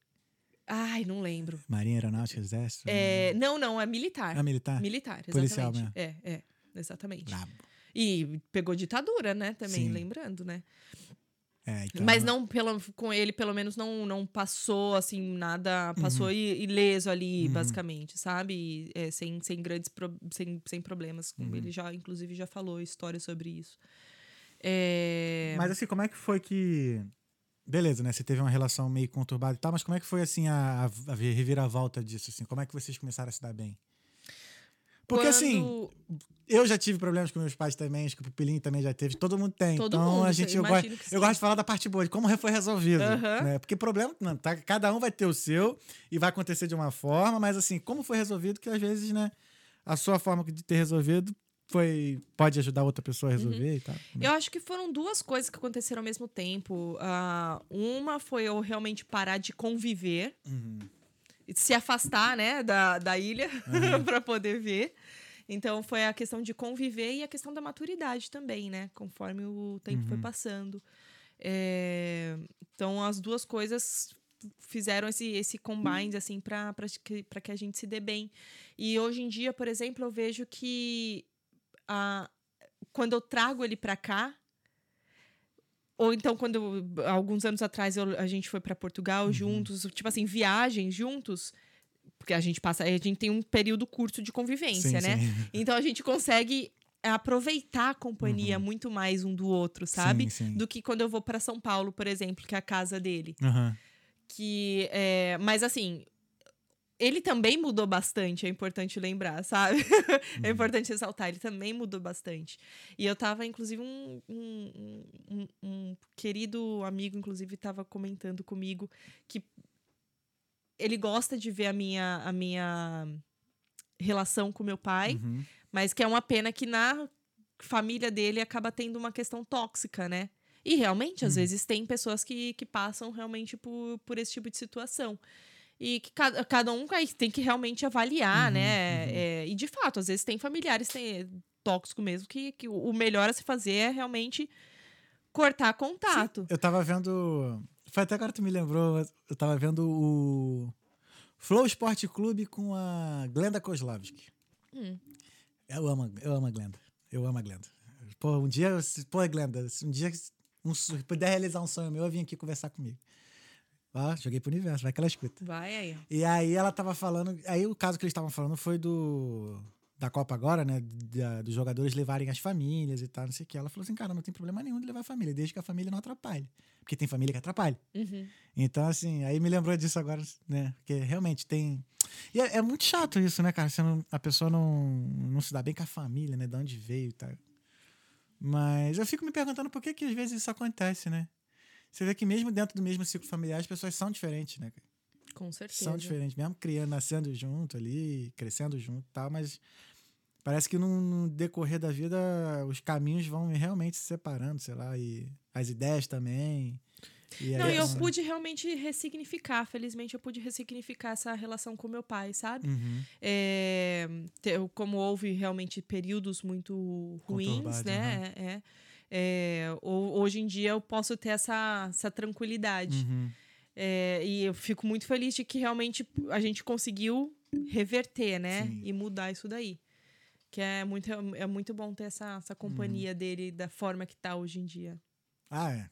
Ai, não lembro. Marinha, Aeronáutica, Exército? É, não, não, é militar. Ah, militar? Militar, exatamente. Policial mesmo. É, é, exatamente. Brabo. E pegou ditadura, né? Também, Sim. lembrando, né? É, então, Mas não, pelo, com ele, pelo menos, não, não passou, assim, nada... Passou i- ileso ali, basicamente, sabe? É, sem, sem grandes... pro- sem, sem problemas. Como Ele já, inclusive, já falou histórias sobre isso. É... Mas assim, como é que foi que. Beleza, né? Você teve uma relação meio conturbada e tal, mas como é que foi assim a, a reviravolta disso? Assim? Como é que vocês começaram a se dar bem? Porque quando- assim, eu já tive problemas com meus pais também, acho que o Pupilinho também já teve, todo mundo tem. Todo então mundo, a gente eu gosto, eu gosto de falar da parte boa, de como foi resolvido. Aham. Né? Porque problema, não, tá, cada um vai ter o seu e vai acontecer de uma forma, mas assim, como foi resolvido, que às vezes, né, a sua forma de ter resolvido foi pode ajudar outra pessoa a resolver e tal. Eu acho que foram duas coisas que aconteceram ao mesmo tempo. Ah, uma foi eu realmente parar de conviver, se afastar, né, da, da ilha para poder ver. Então foi a questão de conviver e a questão da maturidade também, né? Conforme o tempo foi passando. É, então as duas coisas fizeram esse, esse combine, assim, para que, pra que a gente se dê bem. E hoje em dia, por exemplo, eu vejo que quando eu trago ele pra cá, ou então quando alguns anos atrás eu- a gente foi pra Portugal Uhum. juntos, tipo assim, viagens juntos, porque a gente passa, a gente tem um período curto de convivência, Sim, né? sim. Então a gente consegue aproveitar a companhia muito mais um do outro, sabe? Uhum. Sim. Do que quando eu vou pra São Paulo, por exemplo, que é a casa dele Aham. que é, mas assim ele também mudou bastante, é importante lembrar, sabe? é importante ressaltar, ele também mudou bastante. E eu tava, inclusive, um, um, um- um querido amigo, inclusive, tava comentando comigo que ele gosta de ver a minha, a minha relação com meu pai, mas que é uma pena que na família dele acaba tendo uma questão tóxica, né? E realmente, às vezes, tem pessoas que, que passam realmente por, por esse tipo de situação. E que cada, cada um tem que realmente avaliar, né? É, e de fato, às vezes tem familiares tem, tóxicos mesmo, que, que o melhor a se fazer é realmente cortar contato. Eu tava vendo. Foi até agora que tu me lembrou, eu tava vendo o Flow Esporte Clube com a Glenda Kozlovski. Hum. Eu amo, eu amo a Glenda. Eu amo a Glenda. Pô, um dia, pô, Glenda, se um dia um, puder realizar um sonho meu, eu vim aqui conversar comigo. Ó, joguei pro universo, vai que ela escuta. Vai aí. E aí ela tava falando. Aí o caso que eles estavam falando foi do. Da Copa agora, né? da- dos jogadores levarem as famílias e tal, não sei o que. Ela falou assim, cara, não tem problema nenhum de levar a família, desde que a família não atrapalhe. Porque tem família que atrapalha. Então, assim, aí me lembrou disso agora, né? Porque realmente tem. E é, é muito chato isso, né, cara? Você não- a pessoa não, não se dá bem com a família, né? De onde veio e tal. Mas eu fico me perguntando por que, que às vezes isso acontece, né? Você vê que mesmo dentro do mesmo ciclo familiar, as pessoas são diferentes, né? Com certeza. são diferentes, mesmo criando, nascendo junto ali, crescendo junto e tal, mas parece que no, decorrer da vida os caminhos vão realmente se separando, sei lá, e as ideias também. E Não, eu pude realmente ressignificar. Felizmente, eu pude ressignificar essa relação com meu pai, sabe? Uhum. É, como houve realmente períodos muito ruins, né? É, é, ho- hoje em dia eu posso ter essa, essa tranquilidade. Uhum. É, e eu fico muito feliz de que realmente a gente conseguiu reverter, né? Sim. E mudar isso daí. Que é muito, é muito bom ter essa, essa companhia Uhum. dele da forma que tá hoje em dia. Ah, é.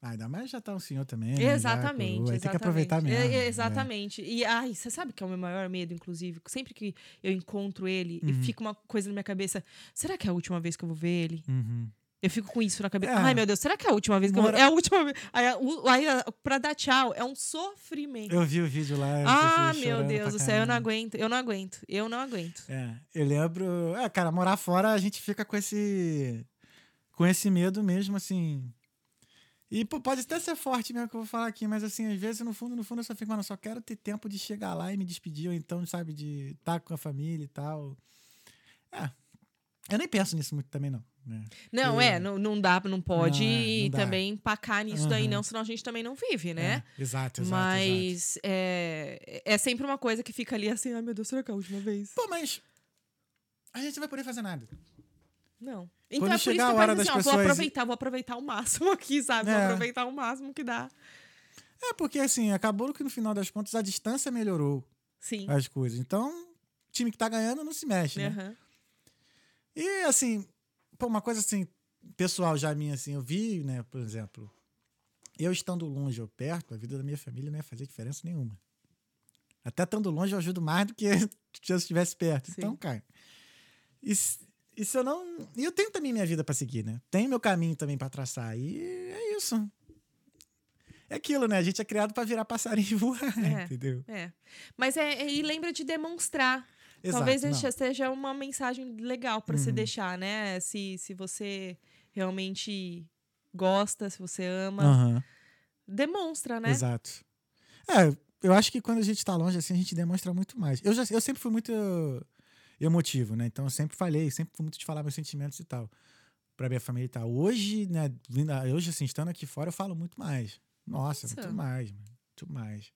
Ah, ainda mais já tá um senhor também. né? Já, Exatamente, aí exatamente. Tem que aproveitar mesmo. É, é, né? exatamente. E ai, você sabe que é o meu maior medo, inclusive? Sempre que eu encontro ele, e Uhum. fica uma coisa na minha cabeça: será que é a última vez que eu vou ver ele? Uhum. Eu fico com isso na cabeça. É. Ai, meu Deus, será que é a última vez que Mora- eu vou. É a última vez. Aí, pra dar tchau, é um sofrimento. Eu vi o vídeo lá. ah, meu Deus do céu, eu não aguento. Eu não aguento. Eu não aguento. É, eu lembro. É, cara, morar fora a gente fica com esse. Com esse medo mesmo, assim. E pô, pode até ser forte mesmo que eu vou falar aqui, mas assim, às vezes no fundo, no fundo eu só fico, mano, eu só quero ter tempo de chegar lá e me despedir, ou então, sabe, de estar com a família e tal. É. Eu nem penso nisso muito também, não. Né? Não, é, não, não dá, não pode é, não dá. também empacar nisso daí, Uhum. não, senão a gente também não vive, né? É, exato, exato. exato. Mas É, é sempre uma coisa que fica ali assim, ai meu Deus, será que é a última vez? Pô, mas. A gente não vai poder fazer nada. Não. Quando Então é por isso que eu a hora penso assim, ó, vou aproveitar, vou aproveitar o máximo aqui, sabe? Vou É. aproveitar o máximo que dá. É porque, assim, acabou que no final das contas a distância melhorou Sim. as coisas. Então, o time que tá ganhando não se mexe, né? E assim, pô, uma coisa assim, pessoal já minha, assim, eu vi, né, por exemplo, eu estando longe ou perto, a vida da minha família não ia fazer diferença nenhuma. Até estando longe eu ajudo mais do que se eu estivesse perto. Sim. Então, cara, e, e se eu não. E eu tenho também minha vida pra seguir, né? Tenho meu caminho também pra traçar. E é isso. É aquilo, né? A gente é criado pra virar passarinho e voar, É. entendeu? É. Mas é, é- e lembra de demonstrar. Exato, Talvez não. Uhum. seja uma mensagem legal pra se deixar, né? Se, se você realmente gosta, se você ama, Aham. demonstra, né? Exato. É, eu acho que quando a gente tá longe, assim, a gente demonstra muito mais. Eu, já, eu sempre fui muito emotivo, né? Então eu sempre falei, sempre fui muito de falar meus sentimentos e tal. Pra minha família e tal. Hoje, né, hoje, assim, estando aqui fora, eu falo muito mais. Nossa, Nossa. muito mais, mano. Muito mais.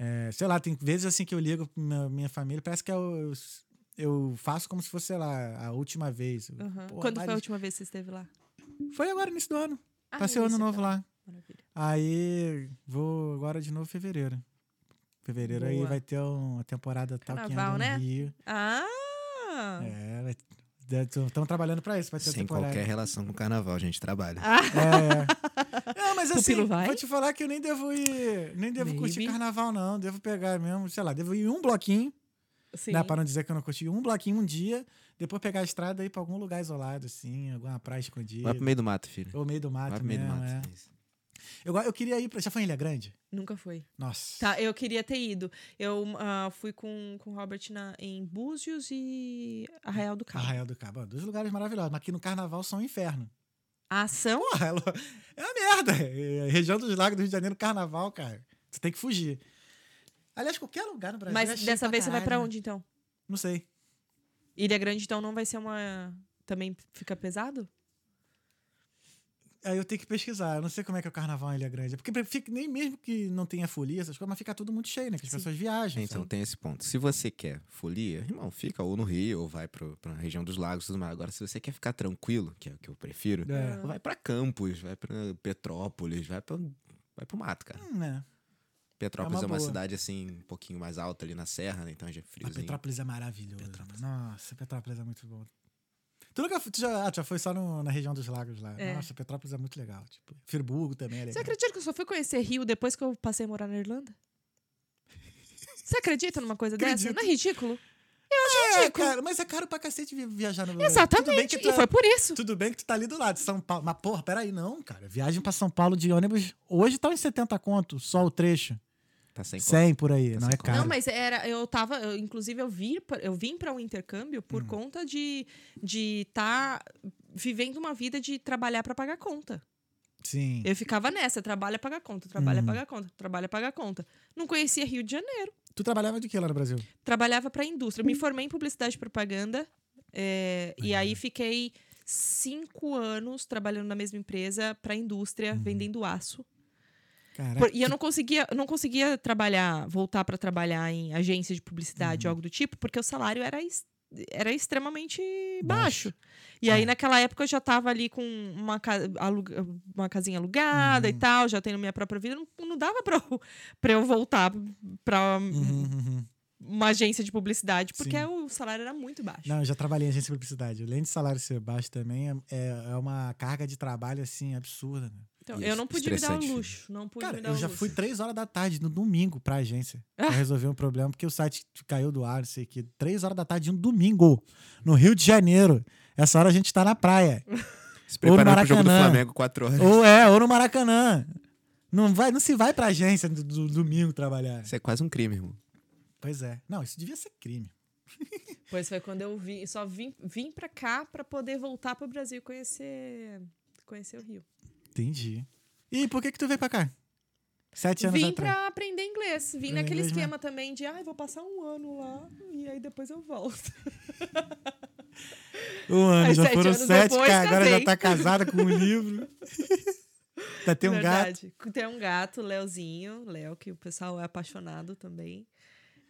É, sei lá, tem vezes assim que eu ligo pra minha, minha família, parece que eu, eu faço como se fosse, sei lá, a última vez. Aham. Pô, Quando foi a última vez que você esteve lá? Foi agora, início do ano. Ah, Passei o ano novo tá. lá. Maravilha. Aí vou agora de novo em fevereiro. Fevereiro aí Boa. vai ter uma temporada tal que Carnaval, anda né? no Rio. Ah! É, vai Estamos trabalhando pra isso, vai ter Sem temporada. qualquer relação com o carnaval, a gente trabalha. É. Não, mas assim, Pupilo vai? vou te falar que eu nem devo ir, nem devo Maybe. curtir carnaval não, devo pegar mesmo, sei lá, devo ir um bloquinho, Sim. né, para não dizer que eu não curti, um bloquinho um dia, depois pegar a estrada e ir pra algum lugar isolado assim, alguma praia escondida. Vai pro meio do mato, filho. Ou meio do mato Vai pro meio do mesmo, mato. é. Isso. Eu, eu queria ir pra, já foi em Ilha Grande? Nunca foi. Nossa. Tá, eu queria ter ido. Eu ah, fui com, com o Robert na, em Búzios e Arraial do Cabo. Arraial do Cabo, ó, dois lugares maravilhosos, mas aqui no carnaval são um inferno. A ação? Porra, ela- é uma merda. É, região dos Lagos do Rio de Janeiro, carnaval, cara. Você tem que fugir. Aliás, qualquer lugar no Brasil. é Mas cheio dessa vez você vai pra caralho, né? onde, então? Não sei. Ilha Grande, então, não vai ser uma... Também fica pesado? Aí eu tenho que pesquisar. Eu não sei como é que é o carnaval em Ilha Grande. Porque fica, nem mesmo que não tenha folia, essas coisas, mas fica tudo muito cheio, né? Que as pessoas viajam. Então sabe? tem esse ponto. Se você quer folia, irmão, fica ou no Rio ou vai pro, pra região dos lagos e tudo mais. Agora, se você quer ficar tranquilo, que é o que eu prefiro, É. vai pra Campos, vai pra Petrópolis, vai, pra, vai pro mato, cara. Hum, né? Petrópolis É é uma uma, boa. cidade assim, um pouquinho mais alta ali na serra, né? Então já é Mas friozinho. Petrópolis é maravilhoso. Nossa, Petrópolis é muito bom. Tu nunca tu já, ah, já foi só no- na região dos lagos lá. É. Nossa, Petrópolis é muito legal. Tipo, Friburgo também é Você legal. acredita que eu só fui conhecer Rio depois que eu passei a morar na Irlanda? Você acredita numa coisa dessa? Acredito. Não é ridículo? É, cara, mas é caro pra cacete vi- viajar no Brasil. Exatamente. Tudo bem que tu E é- foi por isso. Tudo bem que tu tá ali do lado, São Paulo. Mas, porra, peraí, não, cara. Viagem pra São Paulo de ônibus hoje tá uns 70 conto, só o trecho. Tá sem 100 por aí, Tá não é caro. Não, mas era. Eu tava. eu, inclusive, eu, vi, pra- eu vim para um intercâmbio Hum. por conta de estar vivendo uma vida de trabalhar para pagar conta. Sim. Eu ficava nessa, trabalha, paga conta, trabalha, paga conta, trabalha, paga conta. Não conhecia Rio de Janeiro. Tu trabalhava de que lá no Brasil? Trabalhava para indústria. Me formei em publicidade e propaganda. é, e Uhum. aí fiquei cinco anos trabalhando na mesma empresa para indústria, Uhum. vendendo aço. Caraca. E eu não conseguia, não conseguia trabalhar, voltar para trabalhar em agência de publicidade Uhum. algo do tipo, porque o salário era, era extremamente Baixo. baixo. E aí, É. naquela época, eu já tava ali com uma, uma casinha alugada Uhum. e tal, já tendo minha própria vida. Não, não dava pra eu, pra eu voltar pra Uhum, uhum. Uma agência de publicidade, porque Sim. o salário era muito baixo. Não, eu já trabalhei em agência de publicidade. Além de salário ser baixo também, é, é uma carga de trabalho, assim, absurda, né? Então, eu não podia me dar o estressante. luxo. Não pude Cara, me dar eu já luxo. fui três horas da tarde no domingo pra agência pra resolver um problema, porque o site caiu do ar, não sei o que. Três horas da tarde, um domingo, no Rio de Janeiro. Essa hora a gente tá na praia. Se Ou no preparando pro jogo do Maracanã. Flamengo 4 horas. ou é, ou no Maracanã. Não, vai, não se vai pra agência do, do domingo trabalhar. Isso é quase um crime, irmão. Pois é. Não, isso devia ser crime. Pois foi quando eu vim, só vim, vim pra cá pra poder voltar pro Brasil e conhecer, conhecer o Rio. Entendi. E por que que tu veio pra cá? Sete anos Vim atrás. pra aprender inglês. Vim naquele né? esquema também de, ah, vou passar um ano lá e aí depois eu volto. Um ano, Aí, já sete foram sete, depois, cara. Agora já tá casada com um livro. Ainda tem um gato. Verdade. Tem um gato, Leozinho, Léo, que o pessoal é apaixonado também.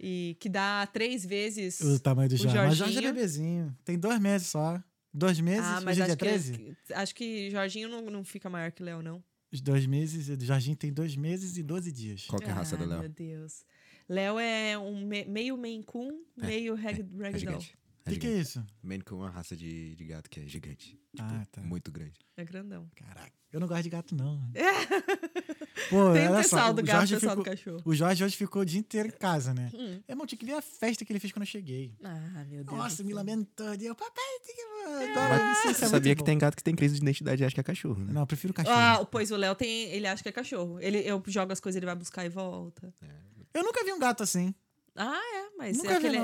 E que dá três vezes. O tamanho do O Jorge. Mas Jorge é bebezinho. Tem dois meses só. Dois meses? ah, mas é acho dia 13? que, acho que Jorginho não, não fica maior que Léo, não. Os dois meses. O Jorginho tem dois meses e 12 dias. Qual que é a raça ah, do Léo? Meu Deus. Léo é um me- meio Maine Coon, meio rag, É Ragdoll. O que, que é isso? Maine Coon é uma raça de, de gato que é gigante. Tipo, Ah, tá. Muito grande. É grandão. Caraca, eu não gosto de gato, não. Pô, Tem o olha só, pessoal do o gato o pessoal do cachorro. O Jorge hoje ficou o dia inteiro em casa, né? Hum. É, Irmão, tinha que ver a festa que ele fez quando eu cheguei. Ah, meu Deus. Nossa, me lamentou. E eu, papai, tem que. É. Agora, isso, é Sabia que bom. tem gato que tem crise de identidade e acha que é cachorro, né? Não, eu prefiro cachorro. Ah, pois o Léo tem. Ele acha que é cachorro. Ele, eu jogo as coisas, ele vai buscar e volta. Eu nunca vi um gato assim. Ah, é, mas Nunca é aquele.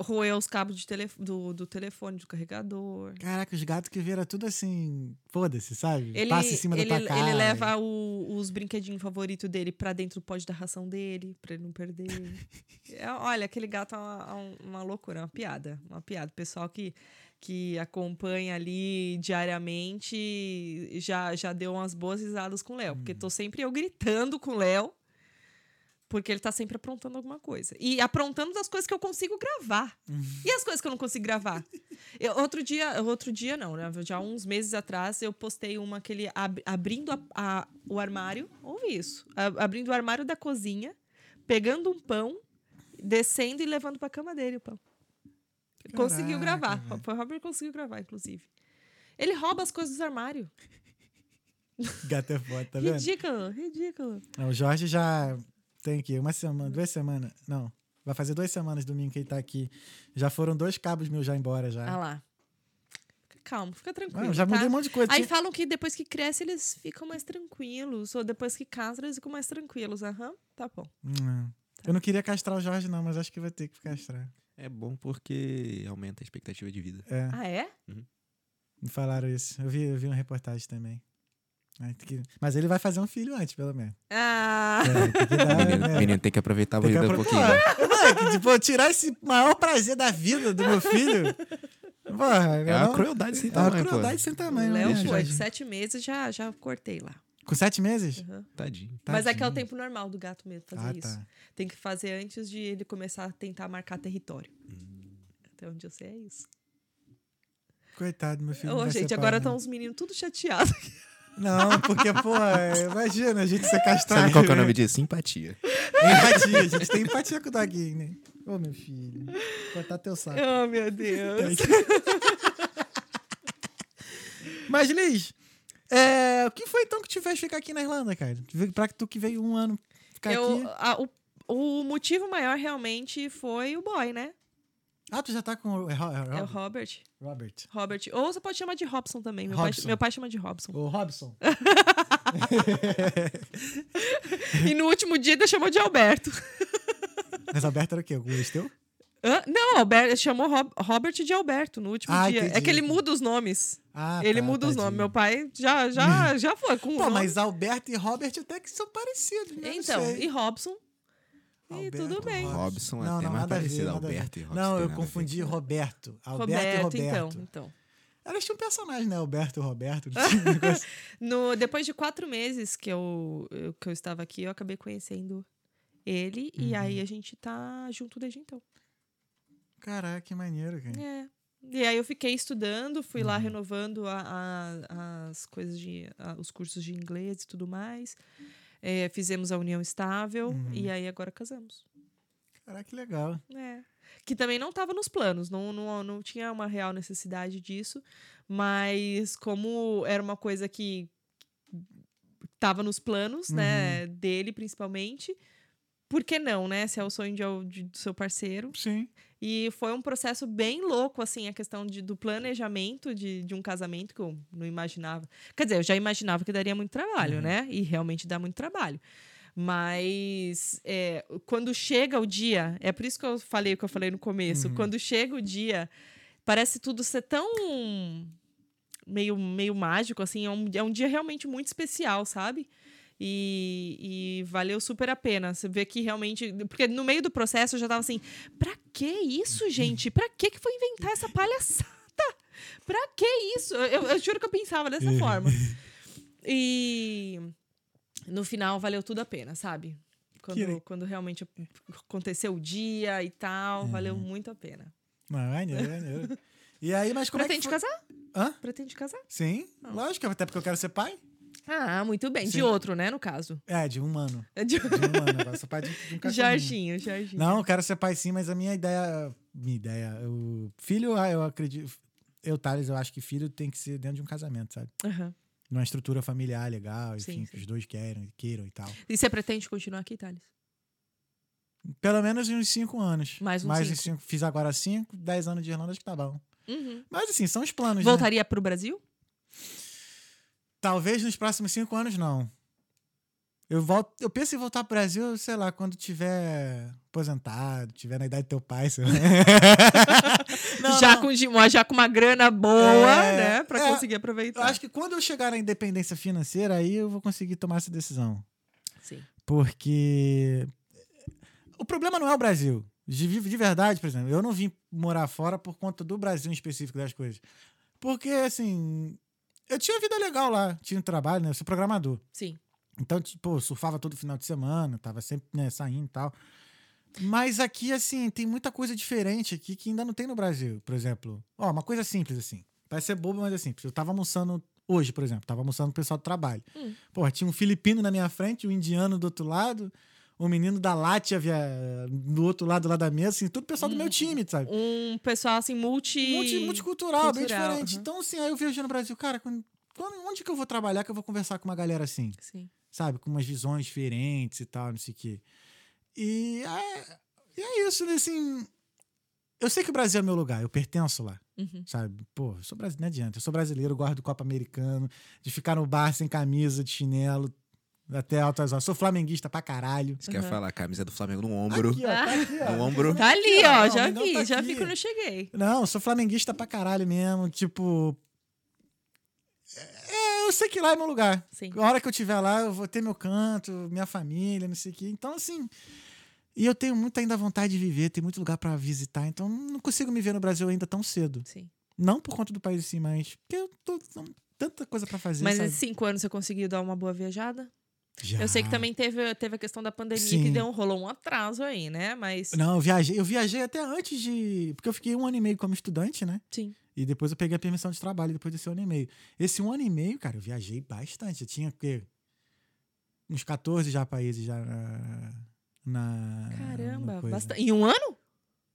Roeu os cabos de do, do telefone, do carregador. Caraca, os gatos que viram tudo assim. Foda-se, sabe? Ele, Passa em cima ele, da tua cara. ele leva o- os brinquedinhos favoritos dele pra dentro do pote da ração dele, pra ele não perder. É, olha, aquele gato é uma, uma- uma loucura, uma piada. Uma piada. O pessoal que, que acompanha ali diariamente já, já deu umas boas risadas com o Léo. Porque tô sempre eu gritando com o Léo. Porque ele tá sempre aprontando alguma coisa. E aprontando das coisas que eu consigo gravar. E as coisas que eu não consigo gravar? Eu- outro dia, outro dia não, né? Já uns meses atrás eu postei uma que ele ab- abrindo a- a- o armário, ouve isso, a- abrindo o armário da cozinha, pegando um pão, descendo e levando pra cama dele o pão. conseguiu Caraca, gravar. velho. Foi o Robert que conseguiu gravar, inclusive. Ele rouba as coisas do armário. Gato é foda, tá vendo? ridículo, ridículo. Não, o Jorge já tem aqui uma semana, duas semanas. Não, vai fazer duas semanas domingo que ele tá aqui. Já foram dois cabos meus já embora já. Ah lá. Fica calmo, fica tranquilo. Não, já tá? mudei um monte de coisa. Aí Tinha- falam que depois que cresce eles ficam mais tranquilos. Ou depois que casam eles ficam mais tranquilos. Aham, tá bom. Não. Eu não queria castrar o Jorge, não, mas acho que vai ter que castrar. É bom porque aumenta a expectativa de vida. É, Ah, é? me falaram isso. Eu vi, eu vi uma reportagem também. Mas ele vai fazer um filho antes, pelo menos. Ah! É, tem que dar, menino, né? menino tem que aproveitar a vida um pouquinho. Pô, moleque, tipo, tirar esse maior prazer da vida do meu filho. Porra, É uma não- crueldade sem É uma tamanho, crueldade pô. sem tamanho. Léo né, foi, Jorge? de sete meses já, já cortei lá. Com sete meses? Aham. Tadinho. Mas é que é o Tadinho. tempo normal do gato mesmo fazer Ah, isso. tá. Tem que fazer antes de ele começar a tentar marcar território. Hum. Até onde eu sei é isso. Coitado, meu filho. Ô, gente, agora estão não. os meninos tudo chateados. Não, porque, pô, imagina a gente ser castrado. Sabe qual que é o nome disso? Simpatia. Empatia, a gente tem empatia com o doguinho, né? Ô, meu filho, cortar teu saco. oh, meu Deus. Mas, Liz, é, o que foi então que te fez ficar aqui na Irlanda, cara? Pra que tu que veio um ano ficar Eu, aqui. a- o, o motivo maior realmente foi o boy, né? Ah, tu já tá com o, é, Ro- é, É o Robert. Robert. Robert. Robert. Ou você pode chamar de Robson também. Meu, pai, Robson. meu pai chama de Robson. O Robson. E no último dia ele chamou de Alberto. Mas Alberto era o quê? O ex teu? Hã? Não, Alberto, ele chamou Rob- Robert de Alberto no último Ah, dia. entendi. É que ele muda os nomes. Ah, ele tá, muda os tadinho. nomes. Meu pai já, já, já foi com o Pô, mas Alberto e Robert até que são parecidos, né? Então, e Robson? E Alberto, tudo bem. Robson. Robson é Não, até não, mais nada a ver, parecido. ver. Alberto e Robson. Não, eu confundi Roberto. Alberto Roberto, e Roberto. então. então. Elas tinham um personagem, né? Alberto e Roberto. No, depois de quatro meses que eu, que eu estava aqui, eu acabei conhecendo ele. E Uhum. aí a gente tá junto desde então. Caraca, que maneiro, cara. É. E aí eu fiquei estudando, fui Uhum. lá renovando a- a- as coisas de. a- os cursos de inglês e tudo mais. É, fizemos a união estável Uhum. e aí agora casamos. Caraca, que legal. É. Que também não estava nos planos, não, não, não tinha uma real necessidade disso, mas como era uma coisa que tava nos planos, Uhum. né? Dele, principalmente. Por que não, né? Se é o sonho de, de- do seu parceiro. Sim. E foi um processo bem louco, assim, a questão de, do planejamento de, de um casamento que eu não imaginava. Quer dizer, eu já imaginava que daria muito trabalho, né? E realmente dá muito trabalho. Mas é, quando chega o dia, é por isso que eu falei o que eu falei no começo. Quando chega o dia, parece tudo ser tão meio, meio mágico, assim. É um, é um dia realmente muito especial, sabe? E, e valeu super a pena. Você vê que realmente. Porque no meio do processo eu já tava assim: pra que isso, gente? Pra que que foi inventar essa palhaçada? Pra que isso? Eu, eu juro que eu pensava dessa forma. E no final valeu tudo a pena, sabe? Quando, quando realmente aconteceu o dia e tal, valeu muito a pena. Maneiro, maneiro. E aí, mas como Pretende é que foi? casar? Hã? Pretende casar? Sim, lógico, até porque eu quero ser pai. Ah, muito bem. Sim. De outro, né, no caso. É, de um ano. É de... De um ano. Agora sou pai de, de um cachorrinho. Jorginho, Jorginho. Não, eu quero ser pai sim, mas a minha ideia. Minha ideia. O filho, ah, eu acredito. Eu, Thales, eu acho que filho tem que ser dentro de um casamento, sabe? Aham. Numa estrutura familiar legal, enfim, Sim, que sim. os dois querem, queiram e tal. E você pretende continuar aqui, Thales? Pelo menos uns cinco anos. Mais uns Mais cinco. cinco. Fiz agora cinco, dez anos de Irlanda, acho que tá bom. Uhum. Mas assim, são os planos. né? Voltaria pro Brasil? Talvez nos próximos cinco anos, não. Eu, volto, eu penso em voltar pro Brasil, sei lá, quando tiver aposentado, tiver na idade do teu pai, sei lá. Não, já, não. Com, já com uma grana boa, É, né? Pra é, conseguir Eu aproveitar. acho que quando eu chegar na independência financeira, aí eu vou conseguir tomar essa decisão. Sim. Porque o problema não é o Brasil. De, de verdade, por exemplo, eu não vim morar fora por conta do Brasil em específico das coisas. Porque, assim, eu tinha vida legal lá, tinha um trabalho, né? Eu sou programador. Sim. Então, tipo, surfava todo final de semana, tava sempre né, saindo e tal. Mas aqui, assim, tem muita coisa diferente aqui que ainda não tem no Brasil. Por exemplo, ó, uma coisa simples, assim. Parece ser bobo, mas é simples. Eu tava almoçando hoje, por exemplo, tava almoçando com o pessoal do trabalho. Hum. Porra, tinha um filipino na minha frente, um indiano do outro lado, um menino da Látia via... do outro lado lá da mesa, assim, tudo pessoal do meu time, sabe? Um pessoal assim, multi. Multi, multicultural, bem cultural, diferente. aham. Então, assim, aí eu viajei no Brasil, cara, quando, quando- onde que eu vou trabalhar que eu vou conversar com uma galera assim? Sim. sabe? Com umas visões diferentes e tal, não sei o quê. E é, e é isso, né? Assim, eu sei que o Brasil é meu lugar, eu pertenço lá, Uhum. sabe? Pô, eu sou brasileiro, não adianta. Eu sou brasileiro, eu gosto do Copa Americano, de ficar no bar sem camisa, de chinelo, até altas horas. Sou flamenguista pra caralho. Você quer falar, a camisa do Flamengo no ombro. Aqui, ó, tá aqui, ó. No ombro. Tá ali, ó, não, Já não vi, tá já vi quando eu cheguei. Não, eu sou flamenguista pra caralho mesmo. Tipo. É, eu sei que lá é meu lugar. Sim. A hora que eu estiver lá, eu vou ter meu canto, minha família, não sei o quê. Então, assim. E eu tenho muita ainda vontade de viver, tem muito lugar pra visitar. Então, não consigo me ver no Brasil ainda tão cedo. Sim. Não por conta do país em si, mas porque eu tô. não- tanta coisa pra fazer. Mas sabe? nesses cinco anos você conseguiu dar uma boa viajada? Já. Eu sei que também teve, teve a questão da pandemia Sim. que deu, um- rolou um atraso aí, né? Mas. Não, eu viajei, eu viajei até antes de. Porque eu fiquei um ano e meio como estudante, né? Sim. E depois eu peguei a permissão de trabalho depois desse ano e meio. Esse um ano e meio, cara, eu viajei bastante. Eu tinha o quê? Uns 14 já países já na. na Caramba, bastante. Em um ano?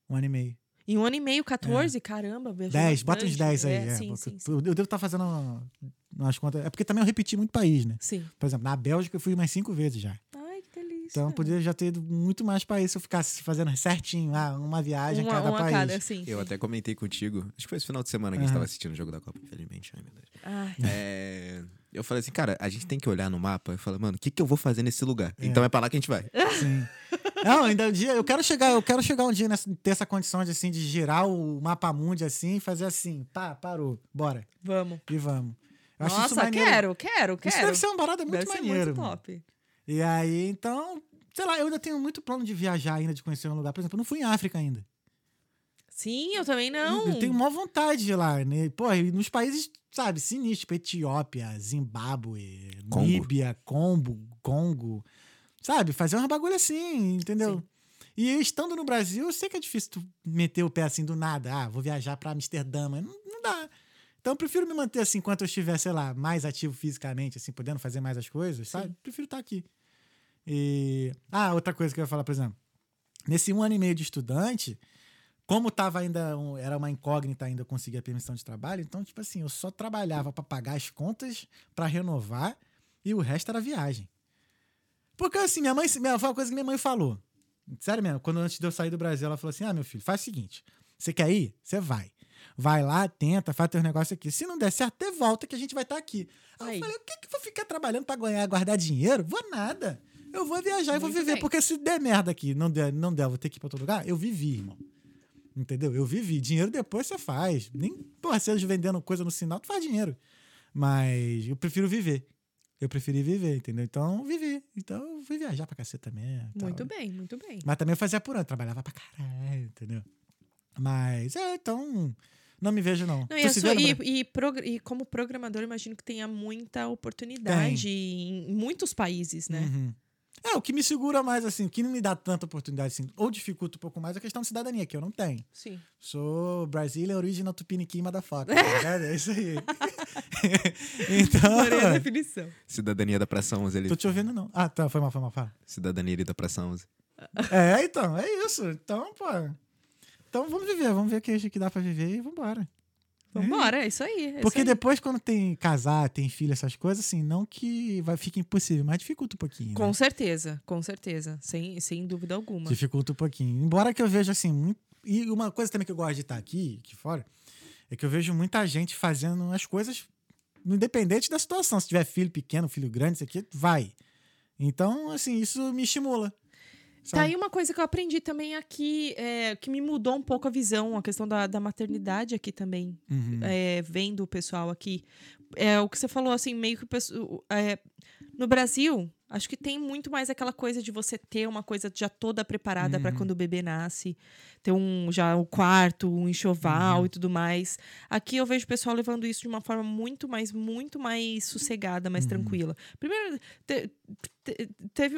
Um ano e meio. Em um ano e meio, 14? Caramba, viajou 10, bota uns bastante. 10 aí. É, é, sim, sim, sim. Eu devo estar fazendo umas contas. É porque também eu repeti muito país, né? Sim. Por exemplo, na Bélgica eu fui mais cinco vezes já. Ai, que delícia. Então eu poderia já ter ido muito mais países se eu ficasse fazendo certinho lá, uma viagem uma, cada uma país. cada, sim. Eu sim. até comentei contigo, acho que foi esse final de semana que a gente Aham. tava assistindo o jogo da Copa, infelizmente. Ai, meu Deus. Ai, É, eu falei assim, cara, a gente tem que olhar no mapa e falar, mano, o que, que eu vou fazer nesse lugar? É. Então é pra lá que a gente vai. Sim. Não, ainda um dia, eu quero chegar, eu quero chegar um dia nessa, ter essa condição de assim de girar o mapa mundi assim e fazer assim, pá, parou, bora. vamos. E vamos. Eu acho isso Nossa, maneiro. quero, quero, quero. Isso deve ser uma parada muito Deve ser maneiro. muito top. E aí, então, sei lá, eu ainda tenho muito plano de viajar ainda, de conhecer um lugar. Por exemplo, eu não fui em África ainda. Sim, eu também não. Eu tenho maior vontade de ir lá, né? Pô, e nos países, sabe, sinistros, tipo Etiópia, Zimbábue, Congo. Líbia, Congo, Congo. Sabe, fazer uma bagulho assim, entendeu? Sim. E estando no Brasil, eu sei que é difícil tu meter o pé assim do nada. Ah, vou viajar pra Amsterdã, mas não, não dá. Então eu prefiro me manter assim, enquanto eu estiver, sei lá, mais ativo fisicamente, assim, podendo fazer mais as coisas, sabe? Prefiro estar aqui. E. Ah, outra coisa que eu ia falar, por exemplo. Nesse um ano e meio de estudante, como tava ainda. um- era uma incógnita ainda eu conseguir a permissão de trabalho, então, tipo assim, eu só trabalhava para pagar as contas, para renovar E o resto era viagem. Porque assim, minha mãe, minha, foi uma coisa que minha mãe falou. Sério mesmo, quando antes de eu sair do Brasil, ela falou assim: ah, meu filho, faz o seguinte: você quer ir? Você vai. Vai lá, tenta, faz teu negócio aqui. Se não der certo, até volta que a gente vai estar aqui. Aí eu falei: o que que eu vou ficar trabalhando pra ganhar, guardar dinheiro? Vou nada. Eu vou viajar e vou Muito viver. bem. Porque se der merda aqui, não der, não der, vou ter que ir pra outro lugar, eu vivi, irmão. Entendeu? Eu vivi. Dinheiro depois você faz. Nem, porra, você vendendo coisa no sinal, tu faz dinheiro. Mas eu prefiro viver. Eu preferi viver, entendeu? Então, vivi. Então, eu fui viajar pra caceta mesmo. e tal. Muito bem, muito bem. Mas também eu fazia por ano, trabalhava pra caralho, entendeu? Mas, é, então, não me vejo, não. Não, e, sua- vê e- Bra- e progr- e como programador, eu imagino que tenha muita oportunidade em muitos países, né? Uhum. É, o que me segura mais, assim, o que não me dá tanta oportunidade, assim, ou dificulta um pouco mais, é a questão de cidadania, que eu não tenho. Sim. Sou Brasília Original Tupiniquim Motherfucker, ligado? É isso aí. então, Adorei a definição. Cidadania da Praça 11 ali. tô te ouvindo, não. Ah, tá, foi mal, foi mal, fala. Cidadania ali da Praça 11. É, então, é isso. Então, pô. Então vamos viver, vamos ver o que, que dá pra viver e vambora. Vambora, é isso aí. é Porque isso aí. depois, quando tem casar, tem filho, essas coisas, assim, não que vai fica impossível, mas dificulta um pouquinho. Com né? certeza, com certeza. Sem, sem dúvida alguma. Dificulta um pouquinho. Embora que eu veja, assim, muito... E uma coisa também que eu gosto de estar aqui, aqui fora, é que eu vejo muita gente fazendo as coisas independente da situação. Se tiver filho pequeno, filho grande, isso aqui, vai. Então, assim, isso me estimula. Tá sabe? aí uma coisa que eu aprendi também aqui, é, que me mudou um pouco a visão, a questão da, da maternidade aqui também, Uhum. é, vendo o pessoal aqui. É o que você falou, assim, meio que o pessoal. é, no Brasil, acho que tem muito mais aquela coisa de você ter uma coisa já toda preparada Uhum. pra quando o bebê nasce, ter um já o quarto, um enxoval Uhum. e tudo mais. Aqui eu vejo o pessoal levando isso de uma forma muito mais, muito mais sossegada, mais Uhum. tranquila. Primeiro, te- te- teve.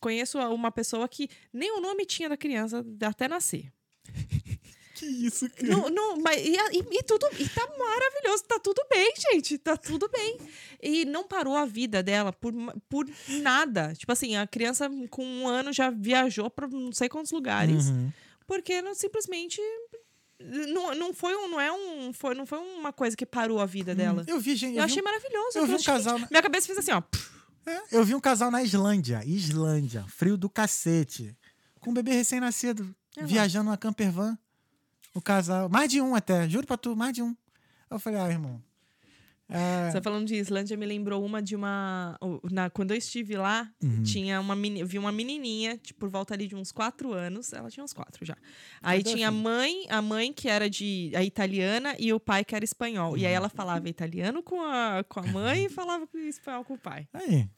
Conheço uma pessoa que nem o nome tinha da criança até nascer. Que isso, cara? Não, não, mas, e, e- e tudo, e tá maravilhoso, tá tudo bem, gente, tá tudo bem. E não parou a vida dela por, por nada. Tipo assim, a criança com um ano já viajou pra não sei quantos lugares, Uhum. porque não, simplesmente não, não foi um, não é um, foi, não foi uma coisa que parou a vida dela. Eu vi, gente. Eu, Eu, achei vi, maravilhoso. eu vi um casal. "Gente", Minha cabeça fez assim, ó. É, eu vi um casal na Islândia. Islândia. Frio do cacete. Com um bebê recém-nascido. É viajando numa camper van. O casal. Mais de um até. Juro pra tu, mais de um. Eu falei, ah, irmão. É, Você falando de Islândia, me lembrou uma de uma. Na, quando eu estive lá, Uhum. tinha uma meni, vi uma menininha, tipo, por volta ali de uns quatro anos. Ela tinha uns quatro já. Aí tinha a filha? mãe, a mãe que era de a italiana e o pai que era espanhol. E aí Uhum. ela falava italiano com a, com a mãe e falava espanhol com o pai. aí.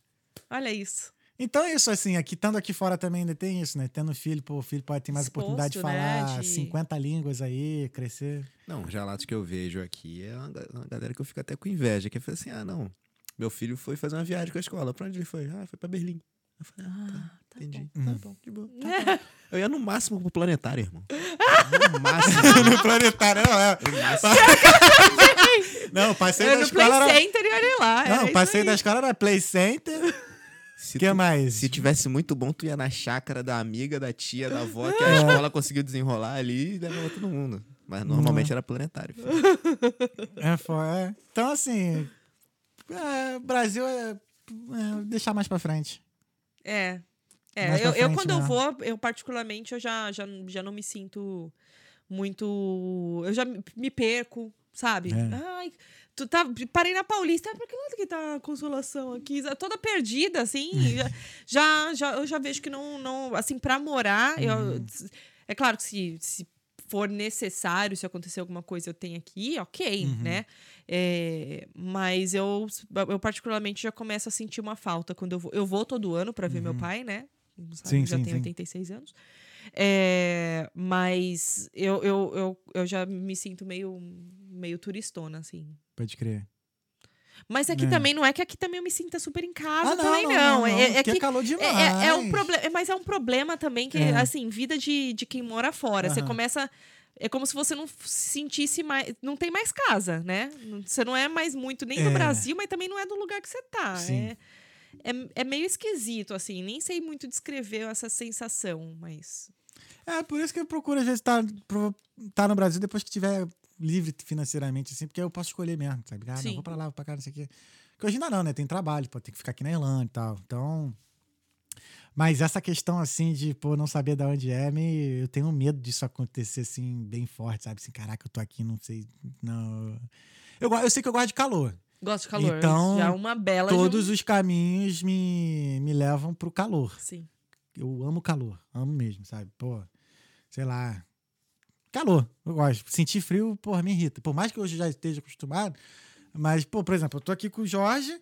Olha isso. Então é isso, assim, aqui, estando aqui fora também ainda tem isso, né? Tendo filho, pô, o filho pode ter mais Exposto, oportunidade de né, falar de- 50 línguas aí, crescer. Não, os relatos que eu vejo aqui é uma, uma galera que eu fico até com inveja, que fala assim, ah, não, meu filho foi fazer uma viagem com a escola. Pra onde ele foi? Ah, foi pra Berlim. Eu falei, ah, Ah, tá entendi. bom. Uhum. Tá bom, de boa. Tá bom. Eu ia no máximo pro planetário, irmão. No máximo. no planetário, não, é. No máximo. Não, o passeio Eu da no Play escola era. Center e olha lá. Não, passeio aí. da escola era Play Center. Se O que tu- mais? Se tivesse muito bom, tu ia na chácara da amiga, da tia, da avó, que É. a escola conseguiu desenrolar ali e levava todo mundo. Mas normalmente era planetário. filho. É, foi, é. Então, assim. é, Brasil é, é deixar mais pra frente. É. É, Mais eu, eu quando eu né? vou, eu particularmente, eu já, já, já não me sinto muito. Eu já me- me perco, sabe? É. Ai, tu tá. Parei na Paulista, ah, pra que lado que tá a consolação aqui? Toda perdida, assim. já, já, eu já vejo que não. não assim, pra morar, eu, Uhum. é claro que se. se for necessário, se acontecer alguma coisa, eu tenho aqui, ok, Uhum. né? É, mas eu, eu particularmente já começo a sentir uma falta quando eu vou. Eu vou todo ano para ver meu pai, né? Sabe, Sim, já sim, tem sim. 86 anos. É, mas eu, eu, eu, eu já me sinto meio, meio turistona, assim. Pode crer. Mas aqui É. também, não é que aqui também eu me sinta super em casa Ah, não, também, não, não. não, É, é aqui é que calor é, demais. é, é um problema, mas é um problema também que, É. assim, vida de, de quem mora fora. Você Aham. começa. É como se você não sentisse mais. Não tem mais casa, né? Você não é mais muito nem do É. Brasil, mas também não é do lugar que você tá. Sim. É, é, é meio esquisito, assim. Nem sei muito descrever essa sensação, mas. É, por isso que eu procuro, às vezes, estar tá, no Brasil depois que tiver livre financeiramente, assim, porque eu posso escolher mesmo, sabe? Ah, não, vou pra lá, vou pra cá, não sei o quê. Porque hoje ainda não, né? Tem trabalho, pode ter que ficar aqui na Irlanda e tal. Então. Mas essa questão, assim, de, pô, não saber de onde é, me, eu tenho medo disso acontecer, assim, bem forte, sabe? Assim, caraca, eu tô aqui, não sei. Não. Eu, eu sei que eu gosto de calor. Gosto de calor. Então, já é uma bela. de um- Todos os caminhos me, me levam pro calor. Sim. Eu amo calor, amo mesmo, sabe? Pô, sei lá. Calor, eu gosto. Sentir frio, porra, me irrita. Por mais que eu já esteja acostumado, mas, pô, por exemplo, eu tô aqui com o Jorge,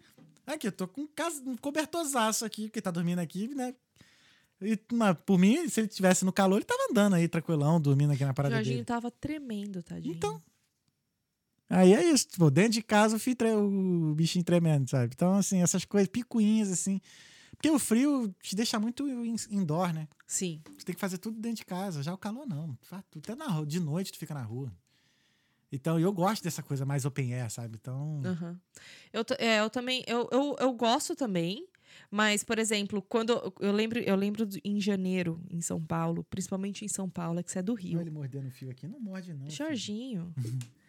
aqui, eu tô com um, casa, um cobertorzaço aqui, que tá dormindo aqui, né? E, mas, por mim, se ele estivesse no calor, ele tava andando aí, tranquilão, dormindo aqui na parada Jorginho dele. tava tremendo, tadinho. Então. Aí é isso, tipo, dentro de casa o, filho tre- o bichinho tremendo, sabe? Então, assim, essas coisas, picuinhas, assim. Porque o frio te deixa muito in- indoor, né? Sim. Tu tem que fazer tudo dentro de casa. Já o calor não. Até na rua. De noite tu fica na rua. Então eu gosto dessa coisa mais open air, sabe? Então. Aham. Eu, é, eu também, eu, eu, eu gosto também, mas, por exemplo, quando eu- lembro, eu lembro em janeiro, em São Paulo, principalmente em São Paulo, é que você é do Rio. ele mordendo o fio aqui. Não morde, não. Jorginho.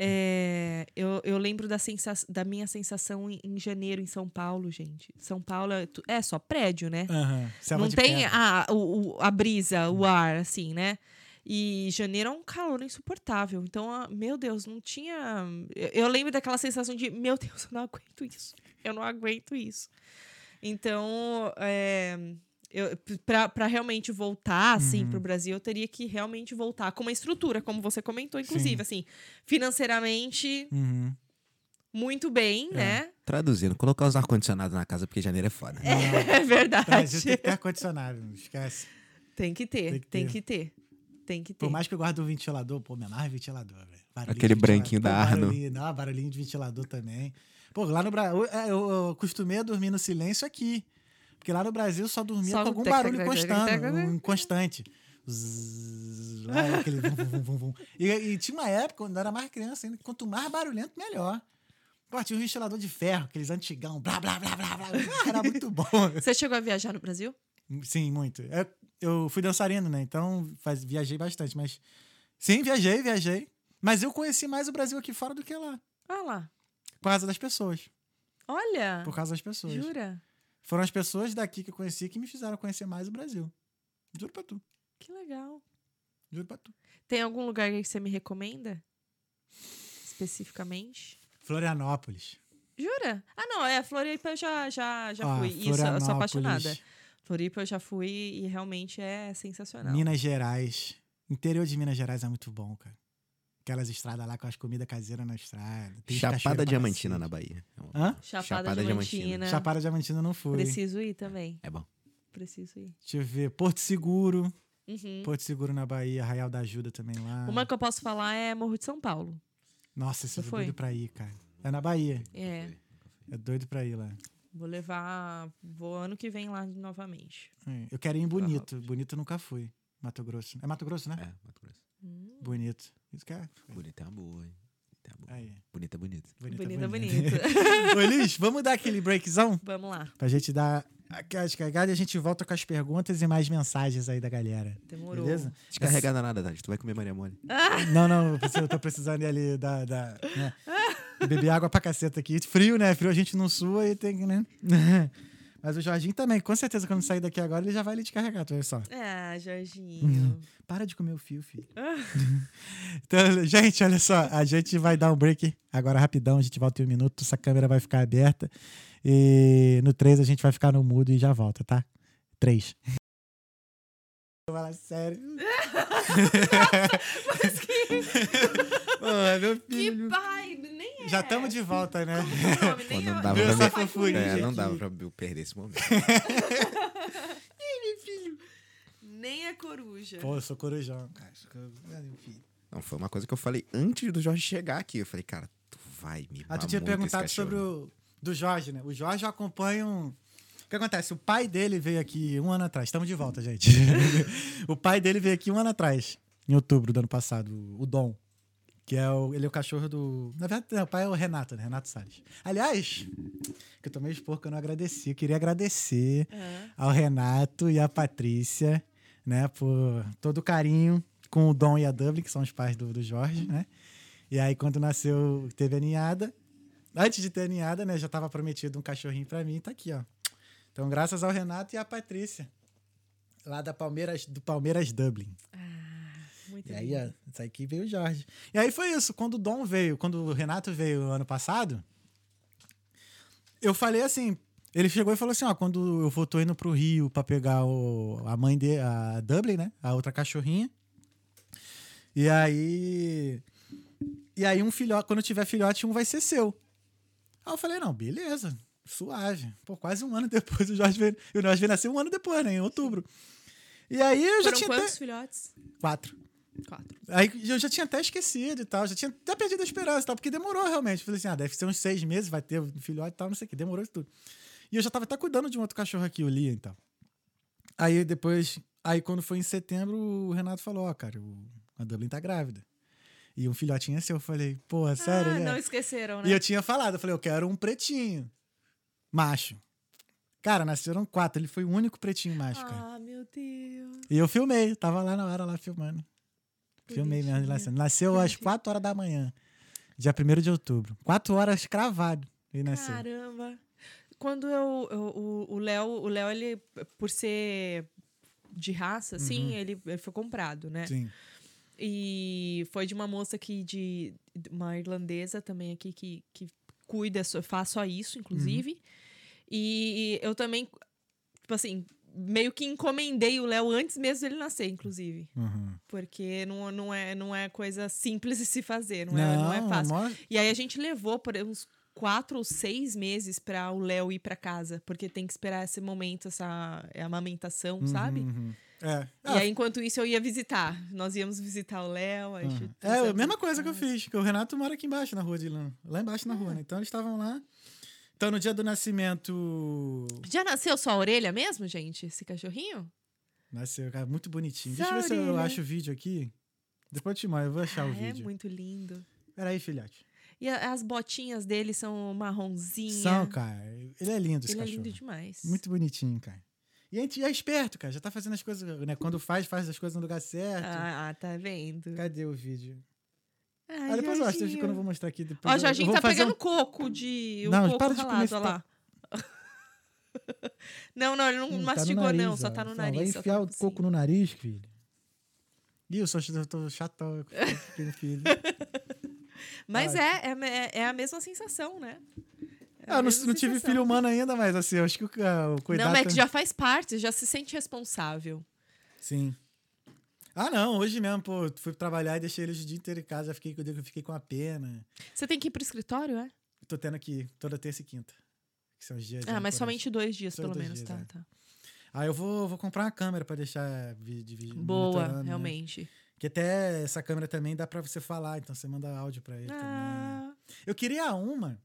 É, eu, eu lembro da, sensa da minha sensação em, em janeiro em São Paulo, gente. São Paulo é, é só prédio, né? Selva Não tem a, o, a brisa, o ar, assim, né? E janeiro é um calor insuportável. Então, ah, meu Deus, não tinha. Eu, eu lembro daquela sensação de, meu Deus, eu não aguento isso. Eu não aguento isso. Então, é, eu, pra, pra realmente voltar, assim, Uhum. pro Brasil, eu teria que realmente voltar com uma estrutura, como você comentou, inclusive, assim, financeiramente, Uhum. muito bem, né? Traduzindo, colocar os ar-condicionados na casa porque janeiro é foda. É verdade. Brasil tem que ter ar-condicionado. não Esquece. Tem que ter, Tem que tem ter. que ter. Tem que ter. Por mais que eu guarde do ventilador, pô, menor é ventilador, velho. Aquele branquinho da Arno. Barulhinho, não, barulhinho de ventilador também. Pô, lá no Brasil, eu, eu acostumei a dormir no silêncio aqui. Porque lá no Brasil só dormia Só com algum barulho constante. Um constante. Zzz, lá, aquele vum, vum, vum. E, e tinha uma época, quando eu era mais criança ainda, quanto mais barulhento, melhor. Pô, tinha um ventilador de ferro, aqueles antigão, blá, blá, blá, blá, blá. Ah, era muito bom. Você chegou a viajar no Brasil? Sim, muito. Eu, eu fui dançarino, né? Então faz, viajei bastante, mas. Sim, viajei, viajei. Mas eu conheci mais o Brasil aqui fora do que lá. Ah lá. Por causa das pessoas. Olha. Por causa das pessoas. Jura? Foram as pessoas daqui que eu conheci que me fizeram conhecer mais o Brasil. Juro pra tu. Que legal. Juro pra tu. Tem algum lugar que você me recomenda? Especificamente? Florianópolis. Jura? Ah, não, é, Floripa eu já, já, já Ó, fui. Isso, eu sou apaixonada. Floripa eu já fui e realmente é sensacional. Minas Gerais. Interior de Minas Gerais é muito bom, cara. Aquelas estradas lá com as comidas caseiras na estrada. Tem Chapada Diamantina na. Bahia. É Hã? Chapada, Chapada Diamantina. Diamantina. Chapada Diamantina não fui. Preciso ir também. É bom. Preciso ir. Deixa eu ver. Porto Seguro. Uhum. Porto Seguro na Bahia. Arraial da Ajuda também lá. Uma que eu posso falar é Morro de São Paulo. Nossa, esse Você é foi? doido pra ir, cara. É na Bahia. É. É doido pra ir lá. Vou levar. Vou ano que vem lá novamente. É, Eu quero ir em Bonito. Bonito eu nunca fui. Mato Grosso. É Mato Grosso, né? É, Mato Grosso. Bonito. Isso que é. Bonita é uma boa, hein? Bonita é boa. Aí. Bonita é bonita. Bonito, Bonita, é bonita. Ô, Elis, vamos dar aquele breakzão Vamos lá. pra gente dar aquela descarregada e a gente volta com as perguntas e mais mensagens aí da galera. Demorou. Beleza? Descarregada nada, Tati. Tu vai comer Maria Mole. Não, não, eu tô precisando ali da. da né? Beber água pra caceta aqui. Frio, né? Frio a gente não sua e tem que, né? Mas o Jorginho também, com certeza, quando sair daqui agora, ele já vai ali te carregar, tu vê só. Ah, Jorginho. Para de comer o fio, filho. então, gente, olha só. A gente vai dar um break agora rapidão. A gente volta em um minuto. Essa câmera vai ficar aberta. E no 3 a gente vai ficar no mudo e já volta, tá? 3. Fala sério. Mas que, Pô, meu que filho. pai, nem é. Já estamos de volta, né? Nome, Pô, nem não é- dava pra fofurinha É, não dava pra eu perder esse momento. Nem é coruja. Pô, eu sou corujão, cara. Meu filho. Não, foi uma coisa que eu falei antes do Jorge chegar aqui. Eu falei, cara, tu vai me Ah, tu tinha perguntado sobre o do Jorge, né? O Jorge eu acompanho um. O que acontece? O pai dele veio aqui um ano atrás. Estamos de volta, gente. o pai dele veio aqui um ano atrás, em outubro do ano passado, o Dom. Que é o, ele é o cachorro do. Na verdade, não, o pai é o Renato, né? Renato Salles. Aliás, que eu tomei expor que eu não agradeci. Eu queria agradecer É. ao Renato e à Patrícia, né, por todo o carinho com o Dom e a Dublin, que são os pais do, do Jorge, né? E aí, quando nasceu, teve a ninhada. Antes de ter a ninhada, né? Já tava prometido um cachorrinho pra mim, tá aqui, ó. Então, graças ao Renato e à Patrícia. Lá da Palmeiras, do Palmeiras Dublin. Muito E aí, ó, isso aqui veio o Jorge. E aí foi isso. Quando o Dom veio, quando o Renato veio ano passado, eu falei assim. Ele chegou e falou assim: ó, quando eu vou, tô indo pro Rio pra pegar o, a mãe dele, a Dublin, né? A outra cachorrinha. E aí. E aí, um filhote, quando tiver filhote, um vai ser seu. Aí eu falei: não, beleza, suave. Pô, quase um ano depois o Jorge veio. O Jorge veio nascer um ano depois, né? Em outubro. E aí eu já Foram tinha. quantos até- filhotes? Quatro. Quatro. Aí eu já tinha até esquecido e tal, já tinha até perdido a esperança e tal, porque demorou realmente. Falei assim, ah, deve ser uns seis meses, vai ter um filhote e tal, não sei o que, demorou isso tudo. E eu já tava até cuidando de um outro cachorro aqui, o Lia e tal. Aí depois, aí quando foi em setembro, o Renato falou, ó, cara, o, a Dublin tá grávida. E um filhotinho é seu. Eu falei, porra, sério? ah, Ele é? não esqueceram, né? E eu tinha falado, eu falei, eu quero um pretinho, macho. Cara, nasceram quatro, ele foi o único pretinho macho, cara. Ah, meu Deus. E eu filmei, tava lá na hora lá filmando. Filmei mesmo. Nasceu às 4 horas da manhã. Dia 1 de outubro. 4 horas cravado. Ele nasceu. Caramba. Quando eu, eu- o- Léo, o Léo, ele, por ser de raça, assim, ele, ele foi comprado, né? Uhum. Sim. E foi de uma moça aqui, de uma irlandesa também aqui, que, que cuida, só- faz só isso, inclusive. Uhum. E eu também, tipo assim, meio que encomendei o Léo antes mesmo dele nascer, inclusive. Uhum. Porque não, não, é, não é coisa simples de se fazer, não, é, não é fácil. mó- E aí a gente levou por uns quatro ou seis meses para o Léo ir para casa, porque tem que esperar esse momento, essa é, amamentação, sabe? Uhum. É. E aí, enquanto isso, eu ia visitar. Nós íamos visitar o Léo. gente É, a mesma coisa que eu fiz, que o Renato mora aqui embaixo na rua de lá. Lá embaixo na rua, né? Então eles estavam lá. Então no dia do nascimento. Já nasceu só a orelha mesmo, gente? Esse cachorrinho? Nasceu, cara, muito bonitinho. Deixa eu ver se eu Orelha. acho o vídeo aqui. Depois eu te mando, eu vou achar Ah, o é vídeo. muito lindo. Peraí, filhote. E a- as botinhas dele são marronzinha. São, cara. Ele é lindo esse Ele é cachorro. lindo demais. Muito bonitinho, cara. E a gente é esperto, cara. Já tá fazendo as coisas, né? Quando faz, faz as coisas no lugar certo. Ah, tá vendo? Cadê o vídeo? Ai, ah, depois eu acho, Jorginho. que eu não vou mostrar aqui depois. Ó, o Jorginho tá pegando um- coco de. O Não, coco para de ralado, comer lá. não, não, ele não Hum, tá mastigou, nariz, não. Só tá no nariz. Vai tá enfiar no o coco no nariz, filho. Ih, eu, sou, eu tô chatão com filho. Mas é, é, é a mesma sensação, né? É Ah, eu não, não tive filho humano ainda, mas assim, eu acho que o, ah, o cuidado... Não, mas é que já faz parte, já se sente responsável. Sim. Ah, não, hoje mesmo, pô, fui trabalhar e deixei eles o dia inteiro em casa, fiquei, eu fiquei com a pena. Você tem que ir pro escritório, é? Tô tendo aqui toda terça e quinta. Que são os dias de Ah, mas somente dois dias, pelo dois menos, dias, tá, é. tá. Aí eu vou, vou comprar uma câmera pra deixar vídeo. vídeo Boa, né? realmente. Que até essa câmera também dá pra você falar, então você manda áudio pra ele também. Ah, Eu queria uma,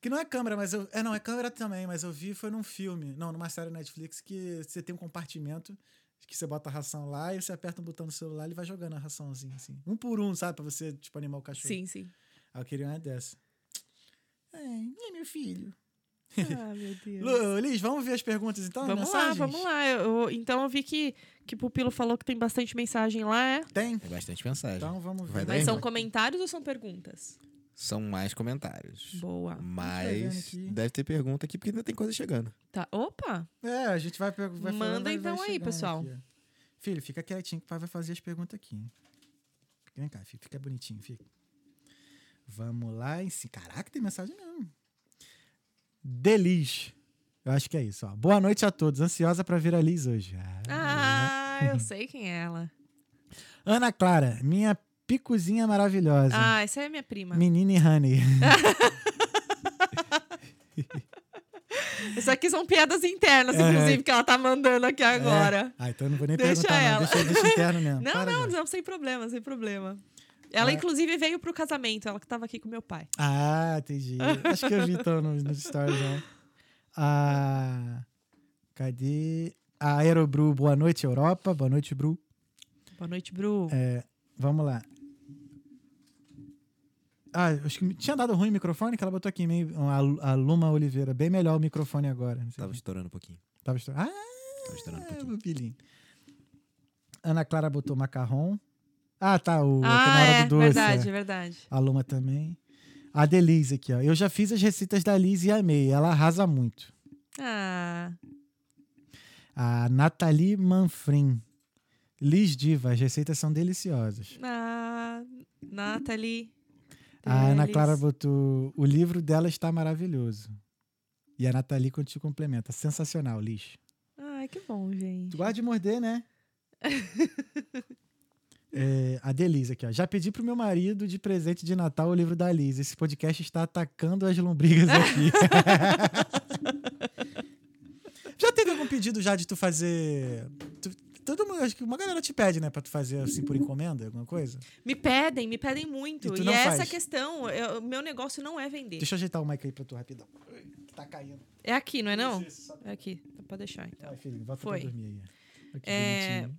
que não é câmera, mas eu. É, não, é câmera também, mas eu vi foi num filme, não, numa série Netflix, que você tem um compartimento que você bota a ração lá e você aperta um botão no celular e ele vai jogando a raçãozinha, assim. Um por um, sabe? Pra você, tipo, animar o cachorro. sim, sim. Aí eu queria uma dessa. É, e meu filho? Ah, meu Deus. Lu, Liz, vamos ver as perguntas então? Vamos mensagens? lá, vamos lá. Eu- eu- então eu vi que, que Pupilo falou que tem bastante mensagem lá, é? Tem? É bastante mensagem. Então vamos ver. Mas são comentários ou são perguntas? São mais comentários. Boa. Mas deve ter pergunta aqui, porque ainda tem coisa chegando. Tá. Opa! É, a gente vai, vai falando, Manda vai- então vai aí, pessoal. aqui, filho, fica quietinho que o pai vai fazer as perguntas aqui. hein? Vem cá, filho, fica bonitinho, fica. Vamos lá. Em... Caraca, tem mensagem mesmo. Delis. Eu acho que é isso. Ó. Boa noite a todos. Ansiosa pra ver a Liz hoje. Ah, Ah, eu sei quem é ela. Ana Clara, minha picozinha maravilhosa. Ah, essa é minha prima. Menina e Honey. Isso aqui são piadas internas, É. inclusive, que ela tá mandando aqui agora. Ah, então eu não vou nem Deixa perguntar, ela. não. Deixa, deixa interno mesmo. Não, Para, não, não, sem problema, sem problema. Ela, Ah. inclusive, veio pro casamento. Ela que tava aqui com meu pai. Ah, entendi. Acho que eu vi então nos, nos stories, né? Ah, cadê? A Aerobru, boa noite, Europa. Boa noite, Bru. Boa noite, Bru. É, vamos lá. Ah, acho que tinha dado ruim o microfone, que ela botou aqui, meio, a, a Luma Oliveira. Bem melhor o microfone agora. Não sei Tava estourando um pouquinho. Tava estourando. Ah, Tava estourando um pouquinho. meu filhinho. Ana Clara botou macarrão. Ah, tá. O, ah, na hora é, do doce. verdade, é. verdade. A Luma também. A Delise aqui, ó. Eu já fiz as receitas da Liz e amei. Ela arrasa muito. Ah, A Nathalie Manfrim. Liz Diva, as receitas são deliciosas. ah Nathalie. A Ana. Clara botou. O livro dela está maravilhoso. E a Nathalie te complementa. Sensacional, Liz. Ai, que bom, gente. Tu gosta de morder, né? É, a Delise aqui, ó. Já pedi pro meu marido de presente de Natal o livro da Liz. Esse podcast está atacando as lombrigas aqui. já teve algum pedido já de tu fazer. tu- todo mundo, acho que uma galera te pede, né, pra tu fazer assim por encomenda, alguma coisa? Me pedem, me pedem muito. E E, é essa questão. O meu negócio não é vender. Deixa eu ajeitar o mic aí pra tu rapidão. Que tá caindo. É aqui, não é não? É aqui. Pra deixar, então. Ai, filho, volta Foi. pra dormir aí. Que É, bonitinho.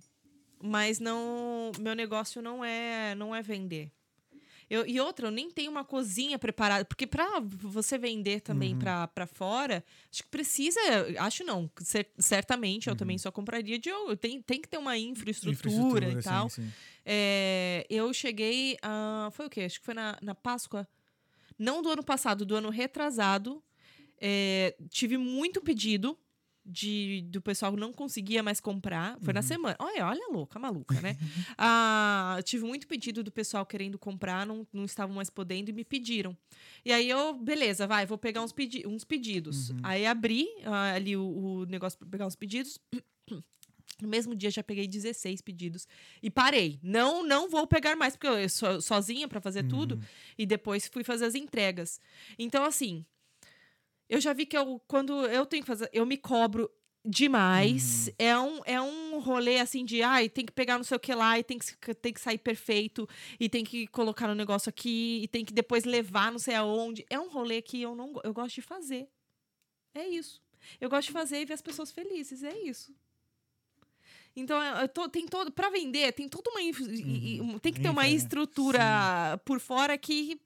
Mas não. Meu negócio não é, não é vender. Eu, e outra, eu nem tenho uma cozinha preparada. Porque pra você vender Uhum. também pra, pra fora, acho que precisa. Acho não. cer- certamente eu também só compraria de. Tem, tem que ter uma infraestrutura, e sim, tal. sim. É, eu cheguei. a foi o quê? Acho que foi na, na Páscoa. Não do ano passado, do ano retrasado. É, tive muito pedido de, do pessoal não conseguia mais comprar. Foi na semana. Olha, olha a louca, a maluca, né? ah, tive muito pedido do pessoal querendo comprar, não, não estavam mais podendo e me pediram. E aí eu, beleza, vai, vou pegar uns, pedi uns pedidos. Aí abri ah, ali o, o negócio para pegar os pedidos. No mesmo dia já peguei 16 pedidos e parei. Não, não vou pegar mais porque eu sou sozinha para fazer tudo e depois fui fazer as entregas. Então assim, eu já vi que eu, quando eu tenho que fazer, eu me cobro demais. É, um, é um rolê assim de, ai, tem que pegar não sei o que lá e tem que, tem que sair perfeito e tem que colocar no negócio aqui e tem que depois levar não sei aonde. É um rolê que eu não eu gosto de fazer. É isso. Eu gosto de fazer e ver as pessoas felizes, é isso. Então, eu tô- tem todo para vender, tem toda uma e- tem que ter uma estrutura por fora que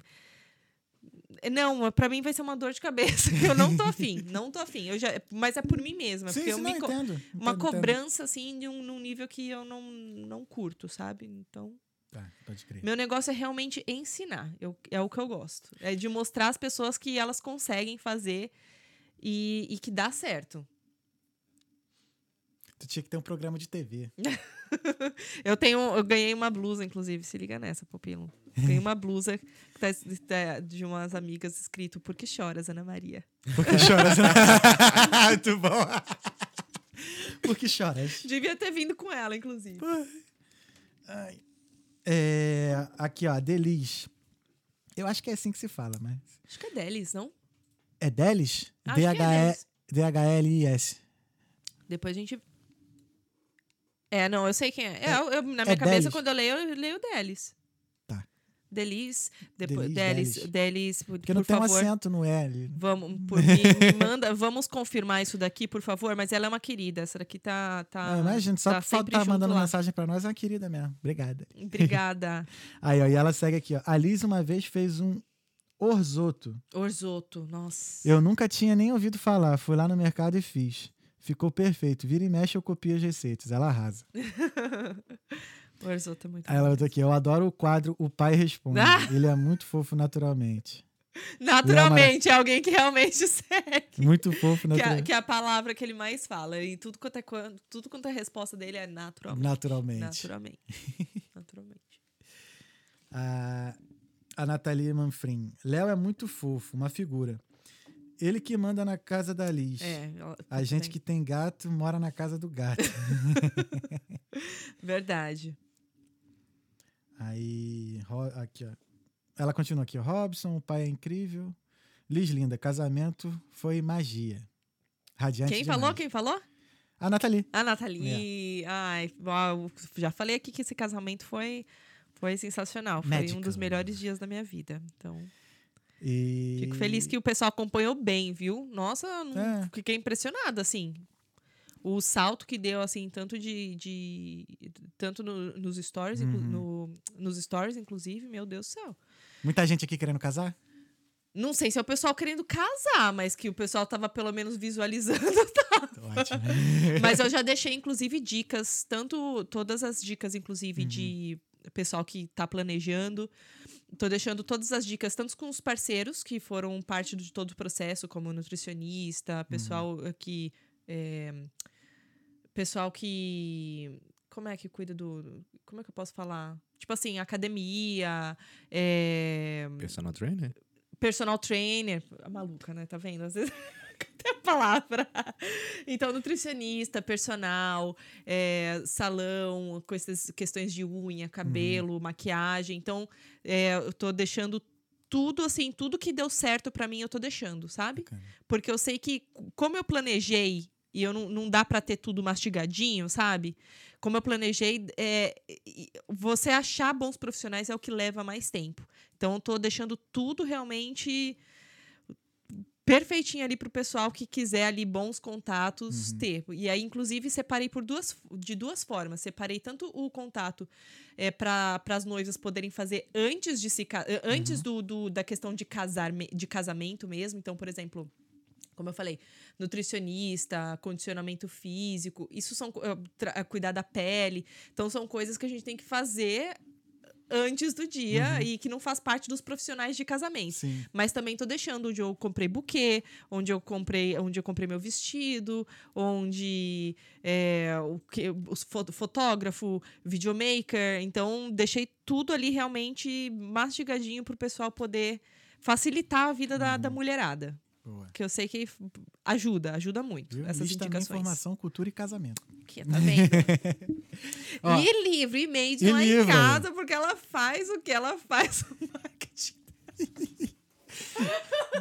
não, pra mim vai ser uma dor de cabeça. Eu não tô afim, não tô afim. Eu já, mas é por mim mesma. Sim, porque sim, eu não, me co- entendo. uma entendo, entendo. cobrança, assim, de um, num nível que eu não, não curto, sabe? Então, Tá, pode crer. meu negócio é realmente ensinar. Eu, é o que eu gosto. É de mostrar às pessoas que elas conseguem fazer e, e que dá certo. Tu tinha que ter um programa de TV. Eu tenho, eu ganhei uma blusa, inclusive, se liga nessa, Popilo. Ganhei uma blusa que tá, tá de umas amigas escrito Por que choras, Ana Maria? Por que choras? Muito bom. Por que choras? Devia ter vindo com ela, inclusive. É, aqui, ó, Delis. Eu acho que é assim que se fala, mas. Acho que é Delis, não? É Delis? É. D-H-L-I-S. Depois a gente. É, não, eu sei quem é. É, eu- eu- na minha é cabeça, Delis. quando eu leio, eu leio Delis. Tá. Delis. Depois, Delis, Delis, Delis, por, Porque não por tem um favor. acento no L. Vamos, por mim, me manda, vamos confirmar isso daqui, por favor. Mas ela é uma querida. Essa daqui tá. tá Ah, imagina, só tá por tá mandando lá. mensagem pra nós, é uma querida mesmo. Obrigada. Obrigada. Aí, ó, e ela segue aqui, ó. A Liz uma vez fez um orzoto. Orzoto, nossa. Eu nunca tinha nem ouvido falar. Fui lá no mercado e fiz. Ficou perfeito. Vira e mexe, eu copio as receitas. Ela arrasa. Orzoto é muito Aí ela botou aqui. Eu adoro o quadro O Pai Responde. Ah! Ele é muito fofo naturalmente. Naturalmente, é alguém que realmente segue. Muito fofo Que é, naturalmente. que é a palavra que ele mais fala. E tudo quanto é, tudo quanto é resposta dele é naturalmente. Naturalmente. Naturalmente. Naturalmente. A, a Nathalie Manfrim. Léo é muito fofo, uma figura. Ele que manda na casa da Liz. É. ela- A gente que tem gato mora na casa do gato. Verdade. Aí, aqui, ó. Ela continua aqui. Robson, o pai é incrível. Liz Linda, casamento foi magia. Radiante Quem demais. falou? Quem falou? A Nathalie. A Nathalie. É. Ai, já falei aqui que esse casamento foi, foi sensacional. Foi um dos melhores dias da minha vida. Então, E... fico feliz que o pessoal acompanhou bem, viu? Nossa, É. fiquei impressionada, assim. O salto que deu, assim, tanto de. de tanto no- nos stories, Uhum. no- nos stories, inclusive, meu Deus do céu. Muita gente aqui querendo casar? Não sei se é o pessoal querendo casar, mas que o pessoal tava pelo menos visualizando. tá? Ótimo. Mas eu já deixei, inclusive, dicas, tanto todas as dicas, inclusive, Uhum. de pessoal que está planejando. Estou deixando todas as dicas, tanto com os parceiros, que foram parte de todo o processo, como nutricionista, pessoal que. é, pessoal que. Como é que cuida do. Como é que eu posso falar? Tipo assim, academia, é, Personal trainer? personal trainer. A maluca, né? Tá vendo? Às vezes. Cadê a palavra? Então, nutricionista, personal, é, salão, com essas questões de unha, cabelo, maquiagem. Então, é, eu tô deixando tudo assim, tudo que deu certo pra mim, eu tô deixando, sabe? Bacana. Porque eu sei que, como eu planejei, e eu não, não dá pra ter tudo mastigadinho, sabe? Como eu planejei, é, você achar bons profissionais é o que leva mais tempo. Então, eu tô deixando tudo realmente perfeitinho ali pro pessoal que quiser ali bons contatos ter. E aí, inclusive, separei por duas, de duas formas. Separei tanto o contato é, para as noivas poderem fazer antes de se antes do, do- da questão de casar de casamento mesmo. Então, por exemplo, como eu falei, nutricionista, condicionamento físico, isso são cuidar da pele. Então são coisas que a gente tem que fazer antes do dia e que não faz parte dos profissionais de casamento. Sim. Mas também tô deixando onde eu comprei buquê, onde eu comprei, onde eu comprei meu vestido, onde é, o que, os fo- fotógrafo, videomaker. Então, deixei tudo ali realmente mastigadinho pro pessoal poder facilitar a vida da, da mulherada. Boa. Que eu sei que ajuda, ajuda muito. Viu? Essas também indicações. informação, cultura e casamento. Que, tá vendo? Ó, e livro, e made e lá livro. em casa, porque ela faz o que ela faz o marketing.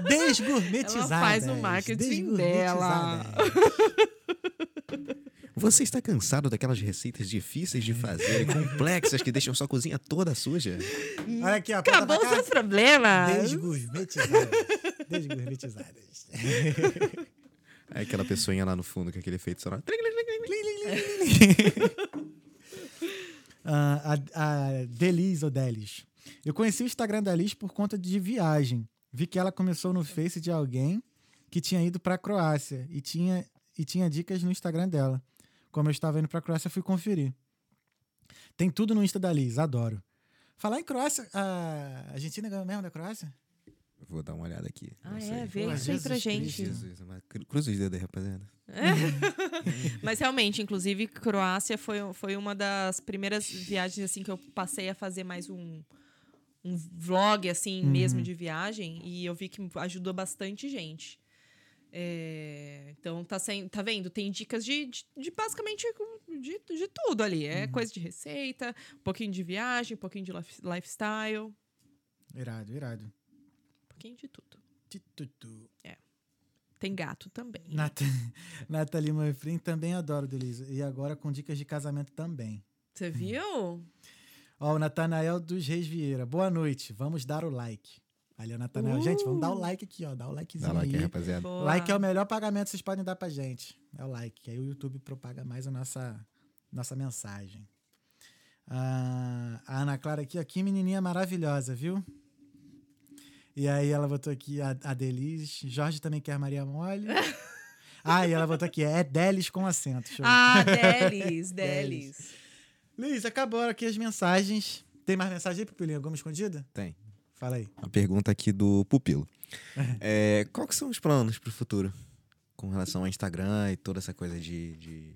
Desgourmetizadas. Ela faz o marketing dela. Você está cansado daquelas receitas difíceis de fazer e complexas que deixam sua cozinha toda suja? Olha aqui, ó. Acabou os seus problemas. Desgourmetizadas. Desgourmetizadas. Aí aquela pessoinha lá no fundo com aquele efeito sonoro. Ah, a, a Delis ou Delis. Eu conheci o Instagram da Liz por conta de viagem. Vi que ela começou no Face de alguém que tinha ido pra Croácia e tinha, e tinha dicas no Instagram dela. Como eu estava indo pra Croácia, fui conferir. Tem tudo no Insta da Liz, adoro. Falar em Croácia, a Argentina ganhou mesmo da Croácia? Vou dar uma olhada aqui. Ah, Não é? sei. Vê Pô, isso aí pra gente. Jesus, cruza os dedos aí, rapaziada. Mas realmente, inclusive, Croácia foi, foi uma das primeiras viagens assim que eu passei a fazer mais um, um vlog assim mesmo de viagem e eu vi que ajudou bastante gente. É, então tá, sem, tá vendo? Tem dicas de, de, de basicamente de, de tudo ali. É coisa de receita, um pouquinho de viagem, um pouquinho de lif- lifestyle, Irado, irado. Pouquinho de tudo. Titutu. Tem gato também. Nat Nathalie Manfrim também adoro, Delisa. E agora com dicas de casamento também. Você viu? Ó, o Natanael dos Reis Vieira. Boa noite. Vamos dar o like. Ali, o Natanael. Uh! Gente, vamos dar o like aqui, ó. Dá o likezinho Dá lá aí. rapaziada. Boa. Like é o melhor pagamento que vocês podem dar pra gente. É o like. Aí o YouTube propaga mais a nossa, nossa mensagem. Ah, a Ana Clara aqui, ó. Que menininha maravilhosa, viu? E aí ela botou aqui a, a Delis. Jorge também quer Maria Mole. ah, e ela botou aqui. É Delis com acento. Show. Ah, Delis, Delis. Liz, acabou aqui as mensagens. Tem mais mensagem aí, Pupilinho? Alguma escondida? Tem. Fala aí. Uma pergunta aqui do Pupilo. É, qual que são os planos pro futuro? Com relação ao Instagram e toda essa coisa de, de,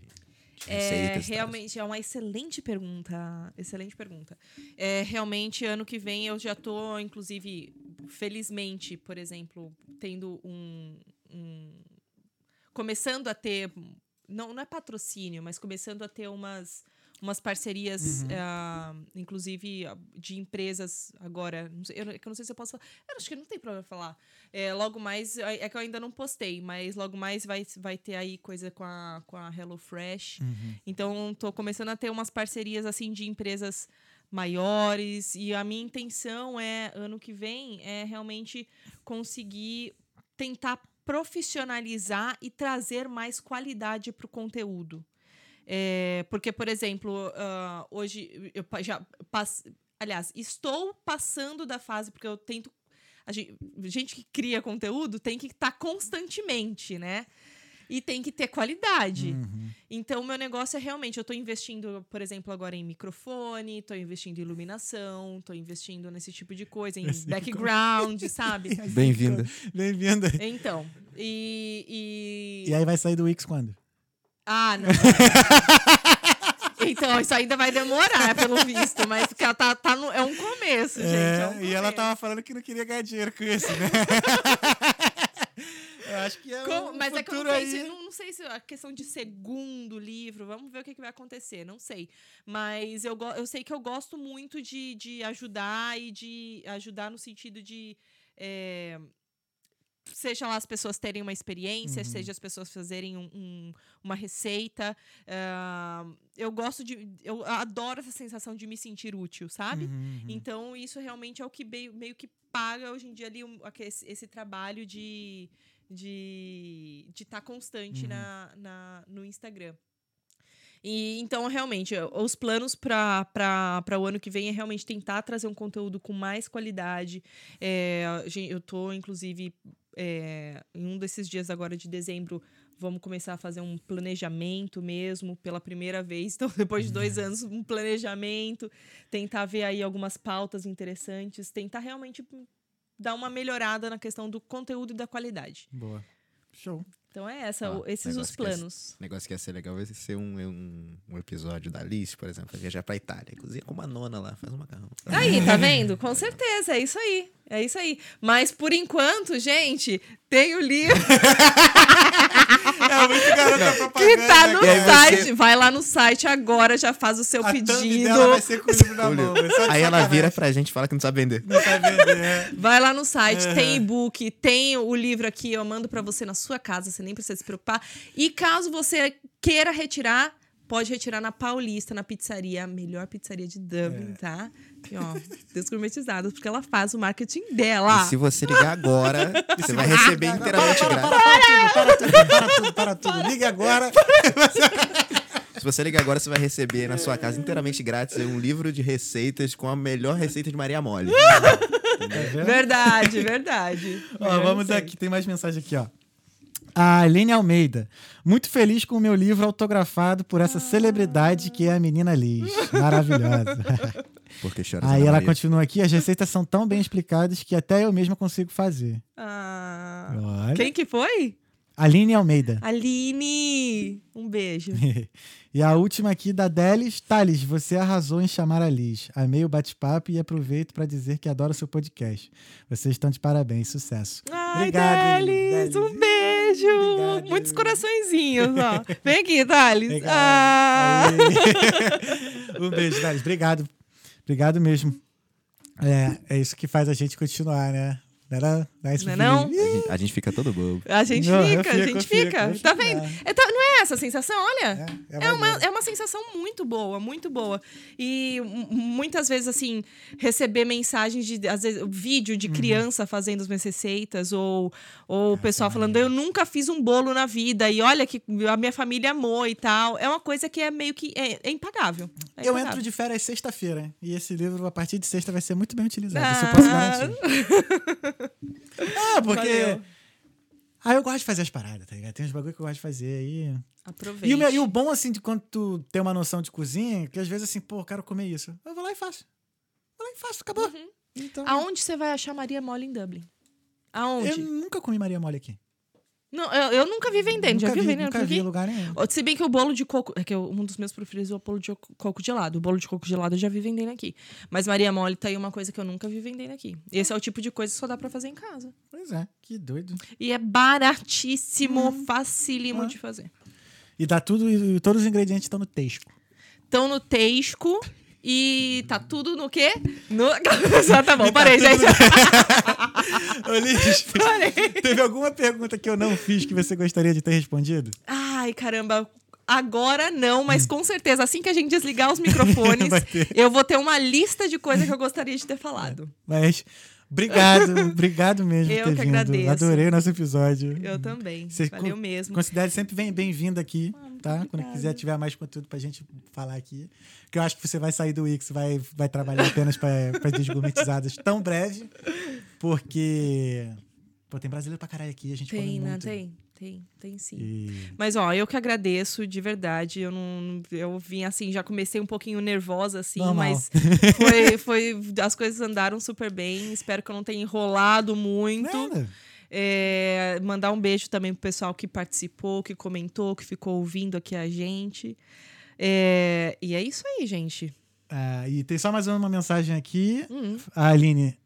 de É, receitas. tal. realmente é uma excelente pergunta. Excelente pergunta. É, realmente, ano que vem eu já tô, inclusive, felizmente, por exemplo, tendo um. um- começando a ter. Não, não é patrocínio, mas começando a ter umas. Umas parcerias, ah, inclusive ah, de empresas agora. Eu, não- é eu não sei se eu posso falar. Eu acho que não tem problema falar. É, logo mais, é é que eu ainda não postei, mas logo mais vai, vai ter aí coisa com a, com a HelloFresh. Então, tô começando a ter umas parcerias assim de empresas maiores e a minha intenção é ano que vem é realmente conseguir tentar profissionalizar e trazer mais qualidade para o conteúdo. É, porque, por exemplo, ah, hoje eu já pass... aliás, estou passando da fase porque eu tento a gente, gente que cria conteúdo tem que estar constantemente, né? e tem que ter qualidade. Uhum. Então, meu negócio é realmente, eu tô investindo, por exemplo, agora em microfone, tô investindo em iluminação, tô investindo nesse tipo de coisa, em Esse background, sabe? Bem-vinda. Bem-vinda. Então, e, e... E aí vai sair do Wix quando? Ah, não. isso ainda vai demorar, pelo visto, mas porque ela tá, tá no- é um começo, gente. é um e ela começo. tava falando que não queria ganhar dinheiro com isso, né? Eu acho que é Como- um mas é que eu não sei, se, não, não sei se a questão de segundo livro, vamos ver o que, que vai acontecer, não sei. Mas eu, eu sei que eu gosto muito de, de ajudar e de ajudar no sentido de. é, seja lá as pessoas terem uma experiência, Uhum. seja as pessoas fazerem um- um- uma receita. ah, eu gosto de. Eu adoro essa sensação de me sentir útil, sabe? Uhum, uhum. Então, isso realmente é o que meio, meio que paga hoje em dia ali um- esse, esse trabalho de de estar constante Uhum. na, na, no Instagram. E então, realmente, os planos para o ano que vem é realmente tentar trazer um conteúdo com mais qualidade. É, eu tô, inclusive, é, em um desses dias agora de dezembro, vamos começar a fazer um planejamento mesmo, pela primeira vez. Então, depois de dois anos, um planejamento, tentar ver aí algumas pautas interessantes, tentar realmente dar uma melhorada na questão do conteúdo e da qualidade. Boa. Show. Então é essa, Ó, esses os é- planos. O negócio que ia ser legal vai ser um, um, um episódio da Alice, por exemplo, vai viajar pra Itália. Cozinha com uma nona lá, faz um macarrão. Aí, tá vendo? Com certeza, é isso aí. É isso aí. Mas por enquanto, gente, tem o livro É muito garota propaganda. que tá no E aí você- site. Vai lá no site agora, já faz o seu A pedido. dela vai ser com o livro na mão. é Aí ela vira pra gente e fala que não sabe vender. Não vai vender. é. Vai lá no site, Uhum. tem e-book, tem o livro aqui, eu mando pra você na sua casa, você nem precisa se preocupar. E caso você queira retirar, pode retirar na Paulista, na pizzaria, a melhor pizzaria de Dublin, É. tá? E, ó, desgourmetizados, porque ela faz o marketing dela. E se você ligar agora, você vai receber inteiramente para, grátis. para, para, tudo, para tudo, para tudo, para tudo. Ligue agora. Se você ligar agora, você vai receber na sua casa inteiramente grátis um livro de receitas com a melhor receita de Maria Mole. Tá? Verdade, verdade. Ó, É, vamos aqui, tem mais mensagem aqui, ó. A Aline Almeida. Muito feliz com o meu livro autografado por essa celebridade que é a menina Liz. Maravilhosa. Porque chora Aí ela Maria. continua aqui. As receitas são tão bem explicadas que até eu mesma consigo fazer. Ah, Olha. quem que foi? Aline Almeida. Aline! Um beijo. e a última aqui da Delis. Thales, você arrasou em chamar a Liz. Amei o bate-papo e aproveito para dizer que adoro seu podcast. Vocês estão de parabéns. Sucesso. Ai, Obrigado, Thales, Delis. um beijo. Obrigado. Muitos coraçõezinhos, ó. Vem aqui, Thales. Ah. Um beijo, Thales. Obrigado. Obrigado mesmo. É, é isso que faz a gente continuar, né? Não era nice Não é não? A gente, a gente fica todo bobo. A gente Não, fica, a fico, gente eu fico, fica. eu Tá fico, vendo? é. É, tá- não é essa a sensação? Olha. É, É uma, maneiro. é uma sensação muito boa, muito boa. E muitas vezes, assim, receber mensagens de, às vezes, vídeo Uhum. de criança fazendo as minhas receitas, ou, o pessoal falando, eu nunca fiz um bolo na vida, e olha que a minha família amou e tal. É uma coisa que é meio que. É, é impagável. É Eu impagável. entro de férias sexta-feira. E esse livro, a partir de sexta, vai ser muito bem utilizado. Ah. Isso eu posso garantir. ah, porque. Valeu. Ah, eu gosto de fazer as paradas, tá ligado? Tem uns bagulho que eu gosto de fazer aí. Aproveite. E o, e o bom, assim, de quando tu tem uma noção de cozinha, que às vezes, assim, pô, eu quero comer isso. Eu vou lá e faço. Vou lá e faço, acabou. Uhum. Então, Aonde você vai achar Maria Mole em Dublin? Aonde? eu nunca comi Maria Mole aqui. Não, eu, eu nunca vi vendendo. Já nunca viu vi, vendendo nunca vi em lugar nenhum. Se bem que o bolo de coco. É que eu- um dos meus preferidos é o bolo de co- coco gelado. O bolo de coco gelado eu já vi vendendo aqui. Mas Maria Mole tá aí uma coisa que eu nunca vi vendendo aqui. Esse é o tipo de coisa que só dá pra fazer em casa. Pois é, que doido. E é baratíssimo, facílimo Ah. de fazer. E dá tudo, e todos os ingredientes estão no texto. Estão no Teisco. E tá tudo no quê? No... Só tá bom, parei, tudo gente. Ô, Liz, Parei. teve alguma pergunta que eu não fiz que você gostaria de ter respondido? Ai, caramba. Agora não, mas com certeza, assim que a gente desligar os microfones, eu vou ter uma lista de coisas que eu gostaria de ter falado. Mas obrigado, obrigado mesmo Eu por ter que vindo. agradeço. Adorei o nosso episódio. Eu também. Você Valeu mesmo. Considere sempre bem- bem-vindo aqui, tá? Quando obrigada. quiser tiver mais conteúdo pra gente falar aqui. Que eu acho que você vai sair do Wix, vai, vai trabalhar apenas para desgourmetizadas tão breve, porque Pô, tem brasileiro pra caralho aqui, a gente come Tem, né? muito. Tem, tem, tem sim. E... Mas, ó, eu que agradeço, de verdade. Eu não. Eu vim assim, já comecei um pouquinho nervosa, assim, Normal. mas foi, foi. As coisas andaram super bem. Espero que eu não tenha enrolado muito. Nada. É, mandar um beijo também pro pessoal que participou, que comentou, que ficou ouvindo aqui a gente. É, e é isso aí, gente. Ah, e tem só mais uma mensagem aqui. Hum. A Aline.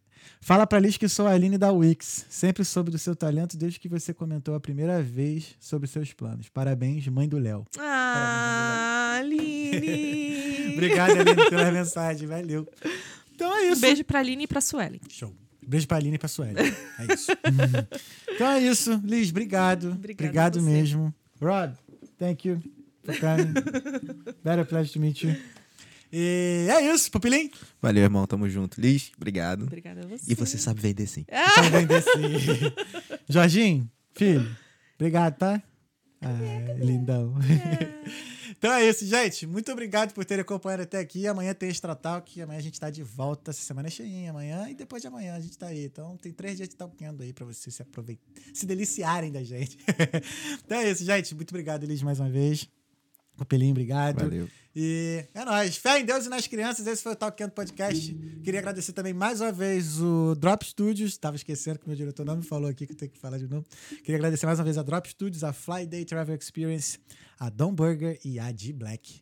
Fala pra Liz que sou a Aline da Wix. Sempre soube do seu talento desde que você comentou a primeira vez sobre seus planos. Parabéns, mãe do Léo. Ah, Aline! Obrigado, Aline, pela mensagem. Valeu. Então é Um isso. beijo pra Aline e pra Suelen. Show. Beijo pra Aline e pra Sueli. É isso. Então é isso. Liz, obrigado. Obrigada obrigado você. mesmo. Rod, thank you for coming. Better pleasure to meet you. E é isso, Pupilim. Valeu, irmão. Tamo junto. Liz, obrigado. Obrigada a você. E você sabe vender sim. Também desse. Jorginho, filho, obrigado, tá? Ah, lindão. Então é isso, gente. Muito obrigado por terem acompanhado até aqui. Amanhã tem Extra Talk. Amanhã a gente tá de volta. Essa semana é cheinha. Amanhã e depois de amanhã a gente tá aí. Então tem três dias de talkando aí pra vocês se aproveitar, se deliciarem da gente. então é isso, gente. Muito obrigado, Elis, mais uma vez. Papelinho, obrigado. Valeu. E é nóis. Fé em Deus e nas crianças. Esse foi o Talkando Podcast. Queria agradecer também mais uma vez o Drop Studios. Tava esquecendo que meu diretor não me falou aqui que eu tenho que falar de novo. Queria agradecer mais uma vez a Drop Studios, a Fly Day Travel Experience, a Dom Burger e a D Black.